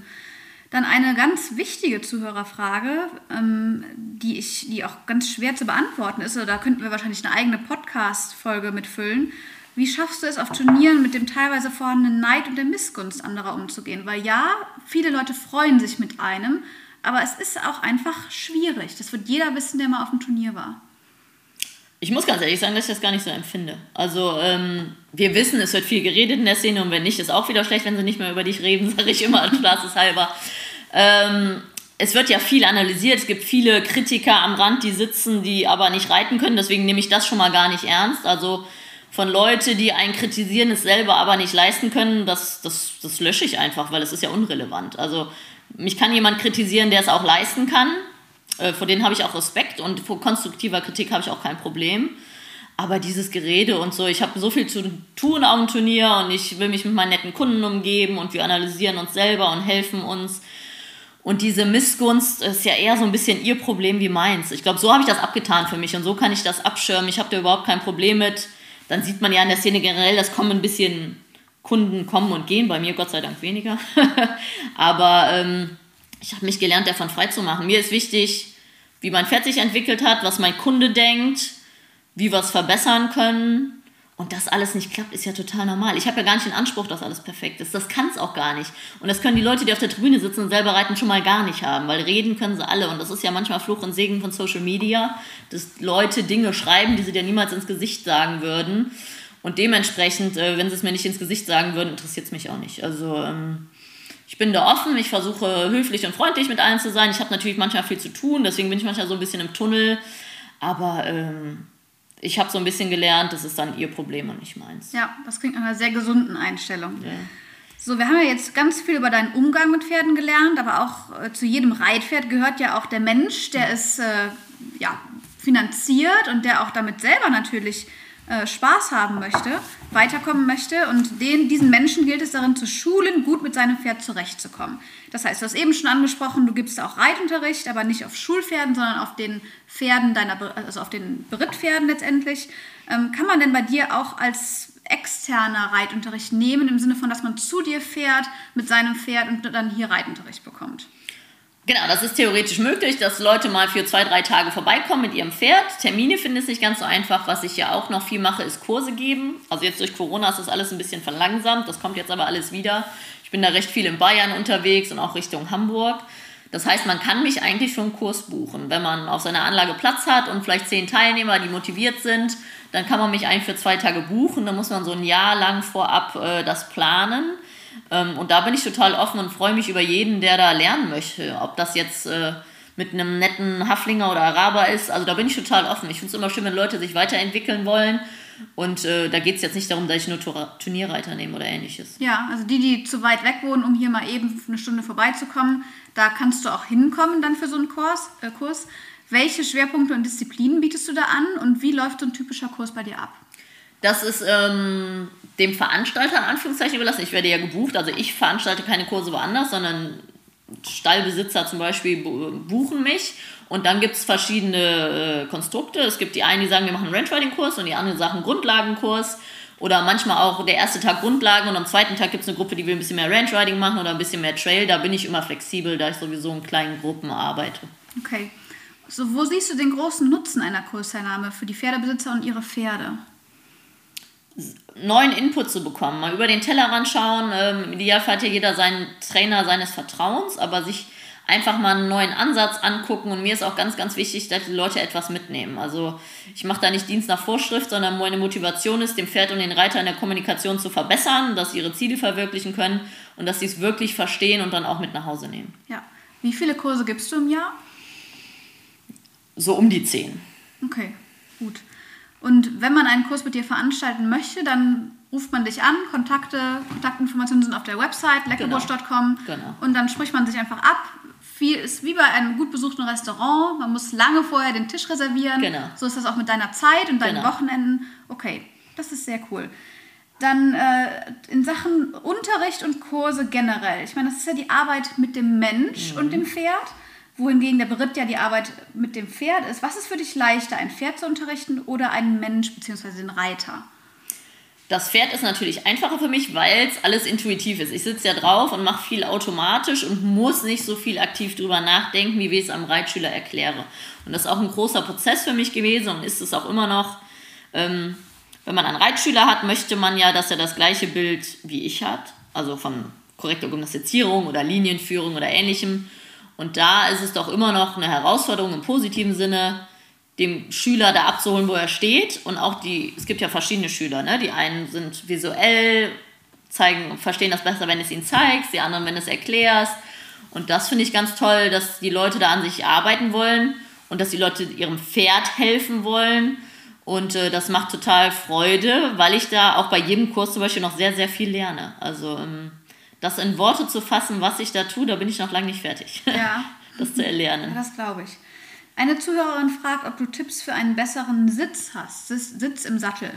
Dann eine ganz wichtige Zuhörerfrage, ähm, die, ich, die auch ganz schwer zu beantworten ist. Da könnten wir wahrscheinlich eine eigene Podcast-Folge mitfüllen. Wie schaffst du es auf Turnieren mit dem teilweise vorhandenen Neid und der Missgunst anderer umzugehen? Weil ja, viele Leute freuen sich mit einem, aber es ist auch einfach schwierig. Das wird jeder wissen, der mal auf dem Turnier war. Ich muss ganz ehrlich sagen, dass ich das gar nicht so empfinde. Also, ähm, wir wissen, es wird viel geredet in der Szene und wenn nicht, ist auch wieder schlecht, wenn sie nicht mehr über dich reden, sage ich immer spaßeshalber. Ähm, es wird ja viel analysiert. Es gibt viele Kritiker am Rand, die sitzen, die aber nicht reiten können. Deswegen nehme ich das schon mal gar nicht ernst. Also von Leuten, die einen kritisieren, es selber aber nicht leisten können, das, das, das lösche ich einfach, weil es ist ja unrelevant. Also mich kann jemand kritisieren, der es auch leisten kann. Äh, vor denen habe ich auch Respekt und vor konstruktiver Kritik habe ich auch kein Problem. Aber dieses Gerede und so, ich habe so viel zu tun auf dem Turnier und ich will mich mit meinen netten Kunden umgeben und wir analysieren uns selber und helfen uns. Und diese Missgunst ist ja eher so ein bisschen ihr Problem wie meins. Ich glaube, so habe ich das abgetan für mich und so kann ich das abschirmen. Ich habe da überhaupt kein Problem mit. Dann sieht man ja in der Szene generell, dass kommen ein bisschen Kunden kommen und gehen. Bei mir Gott sei Dank weniger. Aber ähm, ich habe mich gelernt, davon frei zu machen. Mir ist wichtig, wie mein Pferd sich entwickelt hat, was mein Kunde denkt, wie wir es verbessern können. Und das alles nicht klappt, ist ja total normal. Ich habe ja gar nicht den Anspruch, dass alles perfekt ist. Das kann es auch gar nicht. Und das können die Leute, die auf der Tribüne sitzen und selber reiten, schon mal gar nicht haben, weil reden können sie alle. Und das ist ja manchmal Fluch und Segen von Social Media, dass Leute Dinge schreiben, die sie dir niemals ins Gesicht sagen würden. Und dementsprechend, äh, wenn sie es mir nicht ins Gesicht sagen würden, interessiert es mich auch nicht. Also ähm, ich bin da offen, ich versuche höflich und freundlich mit allen zu sein. Ich habe natürlich manchmal viel zu tun, deswegen bin ich manchmal so ein bisschen im Tunnel. Aber ähm, ich habe so ein bisschen gelernt, das ist dann ihr Problem und nicht meins. Ja, das klingt nach einer sehr gesunden Einstellung. Ja. So, wir haben ja jetzt ganz viel über deinen Umgang mit Pferden gelernt, aber auch äh, zu jedem Reitpferd gehört ja auch der Mensch, der es äh, ja, finanziert und der auch damit selber natürlich äh, Spaß haben möchte, weiterkommen möchte und den, diesen Menschen gilt es darin zu schulen, gut mit seinem Pferd zurechtzukommen. Das heißt, du hast eben schon angesprochen, du gibst auch Reitunterricht, aber nicht auf Schulpferden, sondern auf den Pferden deiner, also auf den Berittpferden letztendlich. Ähm, kann man denn bei dir auch als externer Reitunterricht nehmen, im Sinne von, dass man zu dir fährt mit seinem Pferd und dann hier Reitunterricht bekommt? Genau, das ist theoretisch möglich, dass Leute mal für zwei, drei Tage vorbeikommen mit ihrem Pferd. Termine finden es nicht ganz so einfach. Was ich ja auch noch viel mache, ist Kurse geben. Also jetzt durch Corona ist das alles ein bisschen verlangsamt. Das kommt jetzt aber alles wieder. Ich bin da recht viel in Bayern unterwegs und auch Richtung Hamburg. Das heißt, man kann mich eigentlich für einen Kurs buchen. Wenn man auf seiner Anlage Platz hat und vielleicht zehn Teilnehmer, die motiviert sind, dann kann man mich eigentlich für zwei Tage buchen. Dann muss man so ein Jahr lang vorab äh, das planen. Ähm, und da bin ich total offen und freue mich über jeden, der da lernen möchte. Ob das jetzt äh, mit einem netten Haflinger oder Araber ist. Also da bin ich total offen. Ich finde es immer schön, wenn Leute sich weiterentwickeln wollen. Und äh, da geht es jetzt nicht darum, dass ich nur Turnierreiter nehme oder ähnliches. Ja, also die, die zu weit weg wohnen, um hier mal eben eine Stunde vorbeizukommen, da kannst du auch hinkommen dann für so einen Kurs. Äh, Kurs. Welche Schwerpunkte und Disziplinen bietest du da an und wie läuft so ein typischer Kurs bei dir ab? Das ist ähm, dem Veranstalter in Anführungszeichen überlassen. Ich werde ja gebucht, also ich veranstalte keine Kurse woanders, sondern Stallbesitzer zum Beispiel buchen mich und dann gibt es verschiedene äh, Konstrukte. Es gibt die einen, die sagen, wir machen einen Range-Riding-Kurs und die anderen sagen Grundlagenkurs oder manchmal auch der erste Tag Grundlagen und am zweiten Tag gibt es eine Gruppe, die will ein bisschen mehr Range-Riding machen oder ein bisschen mehr Trail. Da bin ich immer flexibel, da ich sowieso in kleinen Gruppen arbeite. Okay. So, wo siehst du den großen Nutzen einer Kursteilnahme für die Pferdebesitzer und ihre Pferde? Neuen Input zu bekommen, mal über den Tellerrand schauen. Ähm, Im Idealfall hat ja jeder seinen Trainer seines Vertrauens, aber sich einfach mal einen neuen Ansatz angucken. Und mir ist auch ganz, ganz wichtig, dass die Leute etwas mitnehmen. Also ich mache da nicht Dienst nach Vorschrift, sondern meine Motivation ist, dem Pferd und den Reiter in der Kommunikation zu verbessern, dass sie ihre Ziele verwirklichen können und dass sie es wirklich verstehen und dann auch mit nach Hause nehmen. Ja. Wie viele Kurse gibst du im Jahr? So um die zehn. Okay, gut. Und wenn man einen Kurs mit dir veranstalten möchte, dann ruft man dich an, Kontakte, Kontaktinformationen sind auf der Website leckerbusch.com genau. genau. und dann spricht man sich einfach ab. Viel ist wie bei einem gut besuchten Restaurant. Man muss lange vorher den Tisch reservieren. Genau. So ist das auch mit deiner Zeit und deinen genau. Wochenenden. Okay, das ist sehr cool. Dann äh, in Sachen Unterricht und Kurse generell. Ich meine, das ist ja die Arbeit mit dem Mensch mhm. und dem Pferd wohingegen der Beritt ja die Arbeit mit dem Pferd ist. Was ist für dich leichter, ein Pferd zu unterrichten oder einen Mensch bzw. den Reiter? Das Pferd ist natürlich einfacher für mich, weil es alles intuitiv ist. Ich sitze ja drauf und mache viel automatisch und muss nicht so viel aktiv drüber nachdenken, wie ich es am Reitschüler erkläre. Und das ist auch ein großer Prozess für mich gewesen und ist es auch immer noch. Ähm, wenn man einen Reitschüler hat, möchte man ja, dass er das gleiche Bild wie ich hat, also von korrekter Gymnastizierung oder Linienführung oder ähnlichem. Und da ist es doch immer noch eine Herausforderung im positiven Sinne, dem Schüler da abzuholen, wo er steht. Und auch die, es gibt ja verschiedene Schüler, ne? Die einen sind visuell, zeigen, verstehen das besser, wenn du es ihnen zeigst, die anderen, wenn du es erklärst. Und das finde ich ganz toll, dass die Leute da an sich arbeiten wollen und dass die Leute ihrem Pferd helfen wollen. Und äh, das macht total Freude, weil ich da auch bei jedem Kurs zum Beispiel noch sehr, sehr viel lerne. Also ähm, das in Worte zu fassen, was ich da tue, da bin ich noch lange nicht fertig. Ja. das zu erlernen. Ja, das glaube ich. Eine Zuhörerin fragt, ob du Tipps für einen besseren Sitz hast. Sitz im Sattel.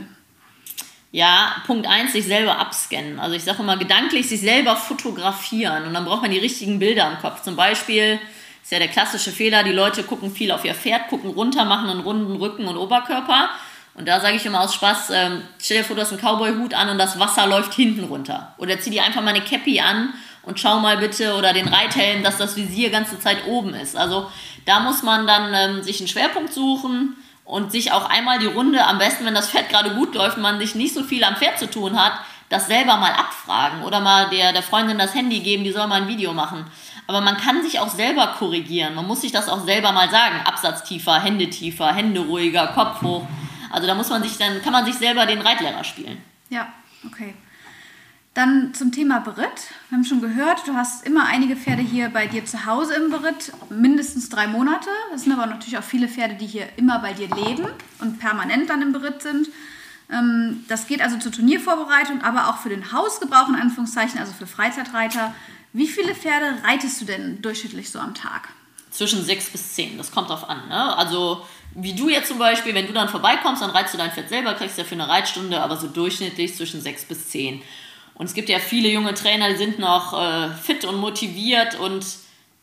Ja, Punkt 1, sich selber abscannen. Also ich sage immer gedanklich sich selber fotografieren und dann braucht man die richtigen Bilder im Kopf. Zum Beispiel ist ja der klassische Fehler, die Leute gucken viel auf ihr Pferd, gucken runter, machen einen runden Rücken und Oberkörper und da sage ich immer aus Spaß, ähm, stell dir vor, du hast einen Cowboy-Hut an und das Wasser läuft hinten runter. Oder zieh dir einfach mal eine Cappy an und schau mal bitte, oder den Reithelm, dass das Visier ganze Zeit oben ist. Also da muss man dann ähm, sich einen Schwerpunkt suchen und sich auch einmal die Runde, am besten, wenn das Pferd gerade gut läuft und man sich nicht so viel am Pferd zu tun hat, das selber mal abfragen oder mal der, der Freundin das Handy geben, die soll mal ein Video machen. Aber man kann sich auch selber korrigieren. Man muss sich das auch selber mal sagen. Absatz tiefer, Hände tiefer, Hände ruhiger, Kopf hoch. Also da muss man sich dann, kann man sich selber den Reitlehrer spielen. Ja, okay. Dann zum Thema Beritt. Wir haben schon gehört, du hast immer einige Pferde hier bei dir zu Hause im Beritt, mindestens drei Monate. Es sind aber natürlich auch viele Pferde, die hier immer bei dir leben und permanent dann im Beritt sind. Ähm, das geht also zur Turniervorbereitung, aber auch für den Hausgebrauch in Anführungszeichen, also für Freizeitreiter. Wie viele Pferde reitest du denn durchschnittlich so am Tag? zwischen 6 bis 10. Das kommt drauf an. Ne? Also wie du jetzt zum Beispiel, wenn du dann vorbeikommst, dann reizt du dein Pferd selber, kriegst ja für eine Reitstunde, aber so durchschnittlich zwischen 6 bis 10. Und es gibt ja viele junge Trainer, die sind noch äh, fit und motiviert und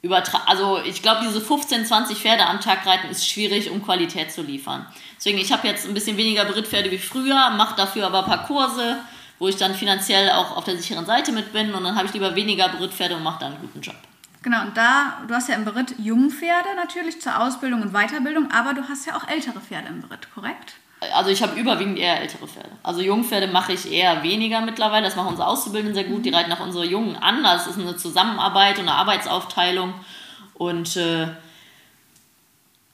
übertragen. Also ich glaube, diese 15, 20 Pferde am Tag reiten ist schwierig, um Qualität zu liefern. Deswegen, ich habe jetzt ein bisschen weniger Brittpferde wie früher, mache dafür aber ein paar Kurse, wo ich dann finanziell auch auf der sicheren Seite mit bin und dann habe ich lieber weniger Brittpferde und mache dann einen guten Job. Genau, und da, du hast ja im Beritt Jungpferde natürlich zur Ausbildung und Weiterbildung, aber du hast ja auch ältere Pferde im Beritt, korrekt? Also ich habe überwiegend eher ältere Pferde. Also Jungpferde mache ich eher weniger mittlerweile. Das machen unsere Auszubildenden sehr gut. Die reiten auch unsere Jungen an. Das ist eine Zusammenarbeit und eine Arbeitsaufteilung. Und äh,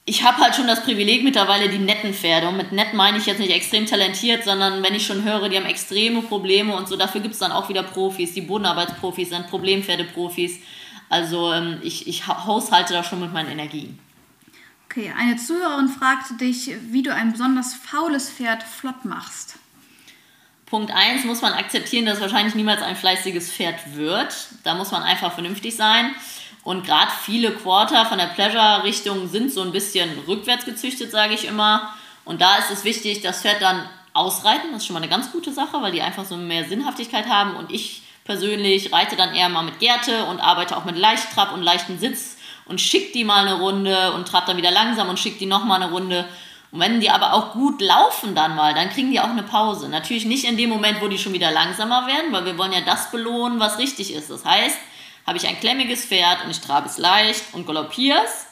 ich habe halt schon das Privileg mittlerweile die netten Pferde. Und mit nett meine ich jetzt nicht extrem talentiert, sondern wenn ich schon höre, die haben extreme Probleme und so, dafür gibt es dann auch wieder Profis. Die Bodenarbeitsprofis sind Problempferdeprofis. Also ähm, ich, ich haushalte da schon mit meinen Energien. Okay, eine Zuhörerin fragte dich, wie du ein besonders faules Pferd flott machst. Punkt 1 muss man akzeptieren, dass wahrscheinlich niemals ein fleißiges Pferd wird. Da muss man einfach vernünftig sein. Und gerade viele Quarter von der Pleasure-Richtung sind so ein bisschen rückwärts gezüchtet, sage ich immer. Und da ist es wichtig, das Pferd dann ausreiten. Das ist schon mal eine ganz gute Sache, weil die einfach so mehr Sinnhaftigkeit haben. Und ich persönlich reite dann eher mal mit Gerte und arbeite auch mit Leichttrab und leichten Sitz und schick die mal eine Runde und trab dann wieder langsam und schick die nochmal eine Runde. Und wenn die aber auch gut laufen dann mal, dann kriegen die auch eine Pause. Natürlich nicht in dem Moment, wo die schon wieder langsamer werden, weil wir wollen ja das belohnen, was richtig ist. Das heißt, habe ich ein klemmiges Pferd und ich trabe es leicht und galoppiere es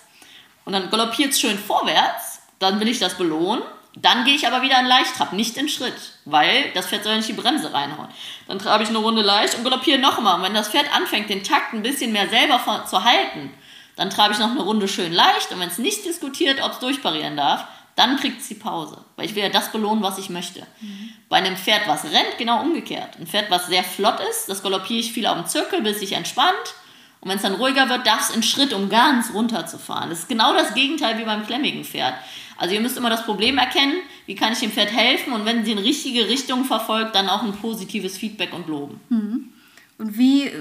und dann galoppiert es schön vorwärts, dann will ich das belohnen dann gehe ich aber wieder in Leichttrab, nicht in Schritt, weil das Pferd soll nicht die Bremse reinhauen. Dann trabe ich eine Runde leicht und galoppiere nochmal. Und wenn das Pferd anfängt, den Takt ein bisschen mehr selber zu halten, dann trabe ich noch eine Runde schön leicht. Und wenn es nicht diskutiert, ob es durchparieren darf, dann kriegt es die Pause. Weil ich will ja das belohnen, was ich möchte. Mhm. Bei einem Pferd, was rennt, genau umgekehrt. Ein Pferd, was sehr flott ist, das galoppiere ich viel auf dem Zirkel, bis sich entspannt. Und wenn es dann ruhiger wird, darf es in Schritt, um ganz runterzufahren. Das ist genau das Gegenteil wie beim klemmigen Pferd. Also ihr müsst immer das Problem erkennen, wie kann ich dem Pferd helfen und wenn sie in richtige Richtung verfolgt, dann auch ein positives Feedback und loben. Mhm. Und wie äh,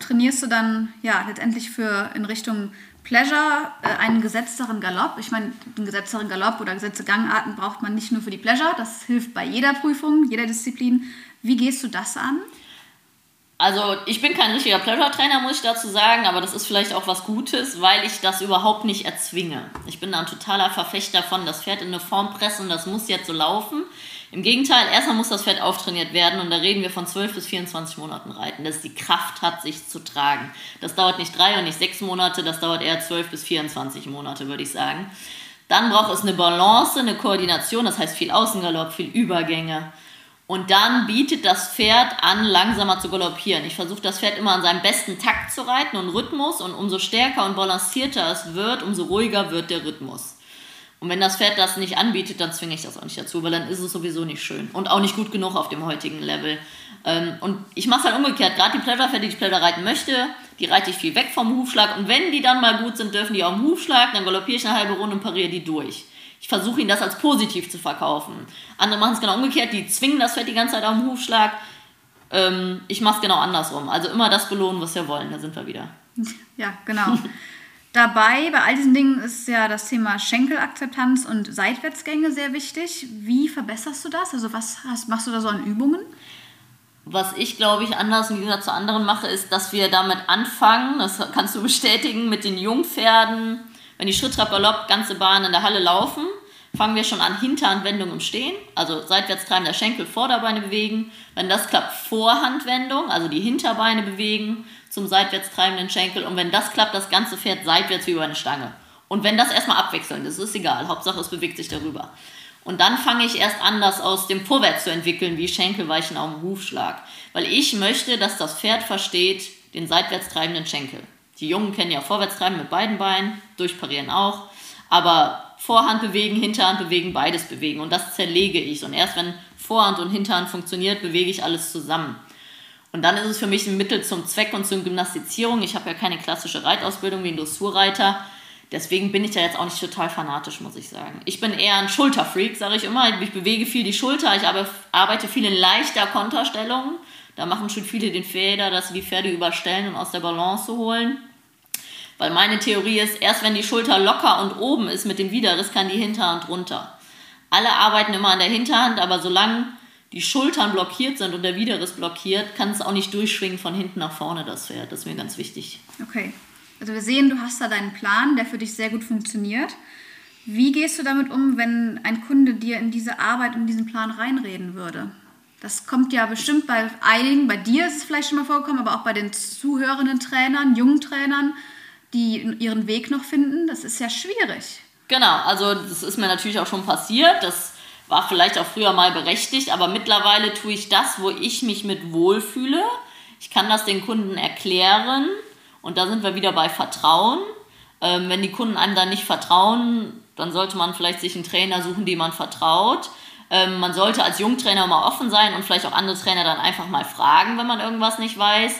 trainierst du dann ja letztendlich für in Richtung Pleasure äh, einen gesetzteren Galopp? Ich meine, einen gesetzteren Galopp oder gesetzte Gangarten braucht man nicht nur für die Pleasure, das hilft bei jeder Prüfung, jeder Disziplin. Wie gehst du das an? Also ich bin kein richtiger Pleasure-Trainer, muss ich dazu sagen, aber das ist vielleicht auch was Gutes, weil ich das überhaupt nicht erzwinge. Ich bin da ein totaler Verfechter von, das Pferd in eine Form pressen, das muss jetzt so laufen. Im Gegenteil, erstmal muss das Pferd auftrainiert werden und da reden wir von 12 bis 24 Monaten Reiten, dass es die Kraft hat, sich zu tragen. Das dauert nicht drei und nicht sechs Monate, das dauert eher 12 bis 24 Monate, würde ich sagen. Dann braucht es eine Balance, eine Koordination, das heißt viel Außengalopp, viel Übergänge und dann bietet das Pferd an, langsamer zu galoppieren. Ich versuche das Pferd immer an seinem besten Takt zu reiten und Rhythmus. Und umso stärker und balancierter es wird, umso ruhiger wird der Rhythmus. Und wenn das Pferd das nicht anbietet, dann zwinge ich das auch nicht dazu, weil dann ist es sowieso nicht schön. Und auch nicht gut genug auf dem heutigen Level. Ähm, und ich mache es halt umgekehrt. Gerade die Pleasure-Pferde, die ich Pleasure reiten möchte, die reite ich viel weg vom Hufschlag. Und wenn die dann mal gut sind, dürfen die auch im Hufschlag. Dann galoppiere ich eine halbe Runde und pariere die durch ich versuche ihnen das als positiv zu verkaufen. Andere machen es genau umgekehrt, die zwingen das Pferd die ganze Zeit auf den Hufschlag. Ähm, ich mache es genau andersrum. Also immer das belohnen, was wir wollen. Da sind wir wieder. Ja, genau. Dabei, bei all diesen Dingen, ist ja das Thema Schenkelakzeptanz und Seitwärtsgänge sehr wichtig. Wie verbesserst du das? Also was hast, machst du da so an Übungen? Was ich, glaube ich, anders im Gegensatz zu anderen mache, ist, dass wir damit anfangen, das kannst du bestätigen, mit den Jungpferden wenn die Schritt, Trab, Galopp, ganze Bahn in der Halle laufen, fangen wir schon an Hinterhandwendung im Stehen, also seitwärts treiben der Schenkel, Vorderbeine bewegen. Wenn das klappt, Vorhandwendung, also die Hinterbeine bewegen zum seitwärts treibenden Schenkel. Und wenn das klappt, das ganze Pferd seitwärts wie über eine Stange. Und wenn das erstmal abwechselnd ist, ist egal. Hauptsache, es bewegt sich darüber. Und dann fange ich erst an, das aus dem Vorwärts zu entwickeln, wie Schenkelweichen auf dem Hufschlag. Weil ich möchte, dass das Pferd versteht den seitwärts treibenden Schenkel. Die Jungen kennen ja vorwärts treiben mit beiden Beinen, durchparieren auch. Aber Vorhand bewegen, Hinterhand bewegen, beides bewegen. Und das zerlege ich. Und erst wenn Vorhand und Hinterhand funktioniert, bewege ich alles zusammen. Und dann ist es für mich ein Mittel zum Zweck und zur Gymnastizierung. Ich habe ja keine klassische Reitausbildung wie ein Dressurreiter. Deswegen bin ich da jetzt auch nicht total fanatisch, muss ich sagen. Ich bin eher ein Schulterfreak, sage ich immer. Ich bewege viel die Schulter. Ich arbeite viel in leichter Konterstellung. Da machen schon viele den Fehler, dass sie die Pferde überstellen und aus der Balance holen. Weil meine Theorie ist, erst wenn die Schulter locker und oben ist mit dem Widerriss, kann die Hinterhand runter. Alle arbeiten immer an der Hinterhand, aber solange die Schultern blockiert sind und der Widerriss blockiert, kann es auch nicht durchschwingen von hinten nach vorne, das Pferd. Das ist mir ganz wichtig. Okay. Also wir sehen, du hast da deinen Plan, der für dich sehr gut funktioniert. Wie gehst du damit um, wenn ein Kunde dir in diese Arbeit und diesen Plan reinreden würde? Das kommt ja bestimmt bei einigen, bei dir ist es vielleicht schon mal vorgekommen, aber auch bei den zuhörenden Trainern, jungen Trainern, die ihren Weg noch finden. Das ist ja schwierig. Genau, also das ist mir natürlich auch schon passiert. Das war vielleicht auch früher mal berechtigt, aber mittlerweile tue ich das, wo ich mich mit wohlfühle. Ich kann das den Kunden erklären und da sind wir wieder bei Vertrauen. Ähm, wenn die Kunden einem dann nicht vertrauen, dann sollte man vielleicht sich einen Trainer suchen, dem man vertraut. Ähm, man sollte als Jungtrainer mal offen sein und vielleicht auch andere Trainer dann einfach mal fragen, wenn man irgendwas nicht weiß.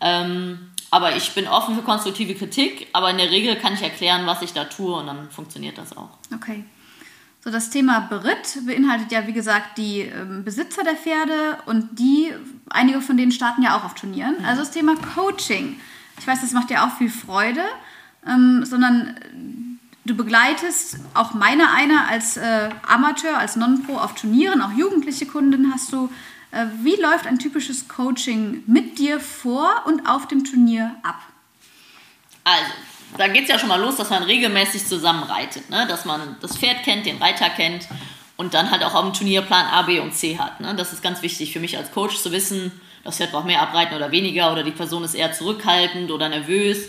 Ähm, aber ich bin offen für konstruktive Kritik, aber in der Regel kann ich erklären, was ich da tue und dann funktioniert das auch. Okay. So, das Thema Beritt beinhaltet ja, wie gesagt, die ähm, Besitzer der Pferde und die, einige von denen starten ja auch auf Turnieren. Mhm. Also das Thema Coaching. Ich weiß, das macht dir auch viel Freude, ähm, sondern du begleitest auch meine eine als äh, Amateur, als Non-Pro auf Turnieren, auch jugendliche Kunden hast du. Äh, wie läuft ein typisches Coaching mit dir vor und auf dem Turnier ab? Also, da geht es ja schon mal los, dass man regelmäßig zusammen reitet. Ne? Dass man das Pferd kennt, den Reiter kennt und dann halt auch auf dem Turnierplan A, B und C hat. Ne? Das ist ganz wichtig für mich als Coach zu wissen, das Pferd braucht mehr abreiten oder weniger oder die Person ist eher zurückhaltend oder nervös.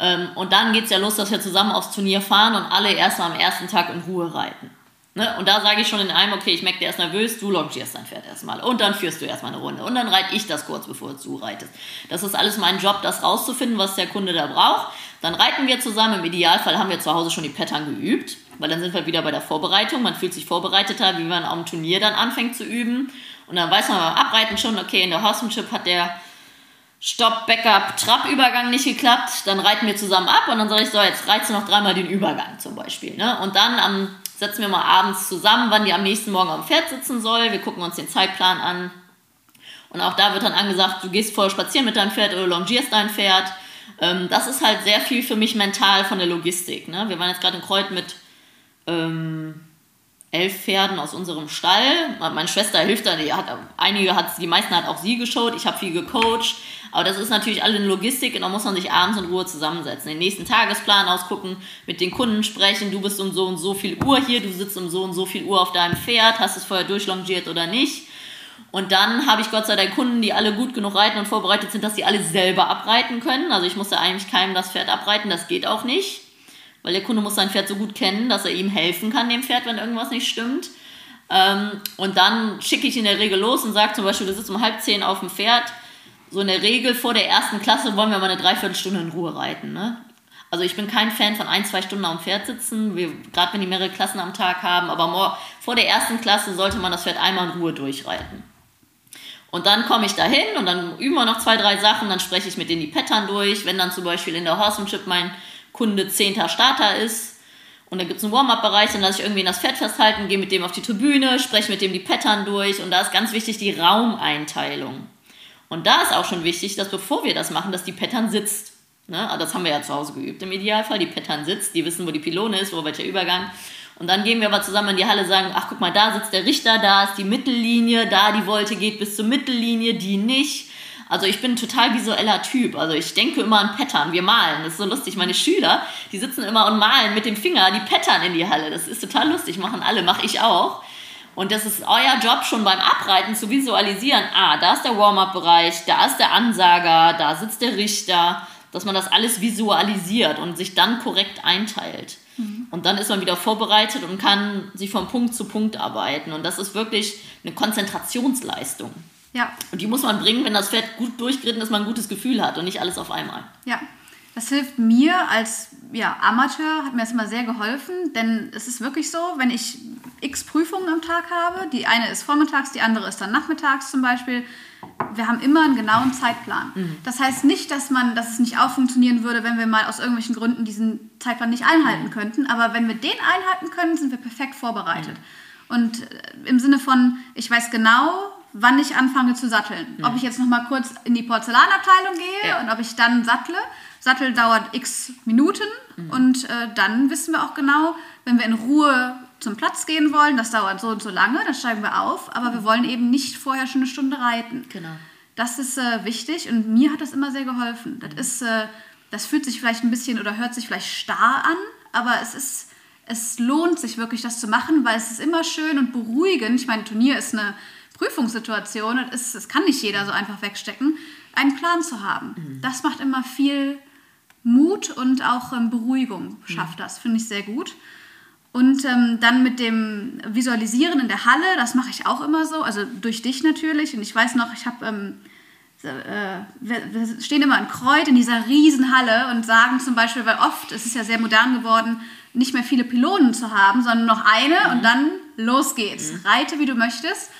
Ähm, und dann geht es ja los, dass wir zusammen aufs Turnier fahren und alle erstmal am ersten Tag in Ruhe reiten. Ne? Und da sage ich schon in einem, okay, ich merke, der ist nervös, du longierst dein Pferd erstmal. Und dann führst du erstmal eine Runde. Und dann reite ich das kurz, bevor du reitest. Das ist alles mein Job, das rauszufinden, was der Kunde da braucht. Dann reiten wir zusammen. Im Idealfall haben wir zu Hause schon die Pattern geübt, weil dann sind wir wieder bei der Vorbereitung. Man fühlt sich vorbereiteter, wie man am Turnier dann anfängt zu üben. Und dann weiß man beim Abreiten schon, okay, in der Horsemanship hat der Stopp, Backup, Trab-Übergang nicht geklappt. Dann reiten wir zusammen ab und dann sage ich so, jetzt reizt du noch dreimal den Übergang zum Beispiel. Ne? Und dann am, setzen wir mal abends zusammen, wann die am nächsten Morgen am Pferd sitzen soll. Wir gucken uns den Zeitplan an. Und auch da wird dann angesagt, du gehst vorher spazieren mit deinem Pferd oder longierst dein Pferd. Ähm, das ist halt sehr viel für mich mental von der Logistik. Ne? Wir waren jetzt gerade in Kreuz mit ähm, elf Pferden aus unserem Stall. Meine Schwester hilft da, die hat einige hat, die meisten hat auch sie geschaut. Ich habe viel gecoacht. Aber das ist natürlich alle eine Logistik und da muss man sich abends in Ruhe zusammensetzen. Den nächsten Tagesplan ausgucken, mit den Kunden sprechen. Du bist um so und so viel Uhr hier, du sitzt um so und so viel Uhr auf deinem Pferd, hast es vorher durchlongiert oder nicht. Und dann habe ich Gott sei Dank Kunden, die alle gut genug reiten und vorbereitet sind, dass sie alle selber abreiten können. Also ich musste eigentlich keinem das Pferd abreiten, das geht auch nicht. Weil der Kunde muss sein Pferd so gut kennen, dass er ihm helfen kann, dem Pferd, wenn irgendwas nicht stimmt. Ähm, und dann schicke ich in der Regel los und sage zum Beispiel, du sitzt um halb zehn auf dem Pferd. So in der Regel vor der ersten Klasse wollen wir mal eine Dreiviertelstunde in Ruhe reiten. Ne? Also ich bin kein Fan von ein, zwei Stunden dem Pferd sitzen, gerade wenn die mehrere Klassen am Tag haben. Aber vor der ersten Klasse sollte man das Pferd einmal in Ruhe durchreiten. Und dann komme ich dahin und dann üben wir noch zwei, drei Sachen, dann spreche ich mit denen die Pattern durch. Wenn dann zum Beispiel in der Horsemanship mein Kunde zehnter Starter ist und da gibt es einen Warm-up-Bereich, dann lasse ich irgendwie das Pferd festhalten, gehe mit dem auf die Tribüne, spreche mit dem die Pattern durch und da ist ganz wichtig die Raumeinteilung. Und da ist auch schon wichtig, dass bevor wir das machen, dass die Pattern sitzt. Ne? Also das haben wir ja zu Hause geübt im Idealfall. Die Pattern sitzt, die wissen, wo die Pylone ist, wo welcher Übergang. Und dann gehen wir aber zusammen in die Halle, sagen, ach guck mal, da sitzt der Richter, da ist die Mittellinie, da die Wolte geht bis zur Mittellinie, die nicht. Also ich bin ein total visueller Typ. Also ich denke immer an Pattern. Wir malen. Das ist so lustig. Meine Schüler, die sitzen immer und malen mit dem Finger die Pattern in die Halle. Das ist total lustig. Machen alle, mache ich auch. Und das ist euer Job schon beim Abreiten zu visualisieren. Ah, da ist der Warm-up-Bereich, da ist der Ansager, da sitzt der Richter. Dass man das alles visualisiert und sich dann korrekt einteilt. Mhm. Und dann ist man wieder vorbereitet und kann sich von Punkt zu Punkt arbeiten. Und das ist wirklich eine Konzentrationsleistung. Ja. Und die muss man bringen, wenn das Pferd gut durchgeritten ist, man ein gutes Gefühl hat und nicht alles auf einmal. Ja. Das hilft mir als ja, Amateur, hat mir das immer sehr geholfen, denn es ist wirklich so, wenn ich x Prüfungen am Tag habe, die eine ist vormittags, die andere ist dann nachmittags zum Beispiel, wir haben immer einen genauen Zeitplan. Mhm. Das heißt nicht, dass, man, dass es nicht auch funktionieren würde, wenn wir mal aus irgendwelchen Gründen diesen Zeitplan nicht einhalten mhm. könnten. Aber wenn wir den einhalten können, sind wir perfekt vorbereitet. Mhm. Und äh, im Sinne von, ich weiß genau, wann ich anfange zu satteln. Ob ich jetzt noch mal kurz in die Porzellanabteilung gehe Ja. und ob ich dann sattle. Sattel dauert x Minuten und äh, dann wissen wir auch genau, wenn wir in Ruhe zum Platz gehen wollen, das dauert so und so lange, dann steigen wir auf, aber wir wollen eben nicht vorher schon eine Stunde reiten. Genau. Das ist äh, wichtig und mir hat das immer sehr geholfen. Das ist, äh, das fühlt sich vielleicht ein bisschen oder hört sich vielleicht starr an, aber es ist, es lohnt sich wirklich, das zu machen, weil es ist immer schön und beruhigend. Ich meine, Turnier ist eine Prüfungssituation, ist, das kann nicht jeder so einfach wegstecken, einen Plan zu haben. Das macht immer viel Mut und auch ähm, Beruhigung schafft das, finde ich sehr gut. Und ähm, dann mit dem Visualisieren in der Halle, das mache ich auch immer so, also durch dich natürlich. Und ich weiß noch, ich habe, ähm, äh, wir, stehen immer in Kreuth in dieser Riesenhalle und sagen zum Beispiel, weil oft, es ist ja sehr modern geworden, nicht mehr viele Pylonen zu haben, sondern noch eine und dann los geht's. Reite, wie du möchtest.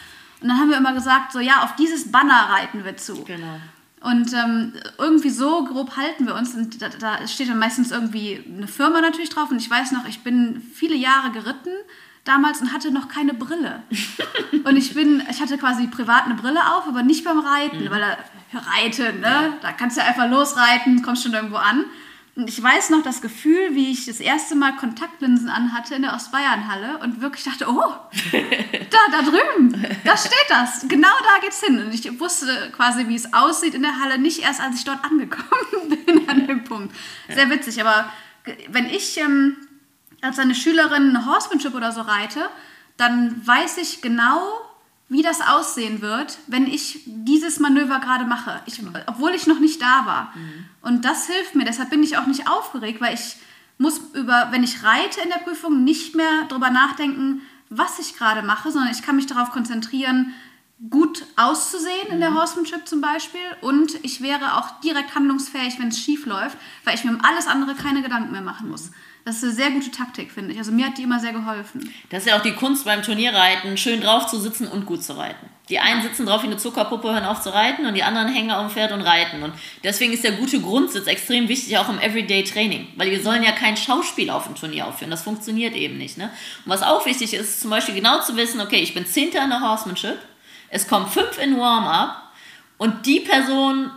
Und dann haben wir immer gesagt, so ja, auf dieses Banner reiten wir zu. Genau. Und ähm, irgendwie so grob halten wir uns. Und da, da steht dann meistens irgendwie eine Firma natürlich drauf. Und ich weiß noch, ich bin viele Jahre geritten damals und hatte noch keine Brille. und ich bin, ich hatte quasi privat eine Brille auf, aber nicht beim Reiten, weil da reiten, ne? Da kannst du einfach losreiten, kommst schon irgendwo an. Und ich weiß noch das Gefühl, wie ich das erste Mal Kontaktlinsen anhatte in der Ostbayernhalle und wirklich dachte, oh, da, da drüben, da steht das. Genau da geht's hin. Und ich wusste quasi, wie es aussieht in der Halle, nicht erst, als ich dort angekommen bin an dem Punkt. Sehr witzig, aber wenn ich ähm, als eine Schülerin eine Horsemanship oder so reite, dann weiß ich genau, wie das aussehen wird, wenn ich dieses Manöver gerade mache, ich, obwohl ich noch nicht da war. Und das hilft mir, deshalb bin ich auch nicht aufgeregt, weil ich muss über, wenn ich reite in der Prüfung, nicht mehr darüber nachdenken, was ich gerade mache, sondern ich kann mich darauf konzentrieren, gut auszusehen in der Horsemanship zum Beispiel. Und ich wäre auch direkt handlungsfähig, wenn es schief läuft, weil ich mir um alles andere keine Gedanken mehr machen muss. Das ist eine sehr gute Taktik, finde ich. Also mir hat die immer sehr geholfen. Das ist ja auch die Kunst beim Turnierreiten, schön drauf zu sitzen und gut zu reiten. Die einen sitzen drauf wie eine Zuckerpuppe, hören auf zu reiten und die anderen hängen auf dem Pferd und reiten. Und deswegen ist der gute Grundsitz extrem wichtig, auch im Everyday-Training. Weil wir sollen ja kein Schauspiel auf dem Turnier aufführen. Das funktioniert eben nicht. Ne? Und was auch wichtig ist, ist zum Beispiel genau zu wissen, okay, ich bin Zehnter in der Horsemanship, es kommen fünf in Warm-up und die Person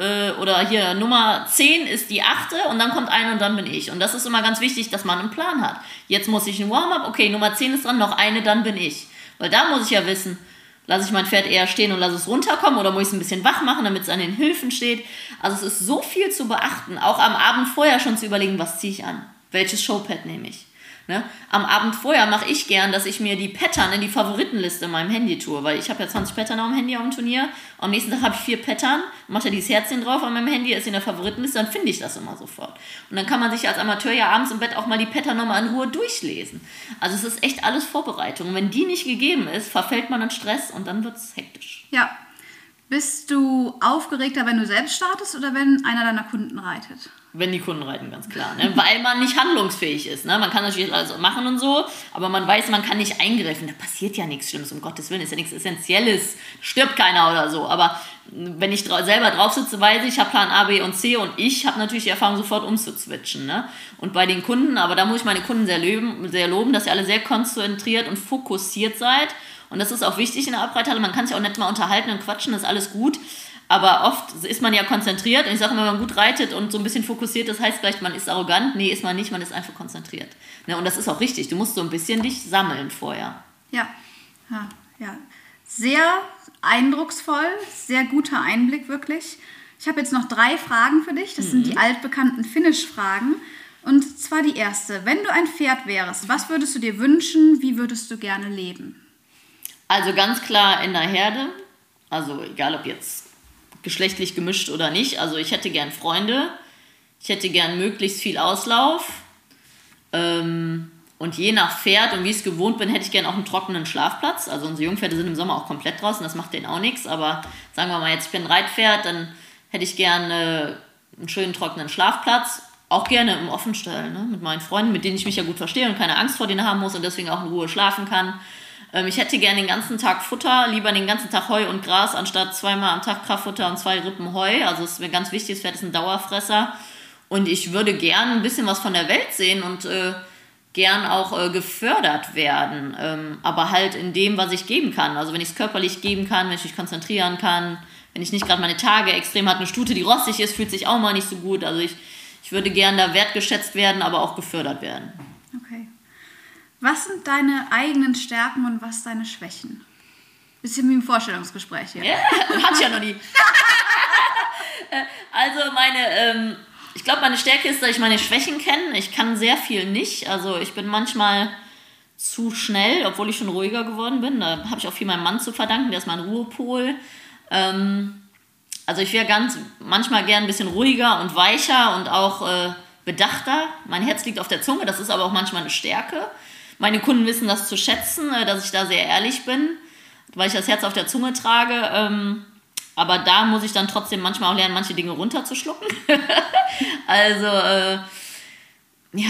äh, oder hier Nummer 10 ist die achte und dann kommt eine und dann bin ich. Und das ist immer ganz wichtig, dass man einen Plan hat. Jetzt muss ich ein Warm-up, okay, Nummer 10 ist dran, noch eine, dann bin ich. Weil da muss ich ja wissen, lasse ich mein Pferd eher stehen und lasse es runterkommen oder muss ich es ein bisschen wach machen, damit es an den Hilfen steht. Also es ist so viel zu beachten, auch am Abend vorher schon zu überlegen, was ziehe ich an, welches Showpad nehme ich. Ne? Am Abend vorher mache ich gern, dass ich mir die Pattern in die Favoritenliste in meinem Handy tue, weil ich habe ja 20 Pattern auf dem Handy auf dem Turnier. Am nächsten Tag habe ich vier Pattern, mache da dieses Herzchen drauf an meinem Handy, ist in der Favoritenliste, dann finde ich das immer sofort. Und dann kann man sich als Amateur ja abends im Bett auch mal die Pattern nochmal in Ruhe durchlesen. Also es ist echt alles Vorbereitung. Und wenn die nicht gegeben ist, verfällt man in Stress und dann wird es hektisch. Ja. Bist du aufgeregter, wenn du selbst startest oder wenn einer deiner Kunden reitet? Wenn die Kunden reiten, ganz klar. Ne? Weil man nicht handlungsfähig ist. Ne? Man kann natürlich alles machen und so, aber man weiß, man kann nicht eingreifen. Da passiert ja nichts Schlimmes, um Gottes Willen. Ist ja nichts Essentielles. Stirbt keiner oder so. Aber wenn ich dra selber drauf sitze, weiß ich, ich habe Plan A, B und C und ich habe natürlich die Erfahrung, sofort umzuswitchen. Ne? Und bei den Kunden, aber da muss ich meine Kunden sehr loben, sehr loben, dass ihr alle sehr konzentriert und fokussiert seid. Und das ist auch wichtig in der Abreithalle. Man kann sich auch nicht mal unterhalten und quatschen, das ist alles gut. Aber oft ist man ja konzentriert und ich sage immer, wenn man gut reitet und so ein bisschen fokussiert, das heißt vielleicht, man ist arrogant. Nee, ist man nicht, man ist einfach konzentriert. Ne? Und das ist auch richtig. Du musst so ein bisschen dich sammeln vorher. Ja. ja, ja. Sehr eindrucksvoll, sehr guter Einblick wirklich. Ich habe jetzt noch drei Fragen für dich. Das sind die altbekannten Finish-Fragen. Und zwar die erste. Wenn du ein Pferd wärst, was würdest du dir wünschen? Wie würdest du gerne leben? Also ganz klar in der Herde. Also egal ob jetzt geschlechtlich gemischt oder nicht. Also ich hätte gern Freunde. Ich hätte gern möglichst viel Auslauf. Ähm, und je nach Pferd und wie ich es gewohnt bin, hätte ich gern auch einen trockenen Schlafplatz. Also unsere Jungpferde sind im Sommer auch komplett draußen, das macht denen auch nichts. Aber sagen wir mal jetzt, ich bin ein Reitpferd, dann hätte ich gerne einen schönen trockenen Schlafplatz. Auch gerne im Offenstall, ne? mit meinen Freunden, mit denen ich mich ja gut verstehe und keine Angst vor denen haben muss und deswegen auch in Ruhe schlafen kann. Ähm, ich hätte gerne den ganzen Tag Futter, lieber den ganzen Tag Heu und Gras, anstatt zweimal am Tag Kraftfutter und zwei Rippen Heu. Also es ist mir ganz wichtig, das Pferd ist ein Dauerfresser. Und ich würde gerne ein bisschen was von der Welt sehen und äh, gern auch äh, gefördert werden, ähm, aber halt in dem, was ich geben kann. Also wenn ich es körperlich geben kann, wenn ich mich konzentrieren kann, wenn ich nicht gerade meine Tage extrem hat, eine Stute, die rostig ist, fühlt sich auch mal nicht so gut. Also ich, ich würde gern da wertgeschätzt werden, aber auch gefördert werden. Okay. Was sind deine eigenen Stärken und was deine Schwächen? Bisschen wie im Vorstellungsgespräch hier. Ja, hatte ich ja noch nie. also meine, ähm, ich glaube, meine Stärke ist, dass ich meine Schwächen kenne. Ich kann sehr viel nicht. Also ich bin manchmal zu schnell, obwohl ich schon ruhiger geworden bin. Da habe ich auch viel meinem Mann zu verdanken, der ist mein Ruhepol. Ähm, also ich wäre ganz manchmal gern ein bisschen ruhiger und weicher und auch äh, bedachter. Mein Herz liegt auf der Zunge, das ist aber auch manchmal eine Stärke. Meine Kunden wissen das zu schätzen, äh, dass ich da sehr ehrlich bin, weil ich das Herz auf der Zunge trage. Ähm, aber da muss ich dann trotzdem manchmal auch lernen, manche Dinge runterzuschlucken. also, äh, ja,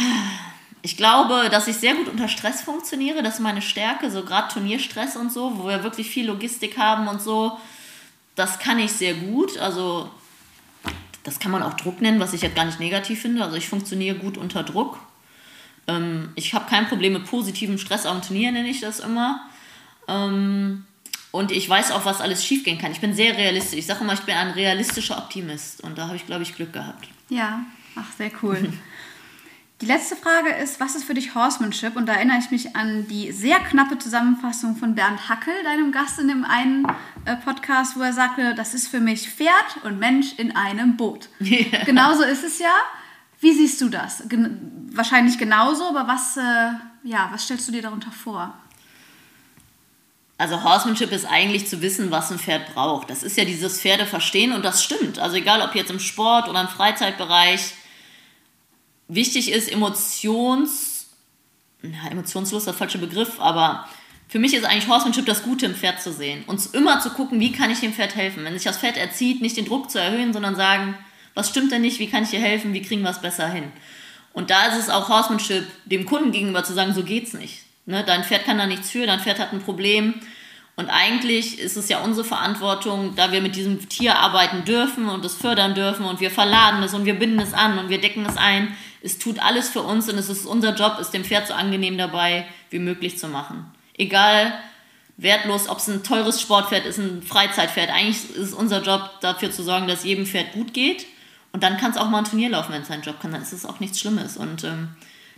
ich glaube, dass ich sehr gut unter Stress funktioniere. Das ist meine Stärke, so gerade Turnierstress und so, wo wir wirklich viel Logistik haben und so. Das kann ich sehr gut. Also, das kann man auch Druck nennen, was ich jetzt gar nicht negativ finde. Also, ich funktioniere gut unter Druck. Ähm, ich habe kein Problem mit positivem Stress am Turnier, nenne ich das immer. Ähm, und ich weiß auch, was alles schiefgehen kann. Ich bin sehr realistisch. Ich sage immer, ich bin ein realistischer Optimist. Und da habe ich, glaube ich, Glück gehabt. Ja, ach, sehr cool. Die letzte Frage ist, was ist für dich Horsemanship? Und da erinnere ich mich an die sehr knappe Zusammenfassung von Bernd Hackel, deinem Gast in dem einen äh, Podcast, wo er sagte, das ist für mich Pferd und Mensch in einem Boot. Yeah. Genauso ist es ja. Wie siehst du das? Gen wahrscheinlich genauso, aber was, äh, ja, was stellst du dir darunter vor? Also Horsemanship ist eigentlich zu wissen, was ein Pferd braucht. Das ist ja dieses Pferde verstehen und das stimmt. Also egal ob jetzt im Sport oder im Freizeitbereich. Wichtig ist Emotions... Ja, emotionslos ist der falsche Begriff, aber für mich ist eigentlich Horsemanship das Gute im Pferd zu sehen. Und immer zu gucken, wie kann ich dem Pferd helfen. Wenn sich das Pferd erzieht, nicht den Druck zu erhöhen, sondern sagen, was stimmt denn nicht, wie kann ich dir helfen, wie kriegen wir es besser hin. Und da ist es auch Horsemanship, dem Kunden gegenüber zu sagen, so geht's nicht. Ne? Dein Pferd kann da nichts für, dein Pferd hat ein Problem. Und eigentlich ist es ja unsere Verantwortung, da wir mit diesem Tier arbeiten dürfen und es fördern dürfen und wir verladen es und wir binden es an und wir decken es ein. Es tut alles für uns und es ist unser Job, es dem Pferd so angenehm dabei wie möglich zu machen. Egal, wertlos, ob es ein teures Sportpferd ist, ein Freizeitpferd. Eigentlich ist es unser Job, dafür zu sorgen, dass jedem Pferd gut geht. Und dann kann es auch mal ein Turnier laufen, wenn es sein Job kann. Dann ist es auch nichts Schlimmes. Und ähm,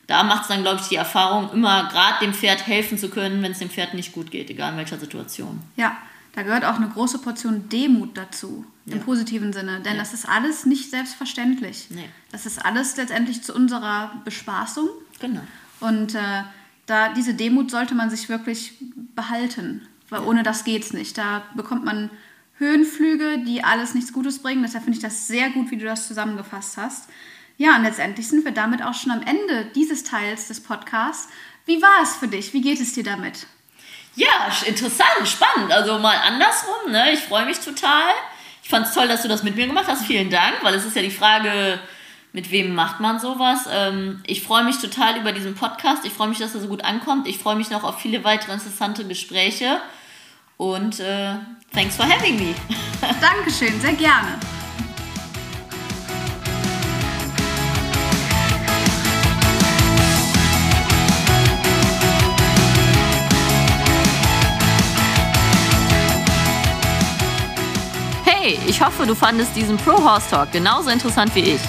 da macht es dann, glaube ich, die Erfahrung, immer gerade dem Pferd helfen zu können, wenn es dem Pferd nicht gut geht, egal in welcher Situation. Ja, da gehört auch eine große Portion Demut dazu, ja. im positiven Sinne. Denn ja. das ist alles nicht selbstverständlich. Nee. Das ist alles letztendlich zu unserer Bespaßung. Genau. Und äh, da, diese Demut sollte man sich wirklich behalten, weil ja. ohne das geht es nicht. Da bekommt man Höhenflüge, die alles nichts Gutes bringen. Deshalb finde ich das sehr gut, wie du das zusammengefasst hast. Ja, und letztendlich sind wir damit auch schon am Ende dieses Teils des Podcasts. Wie war es für dich? Wie geht es dir damit? Ja, interessant, spannend. Also mal andersrum. Ne? Ich freue mich total. Ich fand es toll, dass du das mit mir gemacht hast. Vielen Dank, weil es ist ja die Frage, mit wem macht man sowas. Ähm, ich freue mich total über diesen Podcast. Ich freue mich, dass er so gut ankommt. Ich freue mich noch auf viele weitere interessante Gespräche. Und äh, thanks for having me. Dankeschön, sehr gerne. Hey, ich hoffe, du fandest diesen Pro Horse Talk genauso interessant wie ich.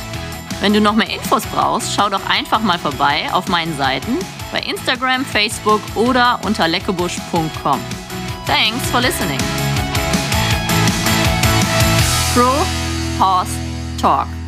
Wenn du noch mehr Infos brauchst, schau doch einfach mal vorbei auf meinen Seiten bei Instagram, Facebook oder unter leckebusch.com. Thanks for listening. Pro Horse Talk.